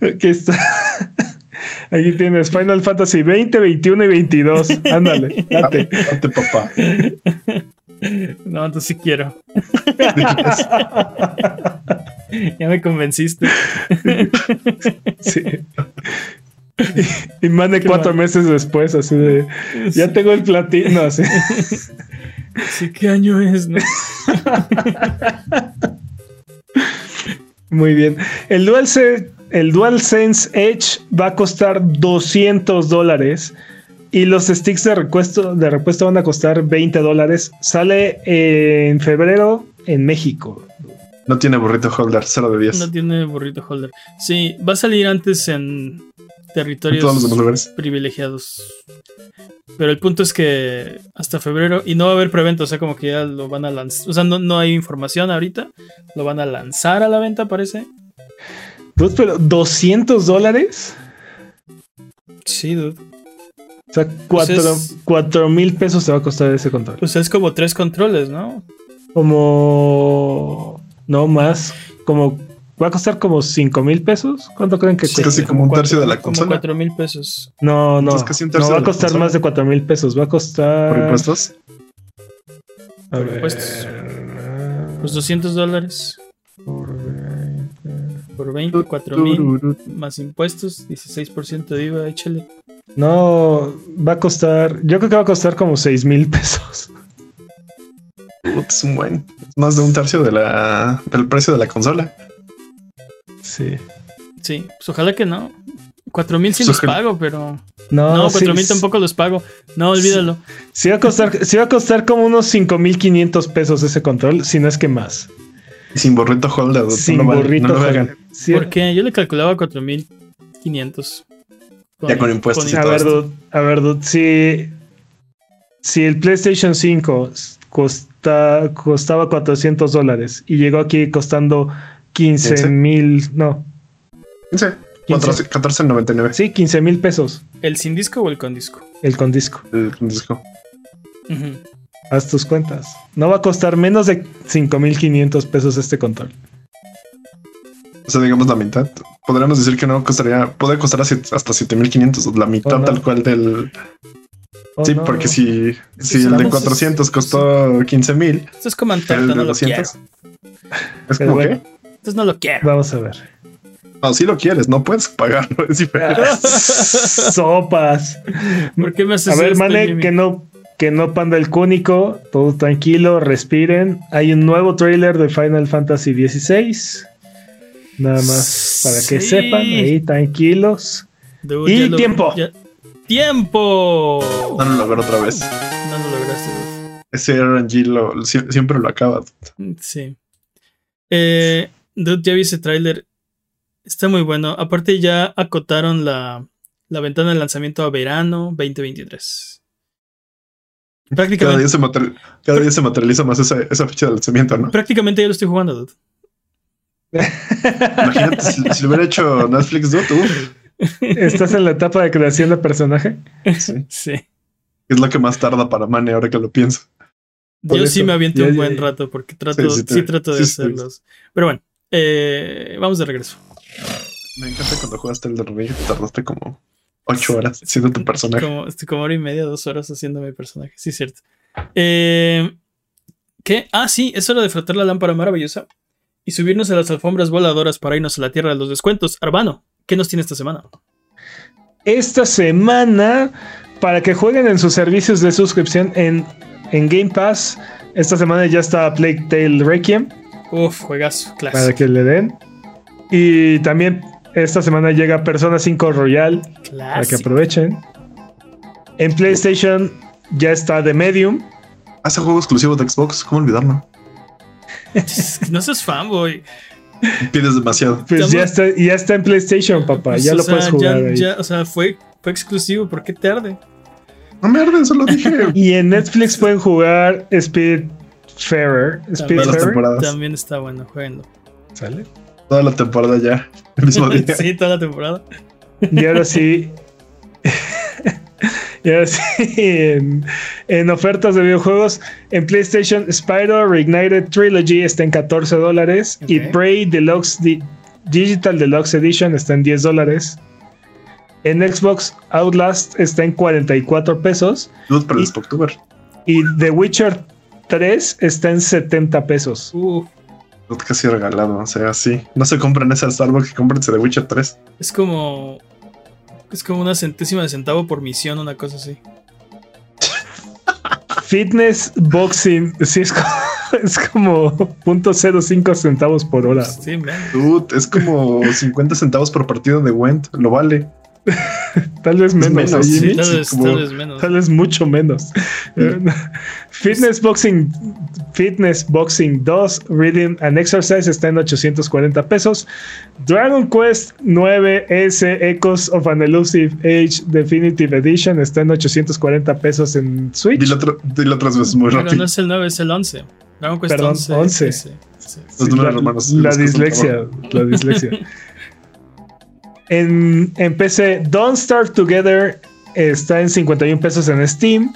Aquí está. Aquí tienes Final Fantasy 20, 21 y 22. Ándale, date. Date, papá. No, entonces sí quiero. ya me convenciste. Sí. Y, y mande Qué cuatro mal. meses después, así de. Ya tengo el platino. Así. Sí, ¿qué año es? no? Muy bien. El DualSense, el DualSense Edge va a costar 200 dólares. Y los sticks de repuesto, de repuesto van a costar 20 dólares. Sale en febrero en México. No tiene burrito holder, 0 de 10. No tiene burrito holder. Sí, va a salir antes en territorios En todos los demás lugares. privilegiados. Pero el punto es que hasta febrero, y no va a haber preventa, o sea, como que ya lo van a lanzar. O sea, no, no hay información ahorita. Lo van a lanzar a la venta, parece. Dude, pero 200 dólares. Sí, dude. O sea, Pues 4 es- cuatro mil pesos te va a costar ese control. O sea, es como tres controles, ¿no? Como. No más. Como. Va a costar como 5 mil pesos. ¿Cuánto creen que Sí, cuesta? casi como un tercio de la Como consola. cuatro mil pesos. No, no. Casi un no tercio va a costar más de 4 mil pesos. Va a costar. Por impuestos. A Por ver, impuestos. Pues 200 dólares. Por 20, 4 mil. Más impuestos, 16% de IVA, échale. No, va a costar. Yo creo que va a costar como 6 mil pesos. Es un buen. Es más de un tercio de la, del precio de la consola. Sí. Sí, pues ojalá que no. 4 mil sí los pago, pero. No, No, sí, 4 mil tampoco los pago. No, olvídalo. Sí va a costar, sí va a costar como unos 5 mil 500 pesos ese control, si no es que más. Sin burrito holder. dude, Sin no burrito. no Porque yo le calculaba 4500. Ya con impuestos y A todo ver, esto. dude, a ver, dude, si, si el PlayStation 5 costa, costaba 400 dólares y llegó aquí costando 15 ¿Quince? mil, no, 15, 15. 14.99. sí, 15 mil pesos ¿El sin disco o el con disco? el con disco. El disco. Ujú. Haz tus cuentas. No va a costar menos de 5.500 pesos este control. O sea, digamos la mitad. Podríamos decir que no costaría, puede costar hasta 7500, la mitad Oh, no. tal cual del. Oh, sí, no. porque si, si el de estamos- 400 costó 15000, Esto es como el Antarta, de no lo quiero. 200 es Pero como bueno. que. Entonces no lo quiero. Vamos a ver. No, si lo quieres, no puedes pagarlo. Es diferente. Sopas. ¿Por qué me haces A ver, Mane, que no, que no panda el cúnico. Todo tranquilo, respiren. Hay un nuevo trailer de Final Fantasy XVI. Nada más para que Sí. sepan, ahí tranquilos. Dude, Y ya lo- tiempo. ya- ¡Tiempo! No lo logró otra vez. No lo lograste, dude. Ese RNG lo, sie- siempre lo acaba. Sí. Eh, dude, ya vi ese tráiler. Está muy bueno. Aparte ya acotaron la, la ventana de lanzamiento a verano 2023. Cada Prácticamente, día se, material- cada día se materializa más esa, esa fecha de lanzamiento, ¿no? prácticamente ya lo estoy jugando, dude. Imagínate si, si lo hubiera hecho Netflix, dude, uf, ¿Estás en la etapa de creación de personaje? sí. Sí. es lo que más tarda para Mane ahora que lo pienso. Por Yo sí me aviento ya- un buen ya- rato porque trato, Sí, sí, sí te- trato de sí, sí. hacerlos. Pero bueno, eh, vamos de regreso. Me encanta cuando jugaste el de Ring, tardaste como ocho horas siendo tu personaje. Como, estoy como hora y media, dos horas haciendo mi personaje. Sí, cierto. Eh, ¿Qué? Ah, sí, es hora de frotar la lámpara maravillosa y subirnos a las alfombras voladoras para irnos a la tierra de los descuentos. Arbano, ¿qué nos tiene esta semana? Esta semana, para que jueguen en sus servicios de suscripción en, en Game Pass, esta semana ya está Plague Tale Requiem. Uf, juegazo, para clásico. que le den. Y también esta semana llega Persona 5 Royal para que Clásico. aprovechen. En PlayStation ya está The Medium. Hace juego exclusivo de Xbox, ¿cómo olvidarlo? No seas fanboy. Pides demasiado. Pues ya está, ya está en PlayStation, papá. Pues, ya o lo sea, puedes jugar ya- ahí. ya, o sea, fue, fue exclusivo. ¿Por qué tarde? No me arden, solo dije. Y en Netflix pueden jugar Spirit Fairer. Todas Spirit las Fairer. temporadas. También está bueno, jueguenlo. ¿Sale? Toda la temporada ya. El mismo día. sí, toda la temporada. Y ahora sí. y ahora sí, en, en ofertas de videojuegos, en PlayStation, Spyro Reignited Trilogy está en 14 dólares y. Prey Deluxe Di- Digital Deluxe Edition está en 10 dólares. En Xbox, Outlast está en 44 pesos Dude, pero el Y- Spooktuber. y The Witcher 3 está en 70 pesos. Uf, Dude, casi regalado. O sea, sí. No se compran esa Starbucks, cómprense de Witcher 3. es como. Es como una centésima de centavo por misión, una cosa así. Fitness Boxing, sí, es como, es como .05 centavos por hora. Sí, man. Dude, es como 50 centavos por partido de Went. Lo vale. Tal vez menos. menos, ¿eh, sí. Tal vez, como- tal vez menos. Tal vez mucho menos. Fitness Boxing, Fitness Boxing 2, Reading and Exercise está en 840 pesos. Dragon Quest 9S Echoes of an Elusive Age Definitive Edition está en 840 pesos en Switch. Dilo, otro- dilo otras veces muy Pero rápido. no es el 9, es el 11. Dragon Quest Perdón, 11. 11. ese, sí. Los números romanos, La son dislexia, la dislexia. En, en PC, Don't Starve Together está en 51 pesos en Steam.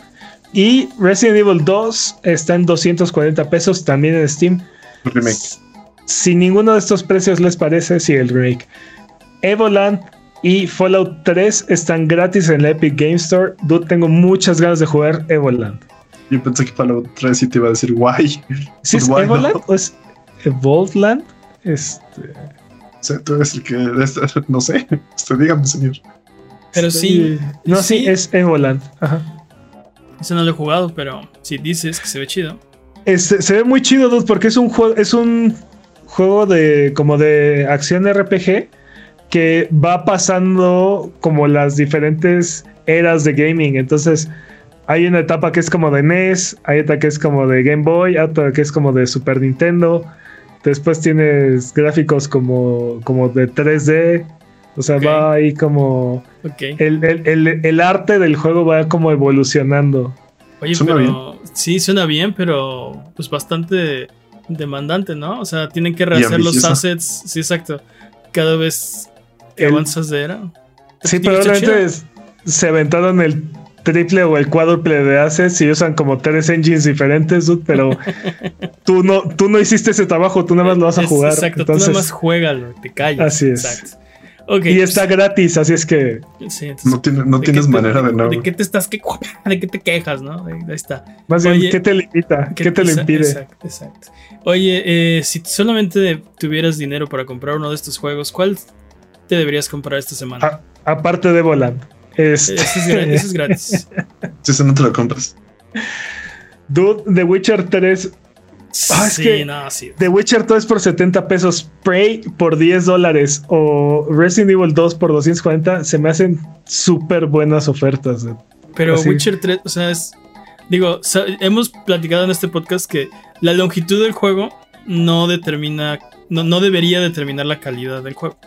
Y Resident Evil 2 está en 240 pesos también en Steam. Remake. Si ninguno de estos precios les parece, sí, el remake. Evoland y Fallout 3 están gratis en la Epic Game Store. Dude, tengo muchas ganas de jugar Evoland. Yo pensé que Fallout 3 sí te iba a decir guay. ¿Sí es Pues. Evoland o es Evolvland? Este. O sea, tú eres el que. No sé. Usted dígame, señor. Pero sí, No, sí, sí. es Evoland. Ajá. Ese no lo he jugado, pero si dices que se ve chido. Este, se ve muy chido, dude, porque es un juego, es un juego de como de acción RPG que va pasando como las diferentes eras de gaming. Entonces, hay una etapa que es como de NES, hay otra que es como de Game Boy, otra que es como de Super Nintendo. Después tienes gráficos como, como de 3D. O sea, va ahí como. Ok. El, el- el- el arte del juego va como evolucionando. Oye, Suena pero sí, suena bien, pero pues bastante demandante, ¿no? O sea, tienen que rehacer los assets. Sí, exacto. Cada vez que El- avanzas de era. Sí, chido. es- se aventaron el triple o el cuádruple de assets y usan como tres engines diferentes, dude, pero tú no, tú no hiciste ese trabajo, tú nada más lo vas a Es- jugar. Exacto, entonces, tú nada más juégalo, te callas. Así es. Exacto. Ok. y está gratis, así es que pues, sí, entonces, No, tiene- no ¿de tienes qué te- manera de no. ¿De qué te estás que, de qué te quejas, no? Ahí está. más bien, ¿qué te limita? ¿Qué, te lo impide? Exacto, exacto. Oye, eh, si solamente tuvieras dinero para comprar uno de estos juegos, ¿cuál te deberías comprar esta semana? A- aparte de Volant. Este, Ese es, es gratis. Si eso no te lo compras. Dude, The Witcher 3. Ah, es sí, que- no, sí. The Witcher 3 por 70 pesos. Prey por 10 dólares. O Resident Evil 2 por 240. Se me hacen súper buenas ofertas. dude. Pero así. Witcher 3, o sea, es. Digo, hemos platicado en este podcast que la longitud del juego no determina. No, no debería determinar la calidad del juego.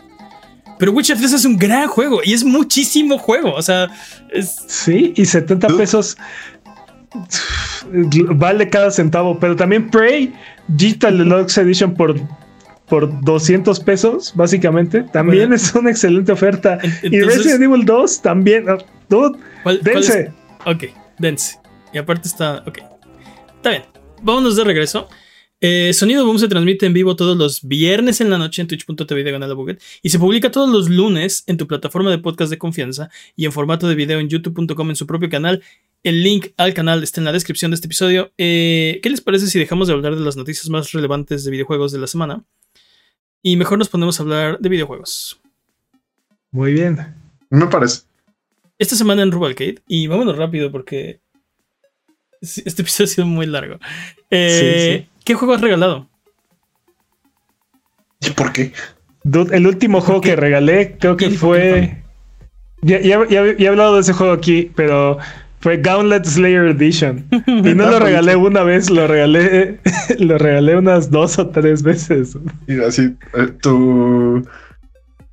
Pero Witcher 3 es un gran juego y es muchísimo juego. O sea, es. Sí, y 70 Dude. pesos. Vale cada centavo. Pero también Prey Digital Deluxe Edition por, por 200 pesos, básicamente. También Bueno. es una excelente oferta. Y Resident Evil 2 también. ah, Dude, ¿cuál- cuál es- dense. Ok, dense. Y aparte está. Ok. Está bien. Vámonos de regreso. Eh, Sonido Boom se transmite en vivo todos los viernes en la noche en twitch.tv diagonal a Buget y se publica todos los lunes en tu plataforma de podcast de confianza y en formato de video en youtube.com en su propio canal. El link al canal está en la descripción de este episodio. Eh, ¿Qué les parece si dejamos de hablar de las noticias más relevantes de videojuegos de la semana? Y mejor nos ponemos a hablar de videojuegos. Muy bien. Me parece. esta semana en Rubalcade, y vámonos rápido porque este episodio ha sido muy largo. Eh, ¿Qué juego has regalado? ¿Y por qué? Dude, el último juego qué? que regalé, creo que ¿Quién- fue. Ya, ya- ya- ya he hablado de ese juego aquí, pero fue Gauntlet Slayer Edition. Y no lo regalé una vez, lo regalé, lo regalé unas dos o tres veces. Y así, eh, tu,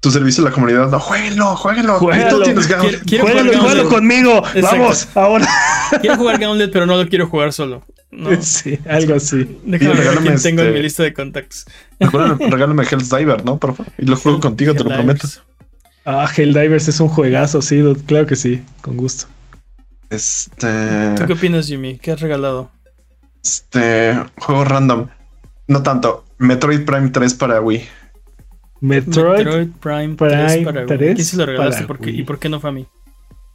tu servicio a la comunidad, no, jueguenlo, jueguenlo. Tú tienes Quiero- quiero conmigo. Exacto. Vamos, ahora. Quiero jugar Gauntlet, pero no lo quiero jugar solo. No, Sí, algo así. déjame ver tengo en este- mi lista de contactos. Regálame, regálame Hell's Diver, ¿no? Por favor. Y lo juego contigo, te lo prometo. Ah, Helldivers es un juegazo, sí, claro que sí, con gusto. Este. ¿Tú qué opinas, Jimmy? ¿Qué has regalado? Este. Juego random. No tanto. Metroid Prime 3 para Wii. Metroid, Prime, Prime 3 para Wii. 3 ¿Quién se lo regalaste? ¿Y por qué no fue a mí?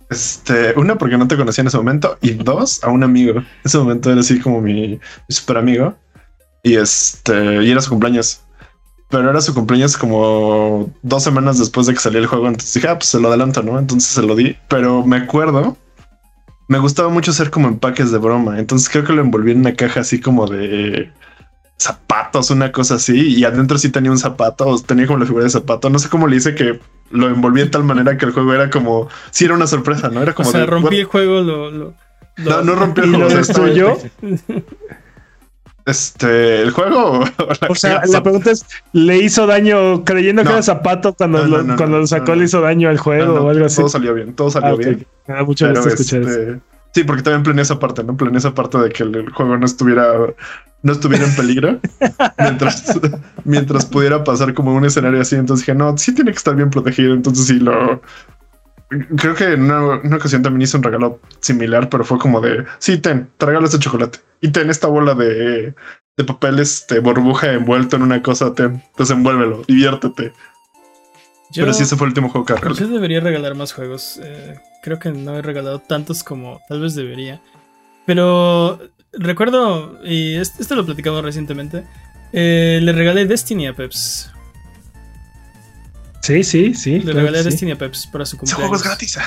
Este, una porque no te conocía en ese momento y dos a un amigo. En ese momento era así como mi, mi super amigo y este, y era su cumpleaños. Pero era su cumpleaños como dos semanas después de que salió el juego. Entonces dije, ah, pues se lo adelanto, ¿no? Entonces se lo di. Pero me acuerdo, me gustaba mucho hacer como empaques de broma. Entonces creo que lo envolví en una caja así como de zapatos, una cosa así. Y adentro sí tenía un zapato, o tenía como la figura de zapato. No sé cómo le hice que lo envolví de tal manera que el juego era como, sí era una sorpresa, ¿no? Era como o sea, de, rompí el juego, lo. lo- lo- No, no rompí el ¿Y juego. destruyó? Este, el juego. o sea, la pregunta es, ¿le hizo daño creyendo que era zapato cuando, No, no, lo, no, cuando lo sacó no, le hizo daño al juego No, no, o algo así? Todo salió bien, todo salió Ah, bien. Me da mucho Pero, gusto escuchar eso. Sí, porque también planeé esa parte, ¿no? Planeé esa parte de que el, el juego no estuviera, no estuviera en peligro mientras, mientras pudiera pasar como un escenario así. Entonces dije, no, sí tiene que estar bien protegido. Entonces sí lo. Creo que en una, una ocasión también hice un regalo similar, pero fue como de sí, ten, te regalo este chocolate y ten esta bola de, de papel, este burbuja envuelto en una cosa, ten, desenvuélvelo, diviértete. Yo- Pero sí, ese fue el último juego que regalé. Yo debería regalar más juegos. eh, creo que no he regalado tantos como tal vez debería. Pero recuerdo, y este lo platicamos recientemente, eh, le regalé Destiny a Peps. Sí, sí, sí. Le claro regalé sí. Destiny a Peps para su Ese juego cumpleaños. es gratis.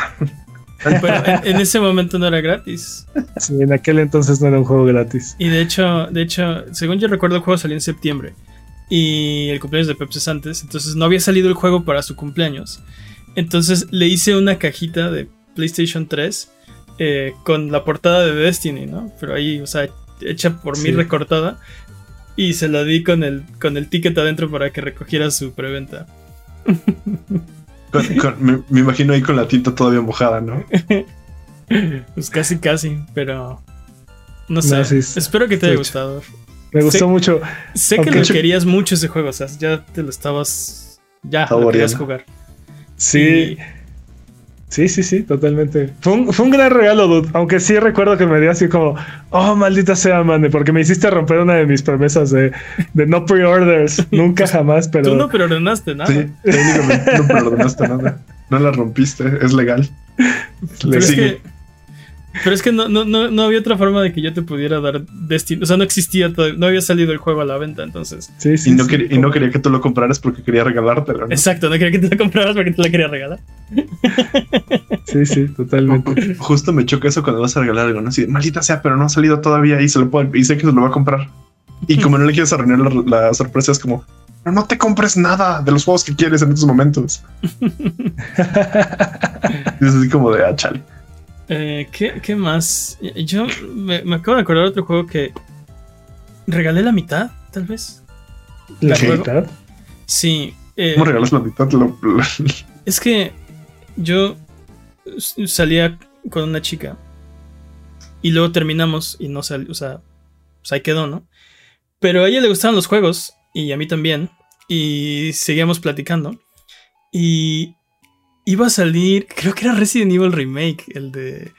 Pero en, en ese momento no era gratis. Sí, en aquel entonces no era un juego gratis. Y de hecho, de hecho, según yo recuerdo, el juego salió en septiembre. Y el cumpleaños de Peps es antes. Entonces no había salido el juego para su cumpleaños. Entonces le hice una cajita de PlayStation 3 eh, con la portada de Destiny, ¿no? Pero ahí, o sea, hecha por mí recortada. y se lo di con el, con el ticket adentro para que recogiera su preventa. Con- con- me, me imagino ahí con la tinta todavía mojada, ¿no? Pues casi, casi, pero. No sé. No, sí, sí. Espero que te haya gustado. Me gustó mucho. Sé que lo querías mucho ese juego, o sea, ya te lo estabas. Ya, lo Saboreando. querías jugar. Sí, sí, sí, sí, totalmente. Fue un, fue un gran regalo, dude. Aunque sí recuerdo que me dio así como, oh, maldita sea, man, porque me hiciste romper una de mis promesas de, de no pre-orders. Nunca jamás, pero. Tú no preordenaste nada. Sí, técnicamente no perdonaste nada. No la rompiste, es legal. Le es sigue. que, pero es que no, no, no, no había otra forma de que yo te pudiera dar destino. O sea, no existía, todavía- no había salido el juego a la venta, entonces. Sí, sí. Y no, sí. quería, y no quería que tú lo compraras porque quería regalártelo, ¿no? Exacto, no quería que te la compraras porque te la quería regalar. Sí, sí, totalmente. Justo me choca eso cuando vas a regalar algo, ¿no? Así, de, maldita sea, pero no ha salido todavía y se lo puedo, y sé que se lo va a comprar. Y como no le quieres arruinar la, la sorpresa, es como, "Pero no te compres nada de los juegos que quieres en estos momentos. es así como de, ah, chale. Eh, ¿qué, qué más? Yo me, me acabo de acordar de otro juego que regalé la mitad, tal vez. La ¿Qué? mitad. Sí. eh, ¿Cómo regalas la mitad? Lo- lo- Es que yo salía con una chica y luego terminamos y no salió, o sea, pues ahí quedó, ¿no? Pero a ella le gustaban los juegos y a mí también y seguíamos platicando y iba a salir, creo que era Resident Evil Remake, el de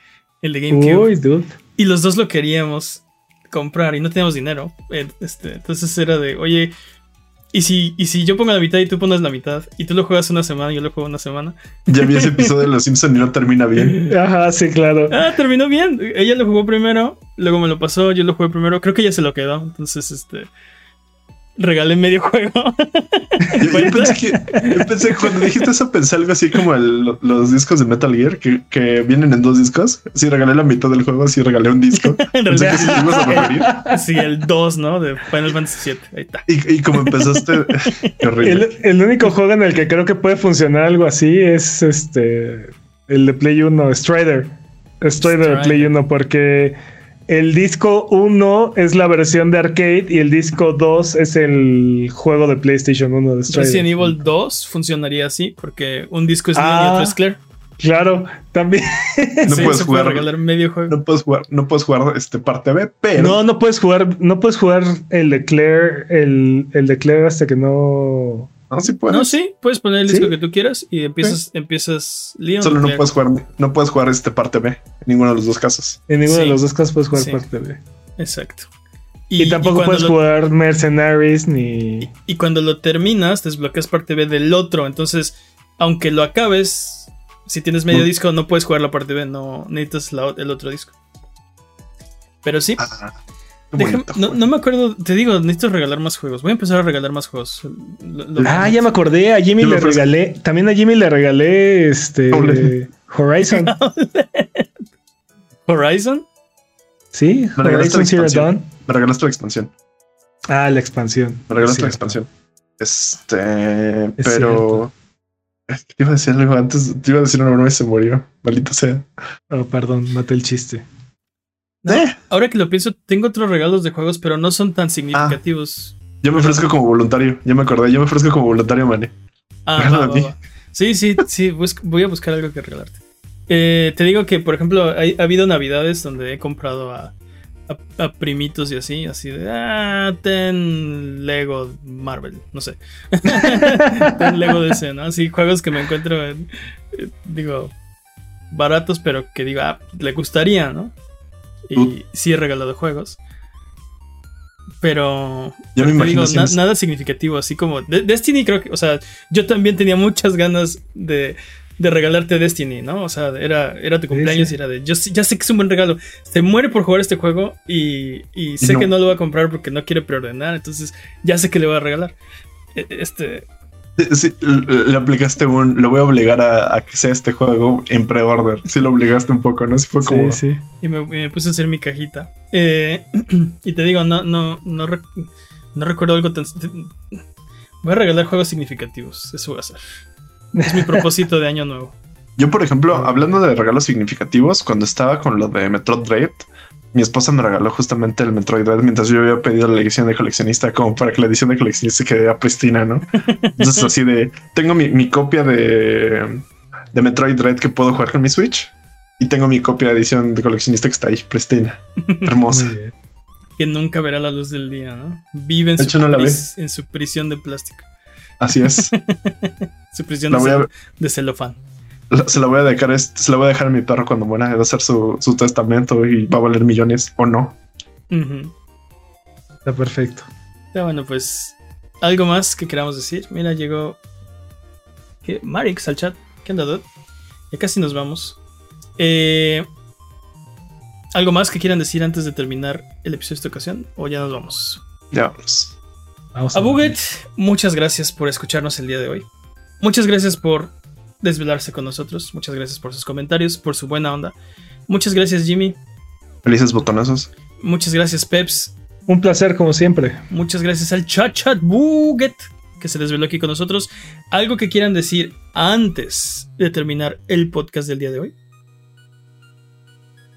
el de GameCube Uy, dude. y los dos lo queríamos comprar y no teníamos dinero. Eh, Este, entonces era de, oye, ¿y si, y si yo pongo la mitad y tú pones la mitad y tú lo juegas una semana y yo lo juego una semana? ya vi ese episodio de Los Simpson y no termina bien. Ajá, sí, claro. Ah, terminó bien. Ella lo jugó primero, luego me lo pasó, yo lo jugué primero. Creo que ella se lo quedó. Entonces, este. Regalé medio juego. Yo, yo pensé que, yo pensé que cuando dijiste eso, pensé algo así como el- los discos de Metal Gear que, que vienen en dos discos. Si regalé la mitad del juego, si regalé un disco. en Pensé realidad, que sí te ibas a referir. sí, el 2, ¿no? De Final Fantasy VII. Ahí está. Y, y como empezaste, qué horrible. El, el único juego en el que creo que puede funcionar algo así es este el de Play 1, Strider. Strider de Play Strider. 1, porque el disco 1 es la versión de arcade y el disco 2 es el juego de PlayStation 1 de Strider. Resident Evil 2 funcionaría así, porque un disco es Leon y Ah. otro es Claire. Claro, también. No Sí, puedes se puede jugar. regalar medio juego. No puedes jugar, no puedes jugar este parte B, pero No, no puedes jugar, no puedes jugar el de Claire, el, el de Claire hasta que no. No, sí puedes. No, sí, puedes poner el ¿Sí? disco que tú quieras y empiezas, empiezas Leon. Solo no puedes jugar, no puedes jugar este parte B en ninguno de los dos casos. En ninguno Sí. de los dos casos puedes jugar Sí. parte B. Exacto. Y, tampoco puedes lo- jugar Mercenaries ni. Y cuando lo terminas, desbloqueas parte B del otro. Entonces, aunque lo acabes, si tienes medio Mm. disco, no puedes jugar la parte B, no necesitas la- el otro disco. Pero sí, Ah, déjame- no, me acuerdo, te digo, necesito regalar más juegos. Voy a empezar a regalar más juegos. Lo- lo- Ah, ya me acordé. A Jimmy le regalé. También a Jimmy le regalé este. Horizon. Horizon. Sí, Me regalaste Horizon la expansión. Dawn. Me regalaste la expansión. Ah, la expansión. Me regalaste la Cierto. expansión. Este, Es pero Es que te iba a decir algo antes. Te iba a decir una broma y se murió. Maldito sea. Oh, perdón, maté el chiste. No, Eh. Ahora que lo pienso, tengo otros regalos de juegos, pero no son tan significativos. Yo me ofrezco como voluntario. Ya me acordé. Yo me ofrezco como voluntario, mané. Ah, va, va, va. Sí, sí, sí, voy a buscar algo que regalarte. Eh, te digo que, por ejemplo, hay- ha habido navidades donde he comprado a, a- a primitos y así, así de, ah, ten Lego Marvel, no sé. ten Lego DC, ¿no? Así, juegos que me encuentro, en, eh, digo, baratos, pero que digo, ah, le gustaría, ¿no? Y sí he regalado juegos. Pero Ya me te imagino. digo, na- Sims. nada significativo, así como De- Destiny creo que, o sea, yo también tenía muchas ganas de, de regalarte Destiny, ¿no? O sea, era, era tu cumpleaños sí. y era de, yo ya sé que es un buen regalo, se muere por jugar este juego y, y sé no. que no lo va a comprar porque no quiere preordenar, entonces ya sé que le voy a regalar. E- Este, Sí, le aplicaste un. Lo voy a obligar a, a que sea este juego en pre-order. Sí, lo obligaste un poco, ¿no? Sí, fue como. Sí, sí. y me, puse a hacer mi cajita. Eh, y te digo, no, no, no, rec- no recuerdo algo tan... Voy a regalar juegos significativos, eso voy a hacer. Es mi propósito de año nuevo. Yo, por ejemplo, hablando de regalos significativos, cuando estaba con lo de Metroid Dread, mi esposa me regaló justamente el Metroid Dread mientras yo había pedido la edición de coleccionista como para que la edición de coleccionista quede pristina, ¿no? Entonces así de, tengo mi, mi copia de, de Metroid Dread que puedo jugar con mi Switch y tengo mi copia de edición de coleccionista que está ahí, pristina, hermosa. Que nunca verá la luz del día, ¿no? Vive en, De su, hecho, no la pris- en su prisión de plástico. Así es. Su prisión de, a- cel- de celofán. Se la voy a dejar, se la voy a dejar a mi perro cuando muera, va a hacer su, su testamento y va a valer millones o no. Está perfecto. Ya bueno, pues algo más que queramos decir. Mira, llegó ¿Qué? Marix al chat. ¿Qué onda, Dot? Ya casi nos vamos. Eh, ¿Algo más que quieran decir antes de terminar el episodio de esta ocasión? ¿O ya nos vamos? Ya vamos. Vamos A Buget, muchas gracias por escucharnos el día de hoy. Muchas gracias por desvelarse con nosotros. Muchas gracias por sus comentarios, por su buena onda. Muchas gracias, Jimmy. Felices botonazos. Muchas gracias, Peps. Un placer, como siempre. Muchas gracias al Chat Chat Buget que se desveló aquí con nosotros. ¿Algo que quieran decir antes de terminar el podcast del día de hoy?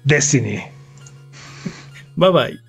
Destiny. Bye bye.